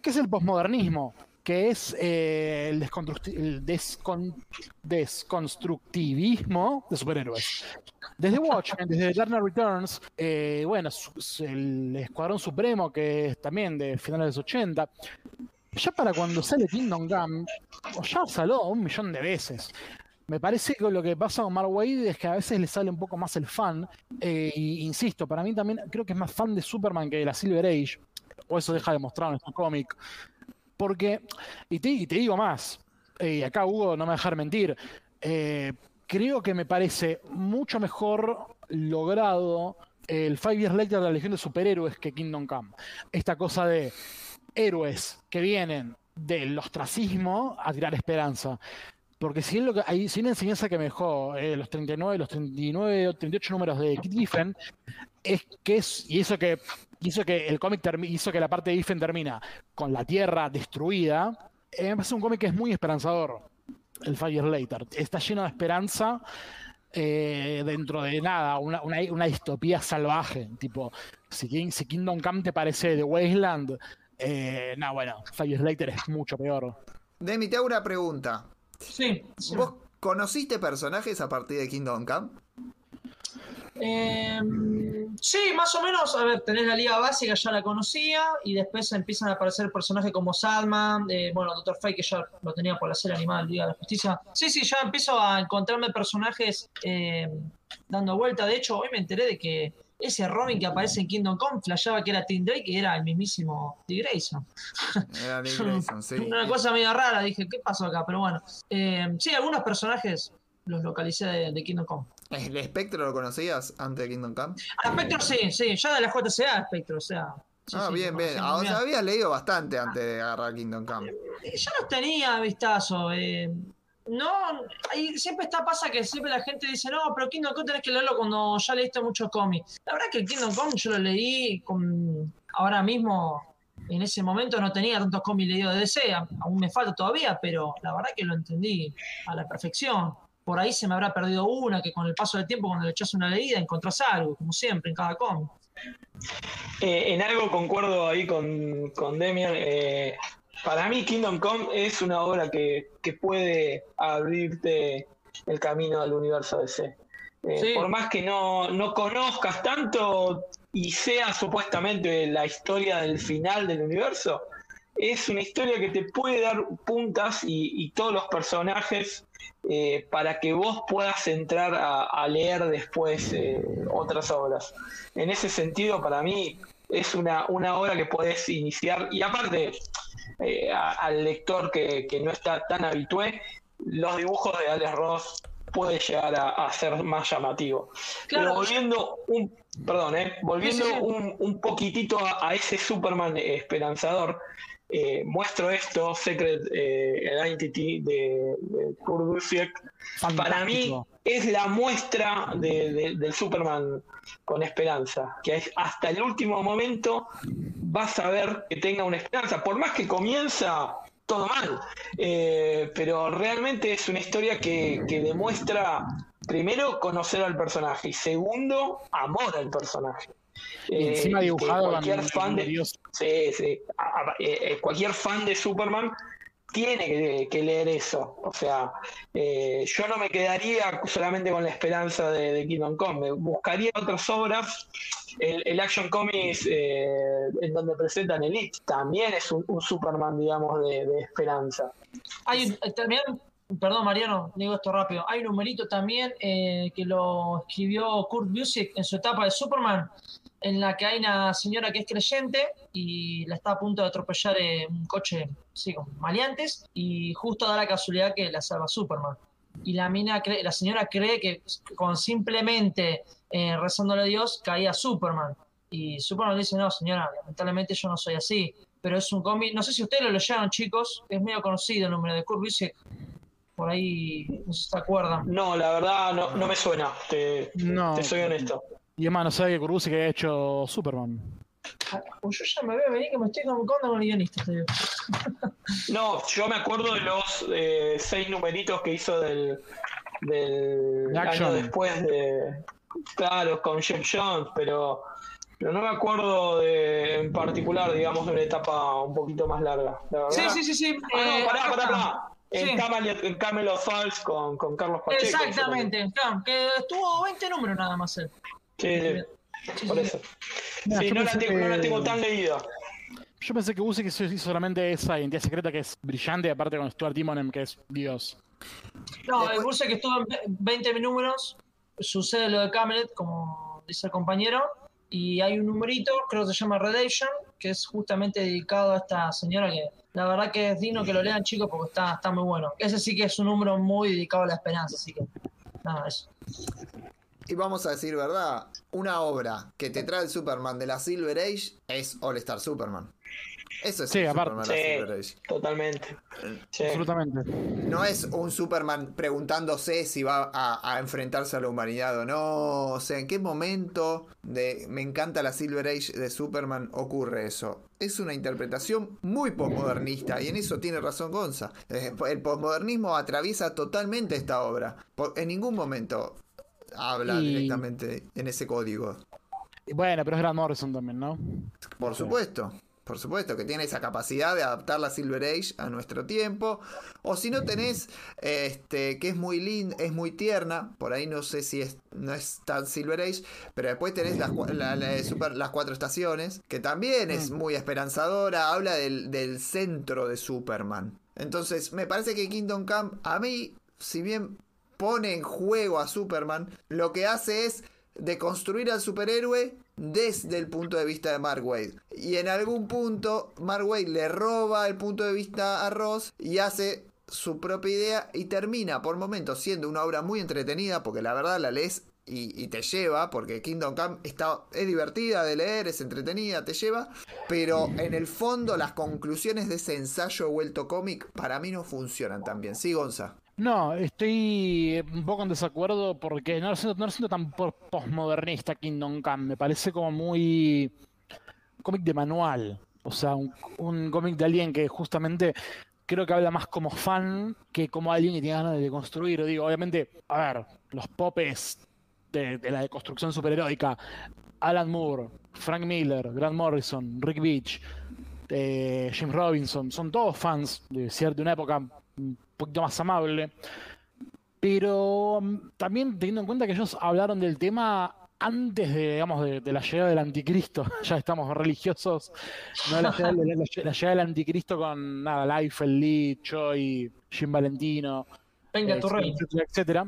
que es el posmodernismo, que es eh, el, el descon- desconstructivismo de superhéroes. Desde Watchmen, desde Dark Returns, eh, bueno, el Escuadrón Supremo, que es también de finales de los 80, ya para cuando sale Kingdom Come, ya salió un millón de veces. Me parece que lo que pasa con Mark Wade es que a veces le sale un poco más el fan. eh, y insisto, para mí también creo que es más fan de Superman que de la Silver Age. O eso deja demostrado en este cómic. Porque, y te, digo más, eh, y acá Hugo no me va a dejar mentir, eh, creo que me parece mucho mejor logrado el Five Years Later de la Legión de Superhéroes que Kingdom Come. Esta cosa de héroes que vienen del ostracismo a tirar esperanza. Porque si es lo que hay, si una enseñanza que me dejó eh, los 39, los 39 o 38 números de Kit Giffen, es que es, y eso que hizo que el cómic hizo que la parte de Giffen termina con la tierra destruida, eh, me parece un cómic que es muy esperanzador. El Fire Later. Está lleno de esperanza eh, dentro de nada, una, una, una distopía salvaje. Tipo, si, King- si Kingdom Come te parece The Wasteland, eh, no, bueno, Fire Later es mucho peor. Demi, te hago una pregunta. Sí, sí. ¿Vos conociste personajes a partir de Kingdom Come? Eh, sí, más o menos. A ver, tenés la liga básica, ya la conocía. Y después empiezan a aparecer personajes como Salma. eh, bueno, Doctor Fate, que ya lo tenía por la serie animada Liga de la Justicia. Sí, sí, ya empiezo a encontrarme personajes eh, dando vuelta. De hecho, hoy me enteré de que ese Robin que aparece en Kingdom Come flashaba que era Tim Drake y era el mismísimo Dick Grayson. Era Nick Grayson, sí. Una cosa medio rara, dije, ¿qué pasó acá? Pero bueno, eh, sí, algunos personajes los localicé de, de Kingdom Come. ¿El espectro lo conocías antes de Kingdom Come? A Spectro sí, sí, ya de la JCA Spectro, o sea. sí, ah, sí, bien, bien. Ah, o sea, bien. habías leído bastante antes de agarrar Kingdom Come. Eh, Ya los tenía vistazo. eh, no, ahí siempre está, pasa que siempre la gente dice, no, pero Kingdom Come tenés que leerlo cuando ya leíste muchos cómics. La verdad que el Kingdom Come yo lo leí con, ahora mismo, en ese momento no tenía tantos cómics leídos de DC, aún me falta todavía, pero la verdad que lo entendí a la perfección. Por ahí se me habrá perdido una, que con el paso del tiempo, cuando le echas una leída, encontrás algo, como siempre, en cada cómic. Eh, en algo concuerdo ahí con, con Demian. eh, para mí Kingdom Come es una obra que, que puede abrirte el camino al universo DC. Eh, Sí. Por más que no, no conozcas tanto y sea supuestamente la historia del final del universo, es una historia que te puede dar puntas y, y todos los personajes eh, para que vos puedas entrar a, a leer después eh, otras obras. En ese sentido, para mí, es una, una obra que podés iniciar. Y aparte, eh, a- al lector que, que no está tan habitué, los dibujos de Alex Ross puede llegar a, a ser más llamativo. Claro. Pero volviendo un, perdón, volviendo. Un, un poquitito a, a ese Superman esperanzador, eh, muestro esto, Secret eh, Identity de, de Kurt Busiek. Para mí es la muestra de- de- del Superman con esperanza, que es hasta el último momento vas a ver que tenga una esperanza, por más que comienza todo mal, Eh, pero realmente es una historia que, que demuestra, primero, conocer al personaje y segundo, amor al personaje. Y Eh, encima dibujado cualquier fan de, Dios. Sí, sí. A- a- eh, eh, cualquier fan de Superman tiene que, que leer eso. O sea, eh, yo no me quedaría solamente con la esperanza de, de Kingdom Come. Me buscaría otras obras. El, el Action Comics eh, en donde presentan Elite también es un, un Superman, digamos, de, de esperanza. Hay también, perdón Mariano, digo esto rápido, hay un numerito también eh, que lo escribió Kurt Busiek en su etapa de Superman, en la que hay una señora que es creyente y la está a punto de atropellar eh, un coche, sí, con maleantes, y justo da la casualidad que la salva Superman. Y la mina cree- la señora cree que con simplemente eh, rezándole a Dios caía Superman. Y Superman le dice, no señora, lamentablemente yo no soy así pero es un cómic, no sé si ustedes lo leyeron chicos, es medio conocido el número de Kurt Busiek, por ahí no se acuerdan. No, la verdad no, no me suena, te, No. te soy honesto. Y además, no sabe que Kurusi que ha hecho Superman. Ah, Pues yo ya me veo venir que me estoy comunicando con el guionista. te digo. No, yo me acuerdo de los eh, seis numeritos que hizo del, del De Action. año después de. Claro, con Jeff Jones, pero, pero no me acuerdo de, en particular, digamos, de una etapa un poquito más larga. La. Sí, sí, sí, sí. Ah, eh, no, pará, acá pará, está. pará. En, Sí. Camelot, en Camelot Falls con, con Carlos Pacheco. Exactamente, claro, que estuvo 20 números nada más él. Sí, sí, por sí. eso. Sí, no la, pensé tengo, no la que- tengo tan leída. Yo pensé que hizo hizo solamente esa identidad secreta que es brillante, aparte con Stuart Timonen, que es Dios. No, Después- el que estuvo en ve- 20 números, sucede lo de Camelot, como dice el compañero, y hay un numerito, creo que se llama Redemption, que es justamente dedicado a esta señora que la verdad que es digno que lo lean chicos porque está, está muy bueno. Ese sí que es un número muy dedicado a la esperanza, así que nada, eso. Y vamos a decir verdad, una obra que te trae el Superman de la Silver Age es All Star Superman. Eso es Sí, aparte. Superman de la Silver Age. totalmente. Sí. Absolutamente. No es un Superman preguntándose si va a, a enfrentarse a la humanidad o no. O sea, ¿en qué momento de Me encanta la Silver Age de Superman ocurre eso? Es una interpretación muy postmodernista y en eso tiene razón Gonza. Eh, El postmodernismo atraviesa totalmente esta obra. En ningún momento habla Y- directamente en ese código. Bueno, pero es Grant Morrison también, ¿no? Por Sí. supuesto. Por supuesto que tiene esa capacidad de adaptar la Silver Age a nuestro tiempo. O si no tenés, este, que es muy linda, es muy tierna. Por ahí no sé si es, no es tan Silver Age. Pero después tenés las, la- super- las cuatro estaciones. Que también es muy esperanzadora. Habla del, del centro de Superman. Entonces, me parece que Kingdom Come, a mí, si bien pone en juego a Superman, lo que hace es de construir al superhéroe desde el punto de vista de Mark Wade. Y en algún punto, Mark Wade le roba el punto de vista a Ross y hace su propia idea y termina por momentos siendo una obra muy entretenida, porque la verdad la lees y, y te lleva, porque Kingdom Come está, es divertida de leer, es entretenida, te lleva, pero en el fondo las conclusiones de ese ensayo vuelto cómic para mí no funcionan tan bien. Sí, Gonza. No, estoy un poco en desacuerdo porque no lo siento, no lo siento tan po- postmodernista Kingdom Come. Me parece como muy cómic de manual. O sea, un, cómic de alguien que justamente creo que habla más como fan que como alguien que tiene ganas de construir. Digo, obviamente, a ver, los popes de, de la deconstrucción superheroica, Alan Moore, Frank Miller, Grant Morrison, Rick Beach, eh, Jim Robinson, son todos fans de cierta una época un poquito más amable. Pero mm, también teniendo en cuenta que ellos hablaron del tema antes de, digamos, de, de la llegada del anticristo, ya estamos religiosos, no la llegada, la- la- la llegada del anticristo con nada, Liefeld, Lee, Choi, Jim Valentino, Venga, eh, tu etcétera.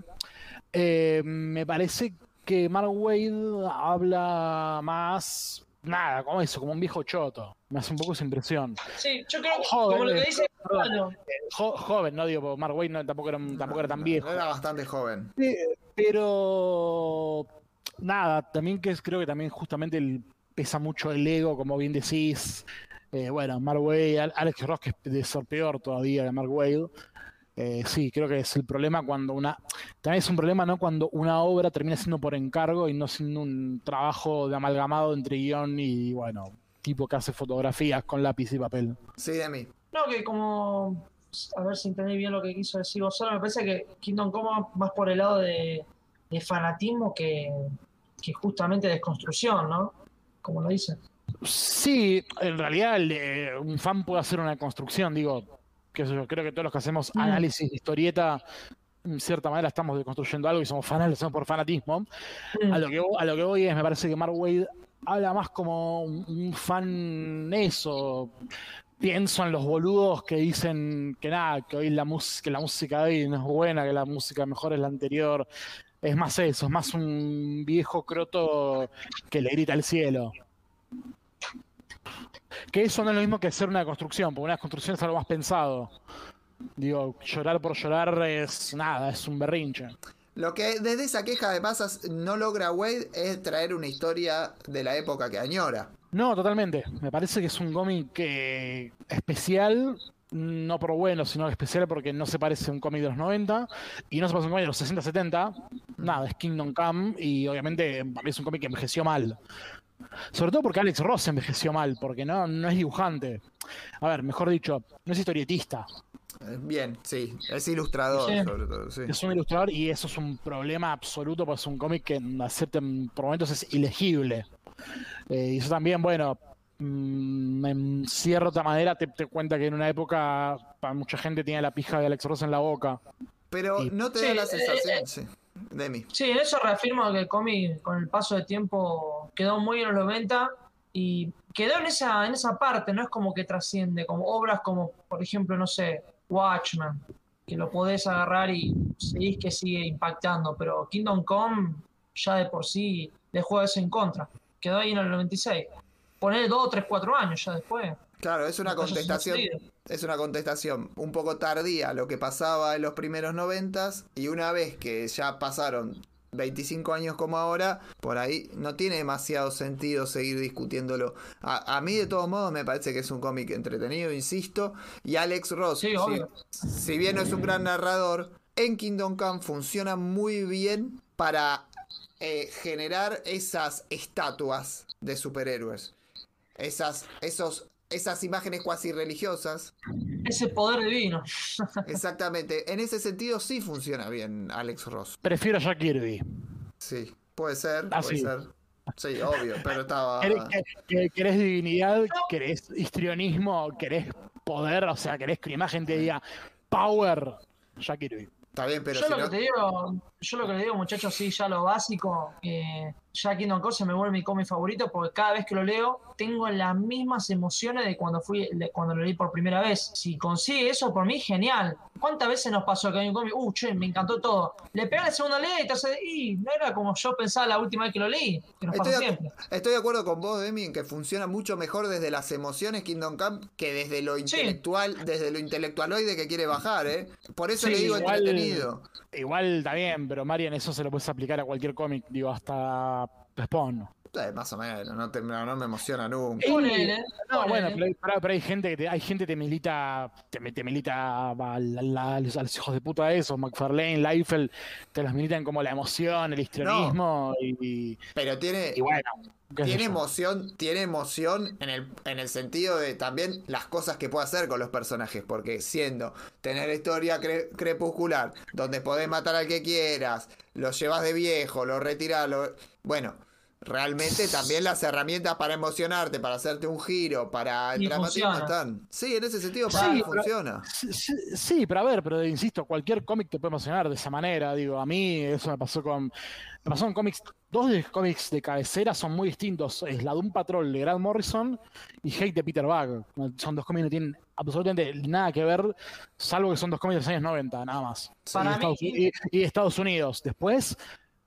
Eh, me parece que Mark Wade habla más, nada, como eso, como un viejo choto. Me hace un poco esa impresión. Sí, yo creo que Joder, como lo que eh, dice perdón. bueno, Jo- joven, no digo, porque Mark Wade no- tampoco, era, tampoco era tan viejo. Era bastante joven. Pero nada, también que es- creo que también justamente el- pesa mucho el ego, como bien decís. Eh, bueno, Mark Al- Alex Ross, que es de ser peor todavía que Mark Wade. Eh, sí, creo que es el problema cuando una. También es un problema, ¿no? Cuando una obra termina siendo por encargo y no siendo un trabajo de amalgamado entre guion y, bueno, tipo que hace fotografías con lápiz y papel. Sí, de mí. No, que como. A ver si entendí bien lo que quiso decir Gonzalo. Me parece que Kingdom Come va más por el lado de, de fanatismo que, que justamente desconstrucción, ¿no? Como lo dice. Sí, en realidad el, eh, un fan puede hacer una construcción, digo, que yo creo que todos los que hacemos Mm. análisis de historieta, en cierta manera estamos deconstruyendo algo y somos lo hacemos por fanatismo. Mm. A lo que, a lo que voy es, me parece que Mark Wade habla más como un, un fan eso. Pienso en los boludos que dicen que nada, que hoy la música, que la música de hoy no es buena, que la música mejor es la anterior. Es más eso, es más un viejo croto que le grita al cielo. Que eso no es lo mismo que hacer una construcción, porque una construcción es algo más pensado. Digo, llorar por llorar es nada, es un berrinche. Lo que desde esa queja de pasas no logra Wade es traer una historia de la época que añora. No, totalmente. Me parece que es un cómic que especial, no por bueno, sino especial porque no se parece a un cómic de los 90 y no se parece a un cómic de los 60, 70. Nada, es Kingdom Come y obviamente es un cómic que envejeció mal. Sobre todo porque Alex Ross envejeció mal, porque no, no es dibujante. A ver, mejor dicho, no es historietista. Eh, Bien, sí. Es ilustrador, Sí. sobre todo, sí. Es un ilustrador y eso es un problema absoluto porque es un cómic que en acepta- por momentos es ilegible. Eh, y eso también, bueno, mm, en cierta manera te, te cuenta que en una época para mucha gente tenía la pija de Alex Ross en la boca. Pero no te Sí, da la eh, sensación, Sí, en eso reafirmo que el cómic con el paso del tiempo quedó muy en los 90 y quedó en esa, en esa parte, no es como que trasciende, como obras como, por ejemplo, no sé, Watchmen, que lo podés agarrar y seguís que sigue impactando, pero Kingdom Come ya de por sí juega eso en contra. Quedó ahí en el 96. Poner 2, 3, 4 años ya después. Claro, es una contestación. Es una contestación un poco tardía a lo que pasaba en los primeros noventas. Y una vez que ya pasaron 25 años como ahora, por ahí no tiene demasiado sentido seguir discutiéndolo. A, a mí, de todos modos, me parece que es un cómic entretenido, insisto. Y Alex Ross, Sí, si- obvio. si bien no es un gran narrador, en Kingdom Come funciona muy bien para eh, generar esas estatuas de superhéroes. Esas, esos, esas imágenes cuasi religiosas. Ese poder divino. Exactamente. En ese sentido sí funciona bien Alex Ross. Prefiero a Jack Kirby. Sí. Puede ser, Ah, puede sí. ser. Sí, obvio, pero estaba. ¿Querés, que- que- querés divinidad? ¿Querés histrionismo? ¿Querés poder? O sea, ¿querés que la imagen te diga power? Jack Kirby. Está bien, pero yo si lo no. que te digo, yo lo que le digo, muchachos, sí, ya lo básico. eh, ya Kingdom Come se me vuelve mi cómic favorito porque cada vez que lo leo tengo las mismas emociones de cuando fui de cuando lo leí por primera vez. Si consigue eso, por mí, genial. ¿Cuántas veces nos pasó que hay un cómic? Uh, che, me encantó todo. Le pega la segunda ley y te hace, y no era como yo pensaba la última vez que lo leí, que nos pasa Estoy de, siempre. estoy de acuerdo con vos, Demi, en que funciona mucho mejor desde las emociones Kingdom Come que desde lo intelectual, desde lo intelectualoide que quiere bajar, ¿eh? Por eso Sí, le digo igual- entretenido. Igual está bien, pero Marian, eso se lo puedes aplicar a cualquier cómic, digo, hasta Spawn. Eh, más o menos, no, te- no- no me emociona nunca. Y- No, bueno, pero, hay- pero- pero hay gente que te, hay gente que te milita, te, te milita a, la- la- a los, hijos de puta esos, McFarlane, Liefeld, te los militan como la emoción, el histrionismo y, Pero tiene, y bueno, tiene emoción, tiene emoción en el, en el sentido de también las cosas que puede hacer con los personajes, porque siendo tener historia cre- crepuscular, donde podés matar al que quieras, lo llevas de viejo, lo retirás, lo... bueno, realmente también las herramientas para emocionarte, para hacerte un giro, para el dramatismo están. Sí, en ese sentido para Sí, pero- funciona. Sí, sí, pero a ver, pero insisto, cualquier cómic te puede emocionar de esa manera. Digo, a mí eso me pasó con. Me pasó con cómics. Dos de cómics de cabecera son muy distintos. Es la de un patrol de Grant Morrison y Hate de Peter Bug. Son dos cómics que no tienen absolutamente nada que ver, salvo que son dos cómics de los años 90, nada más. Para y, Estados, mí- y- y Estados Unidos. Después,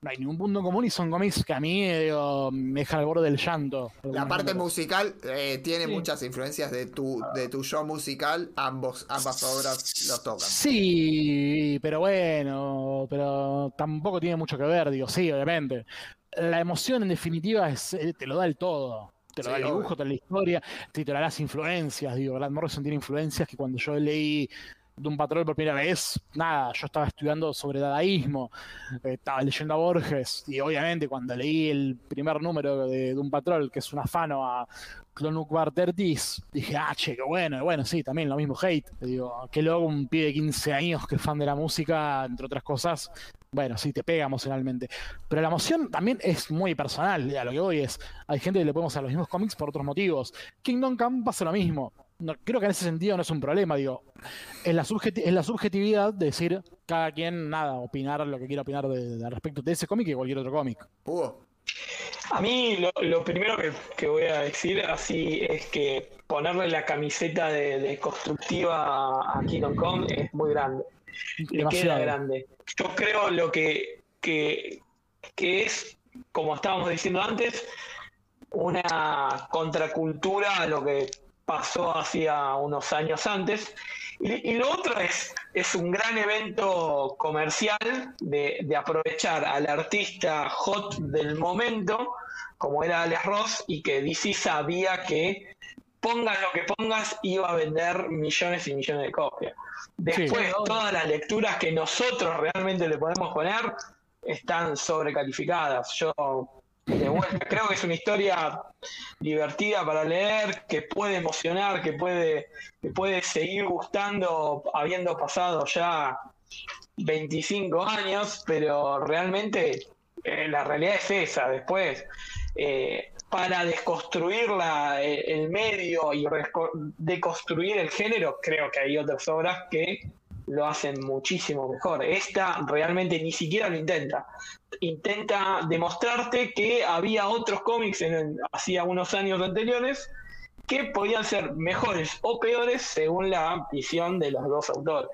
no hay ningún punto en común y son cómics que a mí eh, digo, me dejan al borde del llanto. La parte musical eh, tiene Sí. muchas influencias de tu, de tu show musical, ambos, ambas obras lo tocan. Sí, pero bueno, pero tampoco tiene mucho que ver, digo, sí, obviamente. La emoción en definitiva es, eh, te lo da el todo. Te lo Sí, da el obvio. dibujo, te da la historia, te da las influencias, digo, Grant Morrison tiene influencias que cuando yo leí de un patrón por primera vez, nada, yo estaba estudiando sobre dadaísmo, eh, estaba leyendo a Borges, y obviamente cuando leí el primer número de, un patrón, que es un afano a Clonuk Bartertis, dije, ah, che, qué bueno, y bueno, sí, también lo mismo hate, digo, qué loco un pibe de 15 años que es fan de la música, entre otras cosas, bueno, sí, te pega emocionalmente. Pero la emoción también es muy personal. A lo que voy es, hay gente que le podemos a los mismos cómics por otros motivos. Kingdom Come pasa lo mismo. No, creo que en ese sentido no es un problema, digo. Es la, subjeti- es la subjetividad de decir cada quien, nada, opinar lo que quiera opinar de, de respecto de ese cómic y cualquier otro cómic. Hugo, A mí lo, lo primero que, que voy a decir así es que ponerle la camiseta de, de constructiva a Kingdom Come es muy grande. Le queda Demasiado. grande. Yo creo lo que, que, que es, como estábamos diciendo antes, una contracultura a lo que pasó hacía unos años antes. Y, y lo otro es, es un gran evento comercial de, de aprovechar al artista hot del momento, como era Alex Ross, y que DC sabía que pongas lo que pongas iba a vender millones y millones de copias. Después, Sí. todas las lecturas que nosotros realmente le podemos poner están sobrecalificadas. Yo, vuelta, creo que es una historia divertida para leer, que puede emocionar, que puede, que puede seguir gustando habiendo pasado ya 25 años, pero realmente eh, la realidad es esa. Después, eh, para desconstruir la- eh, el medio y deconstruir el género, creo que hay otras obras que lo hacen muchísimo mejor. Esta realmente ni siquiera lo intenta. Intenta demostrarte que había otros cómics hacía unos años anteriores que podían ser mejores o peores según la visión de los dos autores.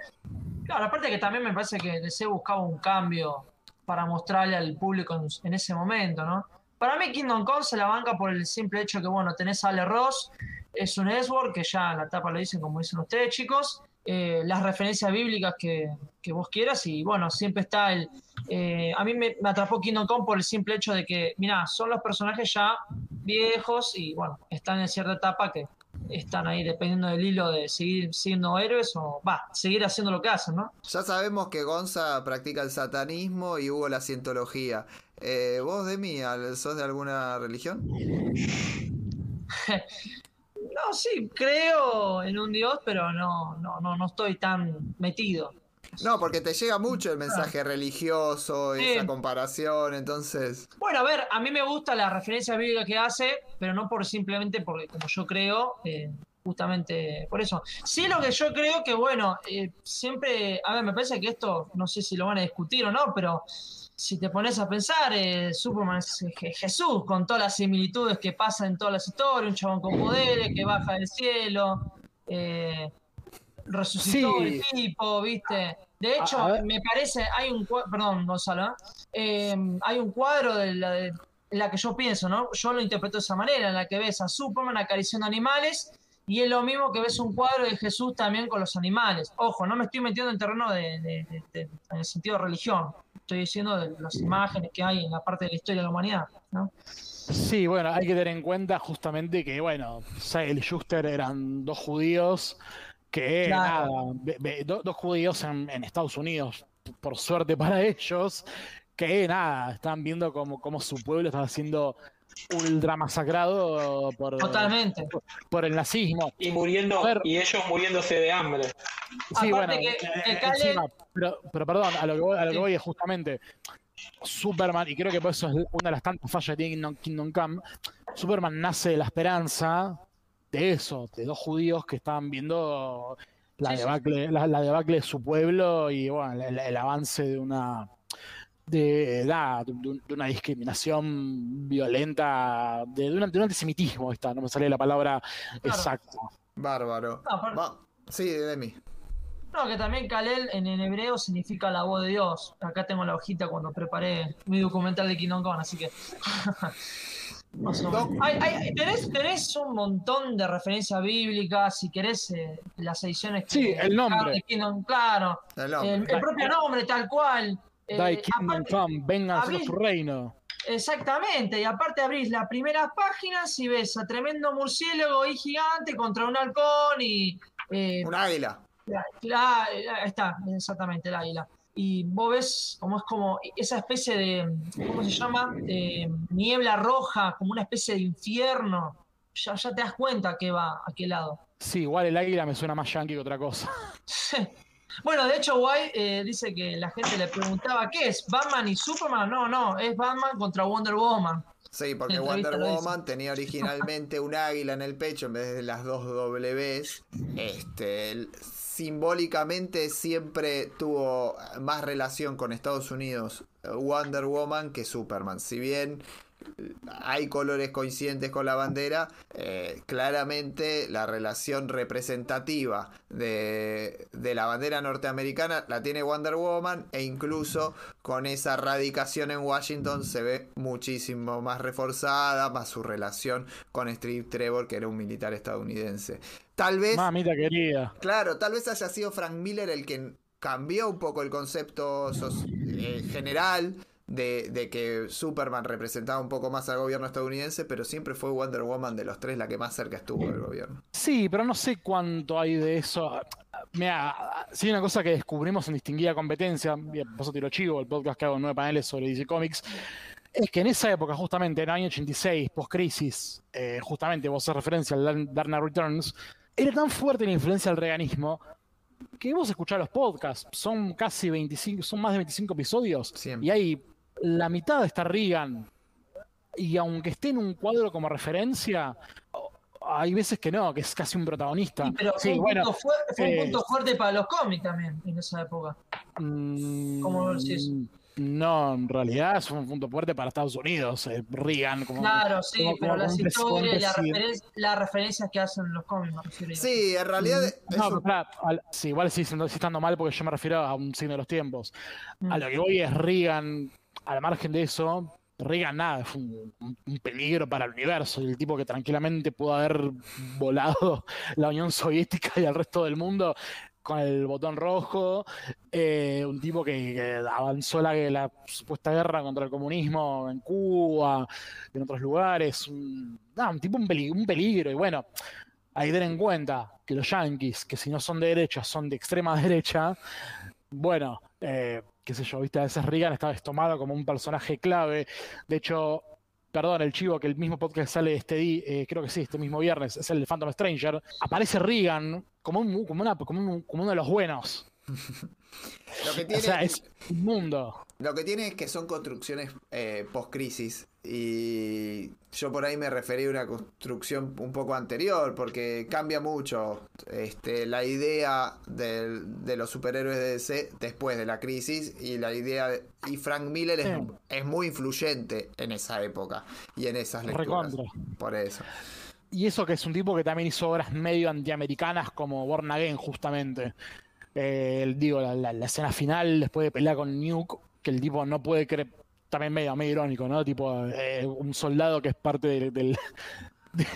Claro, aparte que también me parece que DC buscaba un cambio para mostrarle al público en, ese momento, ¿no? Para mí Kingdom Come se la banca por el simple hecho que, bueno, tenés a Ale Ross, es un Edward, que ya en la tapa lo dicen como dicen ustedes, chicos, eh, las referencias bíblicas que, que vos quieras y, bueno, siempre está el... eh, a mí me, me atrapó Kingdom Come por el simple hecho de que, mirá, son los personajes ya viejos y, bueno, están en cierta etapa que están ahí dependiendo del hilo de seguir siendo héroes o, va, seguir haciendo lo que hacen, ¿no? ya sabemos que Gonza practica el satanismo y Hugo la cientología. Eh, ¿Vos, Demi, sos de alguna religión? No, sí, creo en un Dios, pero no, no, no, no estoy tan metido. No, porque te llega mucho el mensaje religioso, Sí. esa comparación, entonces... Bueno, a ver, a mí me gusta la referencia bíblica que hace, pero no por simplemente porque, como yo creo, eh, justamente por eso. Sí, lo que yo creo que, bueno, eh, siempre, a ver, me parece que esto, no sé si lo van a discutir o no, pero si te pones a pensar, eh, Superman es Je- Jesús, con todas las similitudes que pasa en todas las historias, un chabón con poderes que baja del cielo, eh, resucitó Sí. el tipo, ¿viste? De hecho, A- a ver. me parece, hay un cuadro, perdón, Gonzalo, ¿eh? Eh, hay un cuadro de la, de la que yo pienso, ¿no? Yo lo interpreto de esa manera, en la que ves a Superman acariciando animales y es lo mismo que ves un cuadro de Jesús también con los animales. Ojo, no me estoy metiendo en terreno de, de- de- de- en el sentido de religión, estoy diciendo de las imágenes que hay en la parte de la historia de la humanidad, ¿no? Sí, bueno, hay que tener en cuenta justamente que, bueno, y Schuster eran dos judíos que, Claro. nada, do- dos judíos en, en Estados Unidos, por suerte para ellos, que, nada, están viendo como, como su pueblo está siendo ultra masacrado por, Totalmente. por el nazismo. Y muriendo, ver. y ellos muriéndose de hambre. Sí, Aparte bueno, que- eh, que eh, encima, pero, pero perdón, a lo que voy, a lo que Sí. voy es justamente Superman, y creo que por eso es una de las tantas fallas que tiene Kingdom, Come, Superman nace de la esperanza de eso, de dos judíos que estaban viendo la Sí, sí. debacle, la, la debacle de su pueblo y bueno, el, el avance de una de, da, de, de- de una discriminación violenta, de, de un, de un antisemitismo, está, no me sale la palabra exacta. Bárbaro. Va- Sí, Demi. No, que también Kalel en, en hebreo significa la voz de Dios. Acá tengo la hojita cuando preparé mi documental de Kingdom Come, así que. Más o menos. Hay- hay- tenés, tenés un montón de referencias bíblicas, si querés, eh, las ediciones que. Sí, el nombre. de Kingdom, claro. El El, hombre. el propio nombre, tal cual. Eh, Thy Kingdom aparte- Come, vengan a tu reino. Exactamente, y aparte abrís las primeras páginas y ves a tremendo murciélago y gigante contra un halcón y. eh, Un águila. La- la- ahí está, exactamente, el águila. Y vos ves como es como esa especie de, ¿cómo se llama? De niebla roja, como una especie de infierno. Ya, ya te das cuenta que va a qué lado. Sí, igual el águila me suena más yankee que otra cosa. Bueno, de hecho, White eh, dice que la gente le preguntaba, ¿qué es? ¿Batman y Superman? No, no, es Batman contra Wonder Woman. Sí, porque Wonder. Woman tenía originalmente un águila en el pecho en vez de las dos Ws. Este, simbólicamente siempre tuvo más relación con Estados Unidos eh, Wonder Woman que Superman. Si bien hay colores coincidentes con la bandera, eh, claramente la relación representativa de, de la bandera norteamericana la tiene Wonder Woman e incluso con esa radicación en Washington se ve muchísimo más reforzada, más su relación con Steve Trevor, que era un militar estadounidense. Tal vez, Mamita querida. claro, tal vez haya sido Frank Miller el que cambió un poco el concepto eh, general de, de que Superman representaba un poco más al gobierno estadounidense, pero siempre fue Wonder Woman de los tres la que más cerca estuvo del gobierno. Sí, pero no sé cuánto hay de eso. Mira, sí, hay una cosa que descubrimos en Distinguida Competencia, eso tiro chivo, el podcast que hago en nueve paneles sobre DC Comics, es que en esa época, justamente en el año 86, post-crisis, eh, justamente vos haces referencia al Knight Returns, era tan fuerte la influencia del reganismo que vos escuchás los podcasts, son casi 25, son más de 25 episodios, Siempre. y hay la mitad está Reagan, y aunque esté en un cuadro como referencia, hay veces que no, que es casi un protagonista. Sí, pero fue, un, bueno, punto fue- fue un eh, punto fuerte para los cómics también en esa época. Mm, ¿Cómo lo decís? No, en realidad es un punto fuerte para Estados Unidos. eh, Reagan como. Claro, sí, como- pero como las historias y las presidente. referen- las referencias que hacen los cómics, me. Sí, en realidad Mm, No, un- pero al- sí, igual sí, estando mal porque yo me refiero a un signo de los tiempos. Mm. A lo que voy es Reagan, al margen de eso, Reagan nada, fue un, peligro para el universo, el tipo que tranquilamente pudo haber volado la Unión Soviética y al resto del mundo con el botón rojo, eh, un tipo que, avanzó la, supuesta guerra contra el comunismo en Cuba, en otros lugares, un, un tipo un peligro, y bueno, hay que tener en cuenta que los yankees, que si no son de derecha, son de extrema derecha, bueno, eh, qué sé yo, viste, a veces Reagan está tomado como un personaje clave. De hecho, perdón, el chivo que el mismo podcast sale este di- eh, creo que sí, este mismo viernes, es el de Phantom Stranger. Aparece Reagan como, un, como, una, como, un- como uno de los buenos. lo que O sea, es un mundo. Lo que tiene es que son construcciones eh, post-crisis. Y yo por ahí me referí a una construcción un poco anterior, porque cambia mucho este, la idea del- de, los superhéroes de DC después de la crisis. Y la idea. de- y Frank Miller es, Sí. es muy influyente en esa época y en esas lecturas. Recontra. Por eso. Y eso que es un tipo que también hizo obras medio antiamericanas como Born Again, justamente. Eh, el- digo, la, la- la escena final, después de pelear con Nuke, que el tipo no puede creer, también medio, medio irónico, ¿no? Tipo, eh, un soldado que es parte del- del- de,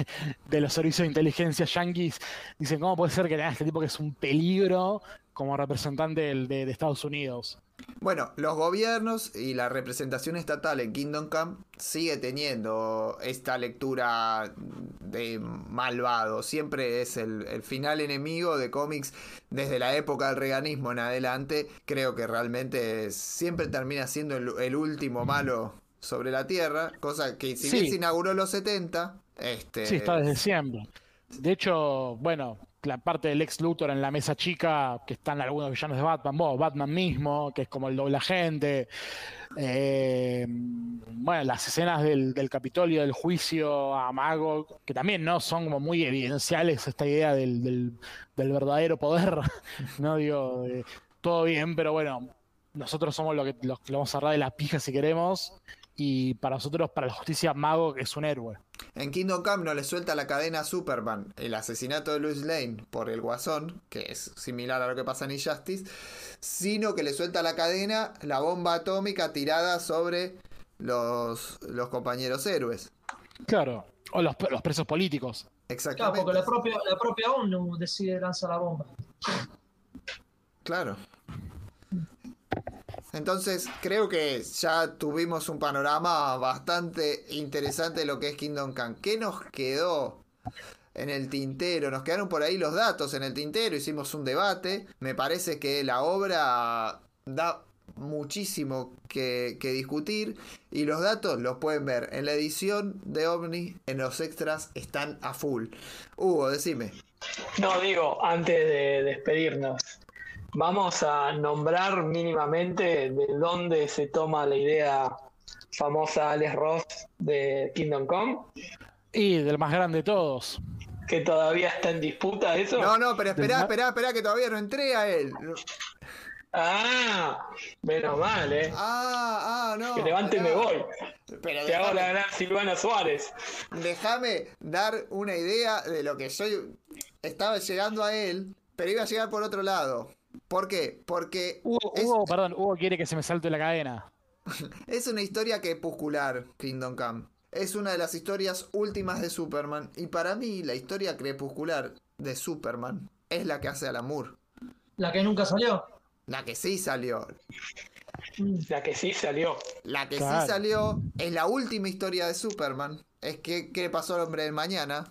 de los servicios de inteligencia yankees, dicen, ¿cómo puede ser que tenga este tipo que es un peligro como representante del- de, de Estados Unidos? Bueno, los gobiernos y la representación estatal en Kingdom Come sigue teniendo esta lectura de malvado. Siempre es el, el final enemigo de cómics desde la época del reganismo en adelante. Creo que realmente siempre termina siendo el, el último malo sobre la Tierra. Cosa que si bien Sí. se inauguró en los 70, este, Sí, está desde siempre. De hecho, bueno, la parte del ex Luthor en la mesa chica, que están algunos villanos de Batman, bueno, Batman mismo, que es como el doble agente. eh, bueno, las escenas del, Capitolio, del juicio a Mago, que también no son como muy evidenciales esta idea del, verdadero poder, ¿no? Digo, de- todo bien, pero bueno, nosotros somos los que, los que lo vamos a agarrar de la pija si queremos. Y para nosotros, para la justicia, Mago es un héroe. En Kingdom Come no le suelta la cadena a Superman el asesinato de Louis Lane por el Guasón, que es similar a lo que pasa en Injustice, sino que le suelta la cadena la bomba atómica tirada sobre los, los compañeros héroes. Claro, o los, los presos políticos. Claro, Exactamente. porque la propia, la propia ONU decide lanzar la bomba. Claro. Entonces, creo que ya tuvimos un panorama bastante interesante de lo que es Kingdom Come. ¿Qué nos quedó en el tintero? Nos quedaron por ahí los datos en el tintero, hicimos un debate. Me parece que la obra da muchísimo que, discutir y los datos los pueden ver en la edición de OVNI, en los extras están a full. Hugo, decime. No, digo, antes de despedirnos, vamos a nombrar mínimamente de dónde se toma la idea famosa Alex Ross de Kingdom Come, Y del más grande de todos. que todavía está en disputa eso. No, no, pero esperá, esperá, esperá, que todavía no entré a él. Ah, menos mal, ¿eh? Ah, ah, no. que levante y me voy. Pero Te hago la gran Silvana Suárez. déjame dar una idea de lo que yo estaba llegando a él, pero iba a llegar por otro lado. ¿Por qué? Porque Hugo, es, Hugo, perdón, Hugo quiere que se me salte la cadena. es una historia crepuscular, Kingdom Come. Es una de las historias últimas de Superman. Y para mí, la historia crepuscular de Superman es la que hace Alan Moore. La que nunca salió. La que sí salió. La que sí salió. La que Claro. sí salió es la última historia de Superman. Es que, ¿qué le pasó al hombre del mañana?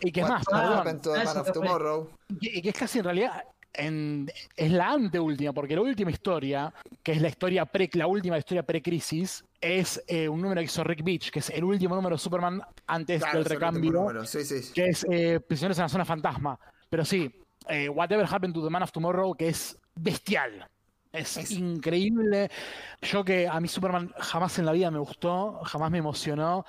Y que es más, Eso Man of. Tomorrow? y que es casi en realidad en- es la anteúltima, porque la última historia, que es la historia pre, la última historia pre-crisis, es eh, un número que hizo Rick Beach, que es el último número de Superman antes Claro, del recambio, número, Sí, sí. que es eh, Prisioneros en la Zona Fantasma. Pero sí, eh, Whatever Happened to the Man of Tomorrow, que es bestial. Es, Es- increíble. Yo que a mí Superman jamás en la vida me gustó, jamás me emocionó.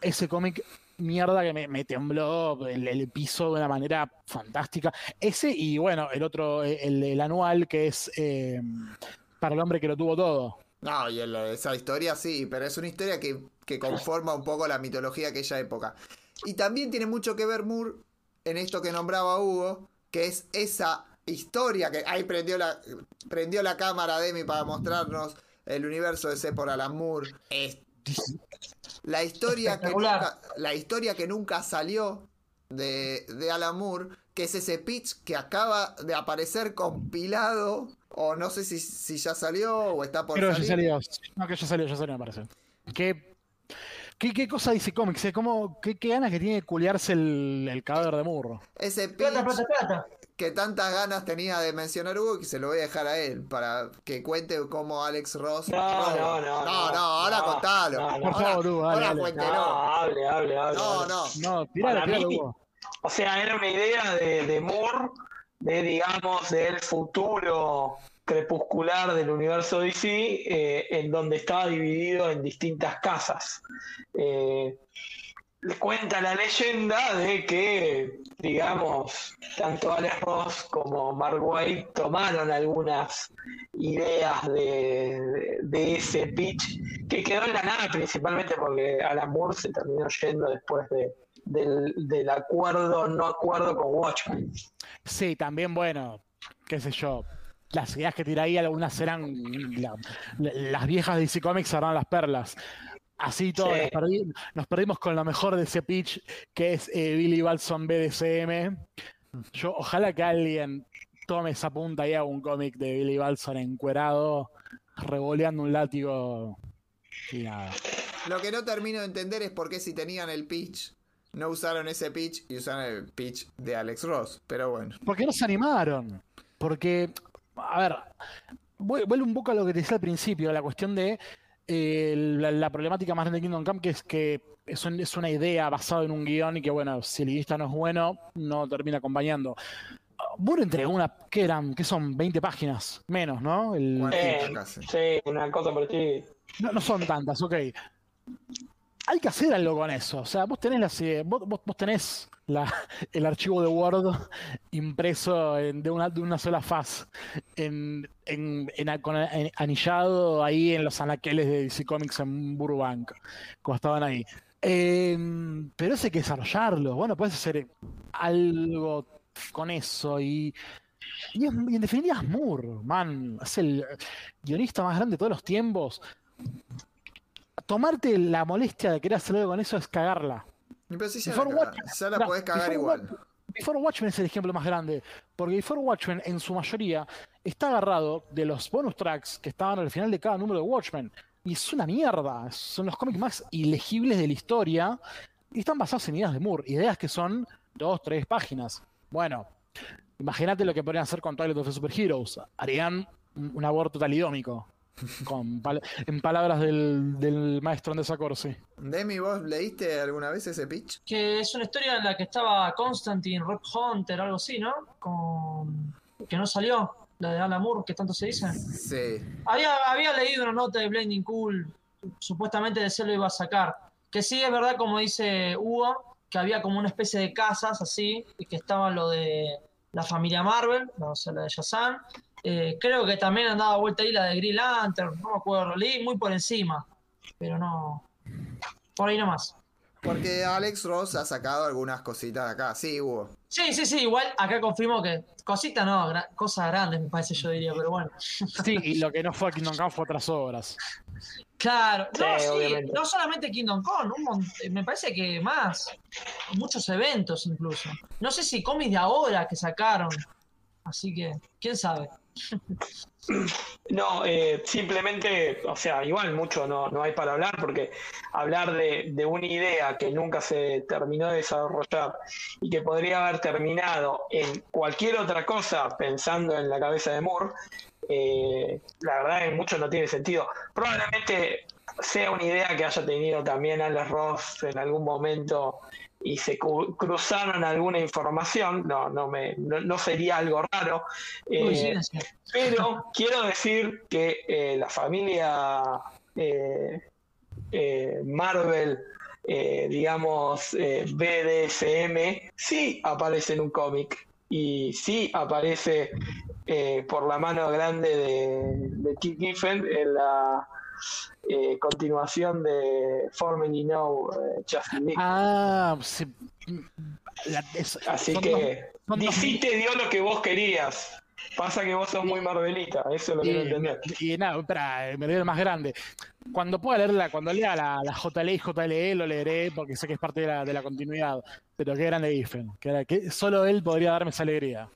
Ese cómic, mierda, que me, me tembló el, el piso de una manera fantástica. Ese y bueno, el otro, el, el anual, que es eh, para el hombre que lo tuvo todo. No, y el- esa historia sí, pero es una historia que, que conforma un poco la mitología de aquella época. Y también tiene mucho que ver Moore en esto que nombraba Hugo, que es esa historia que ahí prendió la, prendió la cámara Demi para mostrarnos el universo de C por Alan Moore. Es la historia que nunca, la historia que nunca salió de, de Alan Moore, que es ese pitch que acaba de aparecer compilado, o no sé si, si ya salió o está por Creo que ya salir. salió. No, que ya salió, ya salió, me parece. ¿Qué, qué, qué cosa dice cómics? ¿Cómo, qué, qué ganas que tiene de culiarse el, el cadáver de Murro? Ese pitch Plata, plata, plata. Que tantas ganas tenía de mencionar Hugo que se lo voy a dejar a él para que cuente cómo Alex Ross. No, no, no, no, no, ahora no, contalo. no, no. Por Ahora- favor, Hugo, dale, ahora dale. cuéntelo. No, hable, hable, hable. No, no. No, tirale, Para tirale, mí- Hugo. O sea, era una idea de, de Moore, de digamos, del futuro crepuscular del universo DC, eh, en donde estaba dividido en distintas casas. Eh, cuenta la leyenda de que, digamos, tanto Alex Ross como Mark White tomaron algunas ideas de, ese pitch que quedó en la nada principalmente porque Alan Moore se terminó yendo después de, del, acuerdo, no acuerdo con Watchmen. Sí, también, bueno, qué sé yo. Las ideas que tiré ahí, algunas eran. la- la- las viejas de DC Comics eran las perlas. Así todo, Sí. nos, perdi- nos perdimos con lo mejor de ese pitch, que es eh, Billy Balson BDCM. Yo, ojalá que alguien tome esa punta y haga un cómic de Billy Balson encuerado, revoleando un látigo. Y nada. Lo que no termino de entender es por qué si tenían el pitch, no usaron ese pitch y usaron el pitch de Alex Ross. Pero bueno. Porque no se animaron. Porque, a ver, vuel- vuelve un poco a lo que te decía al principio, la cuestión de eh, la, la problemática más grande de Kingdom Come, que es que es, un- es una idea basada en un guion y que, bueno, si el guionista no es bueno, no termina acompañando. Moore entregó una, ¿qué eran? ¿Qué son? 20 páginas, menos, ¿no? El- Bueno. Eh, sí, una cosa por ti. no, no son tantas, ok. Hay que hacer algo con eso. O sea, vos tenés las ideas- vos, vos- tenés el archivo de Word impreso de, una, de una sola faz, anillado ahí en los anaqueles de DC Comics en Burbank, como estaban ahí. Em, pero eso hay que desarrollarlo. Bueno, puedes hacer algo con eso y. Y, es- y en definitiva es Moore, man. Es el guionista más grande de todos los tiempos. Tomarte la molestia de querer hacer algo con eso es cagarla. Pero si ya, Before la, Watchmen- la podés cagar Before igual. Watchmen- Before Watchmen es el ejemplo más grande, porque Before Watchmen en su mayoría está agarrado de los bonus tracks que estaban al final de cada número de Watchmen. Y es una mierda, son los cómics más ilegibles de la historia y están basados en ideas de Moore, ideas que son dos, tres páginas. Bueno, imagínate lo que podrían hacer con Twilight of the Superheroes. Harían un aborto talidómico, con pal- en palabras del, del maestro Andrés Acorsi. Demi, ¿vos leíste alguna vez ese pitch? Que es una historia en la que estaba Constantine, Rock Hunter, algo así, ¿no? Con... Que no salió, la de Alan Moore, que tanto se dice. Sí. Había, había leído una nota de Blinding Cool, supuestamente de se lo iba a sacar. Que sí es verdad, como dice Hugo, que había como una especie de casas así, y que estaba lo de la familia Marvel, no sé, la de Shazam. Eh, creo que también andaba vuelta ahí la de Green Lantern, no me acuerdo, leí muy por encima, pero no. Por ahí nomás. Porque Alex Ross ha sacado algunas cositas de acá. Sí, hubo. Sí, sí, sí, igual acá confirmo que cosita no, gra- cosas grandes me parece yo diría, pero bueno. Sí, y lo que no fue Kingdom Come fue otras obras. Claro, no, Sí, no solamente Kingdom Come, un mon- me parece que más, muchos eventos incluso. No sé si cómics de ahora que sacaron, así que, quién sabe. No, eh, simplemente, o sea, igual mucho no, no hay para hablar porque hablar de, de una idea que nunca se terminó de desarrollar y que podría haber terminado en cualquier otra cosa pensando en la cabeza de Moore, eh, la verdad es que mucho no tiene sentido. Probablemente sea una idea que haya tenido también Alex Ross en algún momento y se cruzaron alguna información, no, no, me, no, no sería algo raro. Eh, pero quiero decir que eh, la familia eh, Marvel, digamos, BDSM, sí aparece en un cómic y sí aparece por la mano grande de, de Keith Giffen en la eh, continuación de Formerly Know eh, Justice League. Ah, sí. La- es- Así son que dos- DC te dio lo que vos querías. Pasa que vos sos muy Marvelita, eso es lo que no y, nada, espera, me olvidé el más grande. Cuando pueda leerla, cuando lea la, la JLE y JLE lo leeré porque sé que es parte de la, de la continuidad. Pero qué grande Giffen. Que, era- que solo él podría darme esa alegría.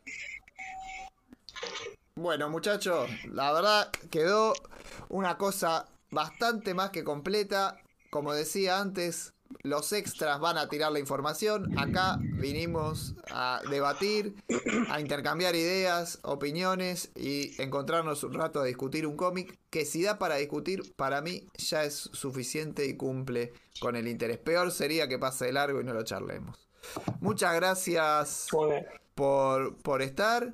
Bueno, muchachos, la verdad quedó una cosa bastante más que completa. Como decía antes, los extras van a tirar la información. Acá vinimos a debatir, a intercambiar ideas, opiniones y encontrarnos un rato a discutir un cómic que si da para discutir, para mí ya es suficiente y cumple con el interés. Peor sería que pase de largo y no lo charlemos. Muchas gracias por, por estar.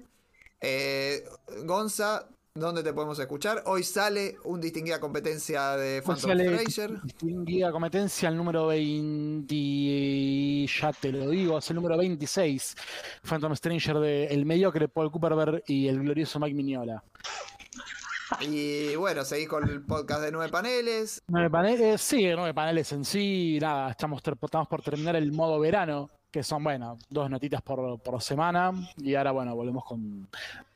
Eh, Gonza, ¿dónde te podemos escuchar? Hoy sale un distinguida competencia de Phantom Fraser. distinguida competencia el número 20, ya te lo digo, es el número 26, Phantom Stranger de el mediocre Paul Cooperberg y el glorioso Mike Mignola. Y bueno, seguís con el podcast de nueve paneles. Nueve paneles, sí, nueve paneles en sí, nada, estamos, estamos por terminar el modo verano, que son, bueno, dos notitas por, por semana, y ahora, bueno, volvemos con,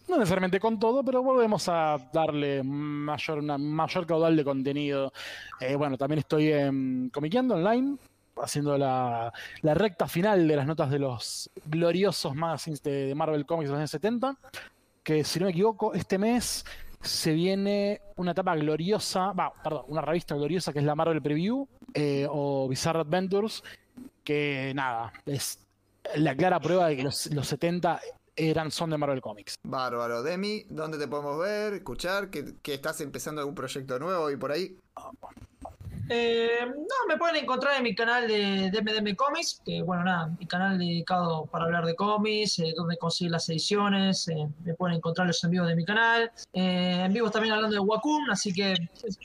no necesariamente con todo, pero volvemos a darle mayor, una mayor caudal de contenido. Eh, bueno, también estoy en Comiqueando Online, haciendo la, la recta final de las notas de los gloriosos magazines de, Marvel Comics de los años 70, que si no me equivoco, este mes se viene una etapa gloriosa, va, perdón, una revista gloriosa que es la Marvel Preview eh, o Bizarre Adventures, que nada, es la clara prueba de que los, los 70 eran, son de Marvel Comics. Bárbaro. Demi, ¿dónde te podemos ver, escuchar? ¿Que, que estás empezando algún proyecto nuevo y por ahí? Eh, no, me pueden encontrar en mi canal de DMDM Comics, que bueno, nada, mi canal dedicado para hablar de cómics, eh, donde conseguir las ediciones, eh, me pueden encontrar los en vivos de mi canal, en vivos también hablando de Wacom, así que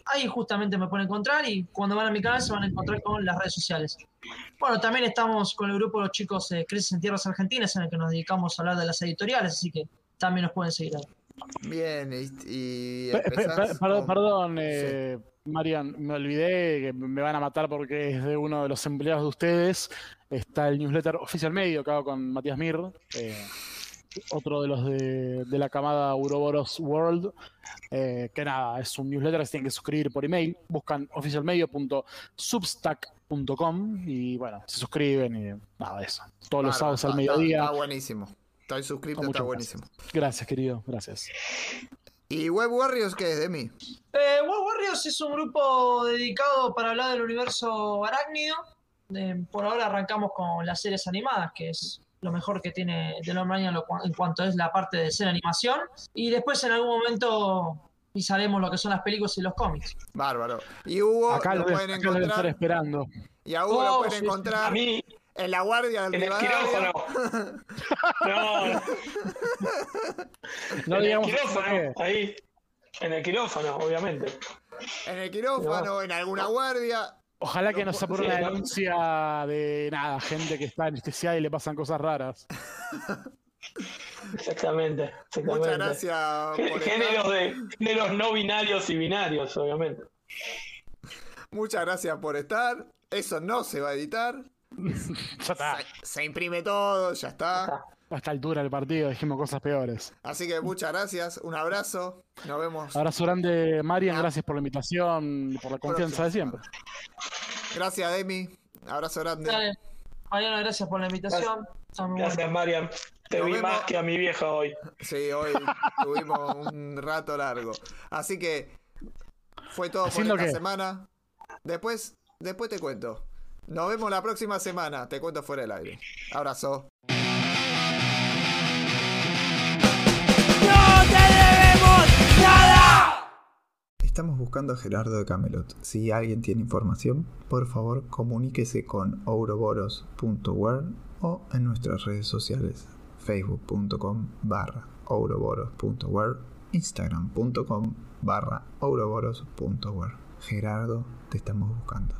ahí justamente me pueden encontrar y cuando van a mi canal se van a encontrar con las redes sociales. Bueno, también estamos con el grupo de los chicos Crisis en Tierras Argentinas, en el que nos dedicamos a hablar de las editoriales, así que también nos pueden seguir ahí. Bien, y, y empezás perdón, con- perdón, eh, Marian, me olvidé que me van a matar porque es de uno de los empleados de ustedes. Está el newsletter Oficial Medio que hago con Matías Mir, eh, otro de los de, de la camada Uroboros World. eh, que nada, es un newsletter que se tienen que suscribir por email. Buscan oficialmedio.substack.com y bueno, se suscriben y nada, eso. Todos los sábados al está- mediodía. Está, buenísimo. Estoy suscrito, está buenísimo. Gracias, querido, gracias. ¿Y Web Warriors qué es, Demi? Eh, Web Warriors es un grupo dedicado para hablar del universo arácnido. Eh, por ahora arrancamos con las series animadas, que es lo mejor que tiene The Long Run en, lo cua- en cuanto es la parte de ser animación. Y después en algún momento pisaremos lo que son las películas y los cómics. Bárbaro. Y Hugo Acá lo lo, pueden acá lo deben estar encontrar. esperando. Y a Hugo lo Oh, pueden sí, sí. encontrar A mí, en la guardia del en el quirófano. No, no, No en el digamos por quirófano, ahí. En el quirófano, obviamente. En el quirófano, en alguna guardia. Ojalá que No sea por sí, una no. denuncia de nada, gente que está anestesiada y le pasan cosas raras. Exactamente. exactamente. Muchas gracias por Géneros, de, géneros no binarios y binarios, obviamente. Muchas gracias por estar. Eso no se va a editar. Ya está. Se, se imprime todo, ya está. A esta altura del partido dijimos cosas peores. Así que muchas gracias. Un abrazo. Nos vemos. Abrazo grande, Marian. Ah. Gracias por la invitación y por la confianza de siempre. Gracias, Demi. Abrazo grande. Dale. Mariano, gracias por la invitación. Gracias, Mariam. Te Nos vi vemos. más que a mi vieja hoy. Sí, hoy tuvimos un rato largo. Así que fue todo por ¿Haciendo esta qué? semana. Después, después te cuento. Nos vemos la próxima semana. Te cuento fuera del aire. Abrazo. Estamos buscando a Gerardo de Camelot. Si alguien tiene información, por favor comuníquese con ouroboros.world o en nuestras redes sociales facebook.com barra instagram.com barra Gerardo, te estamos buscando.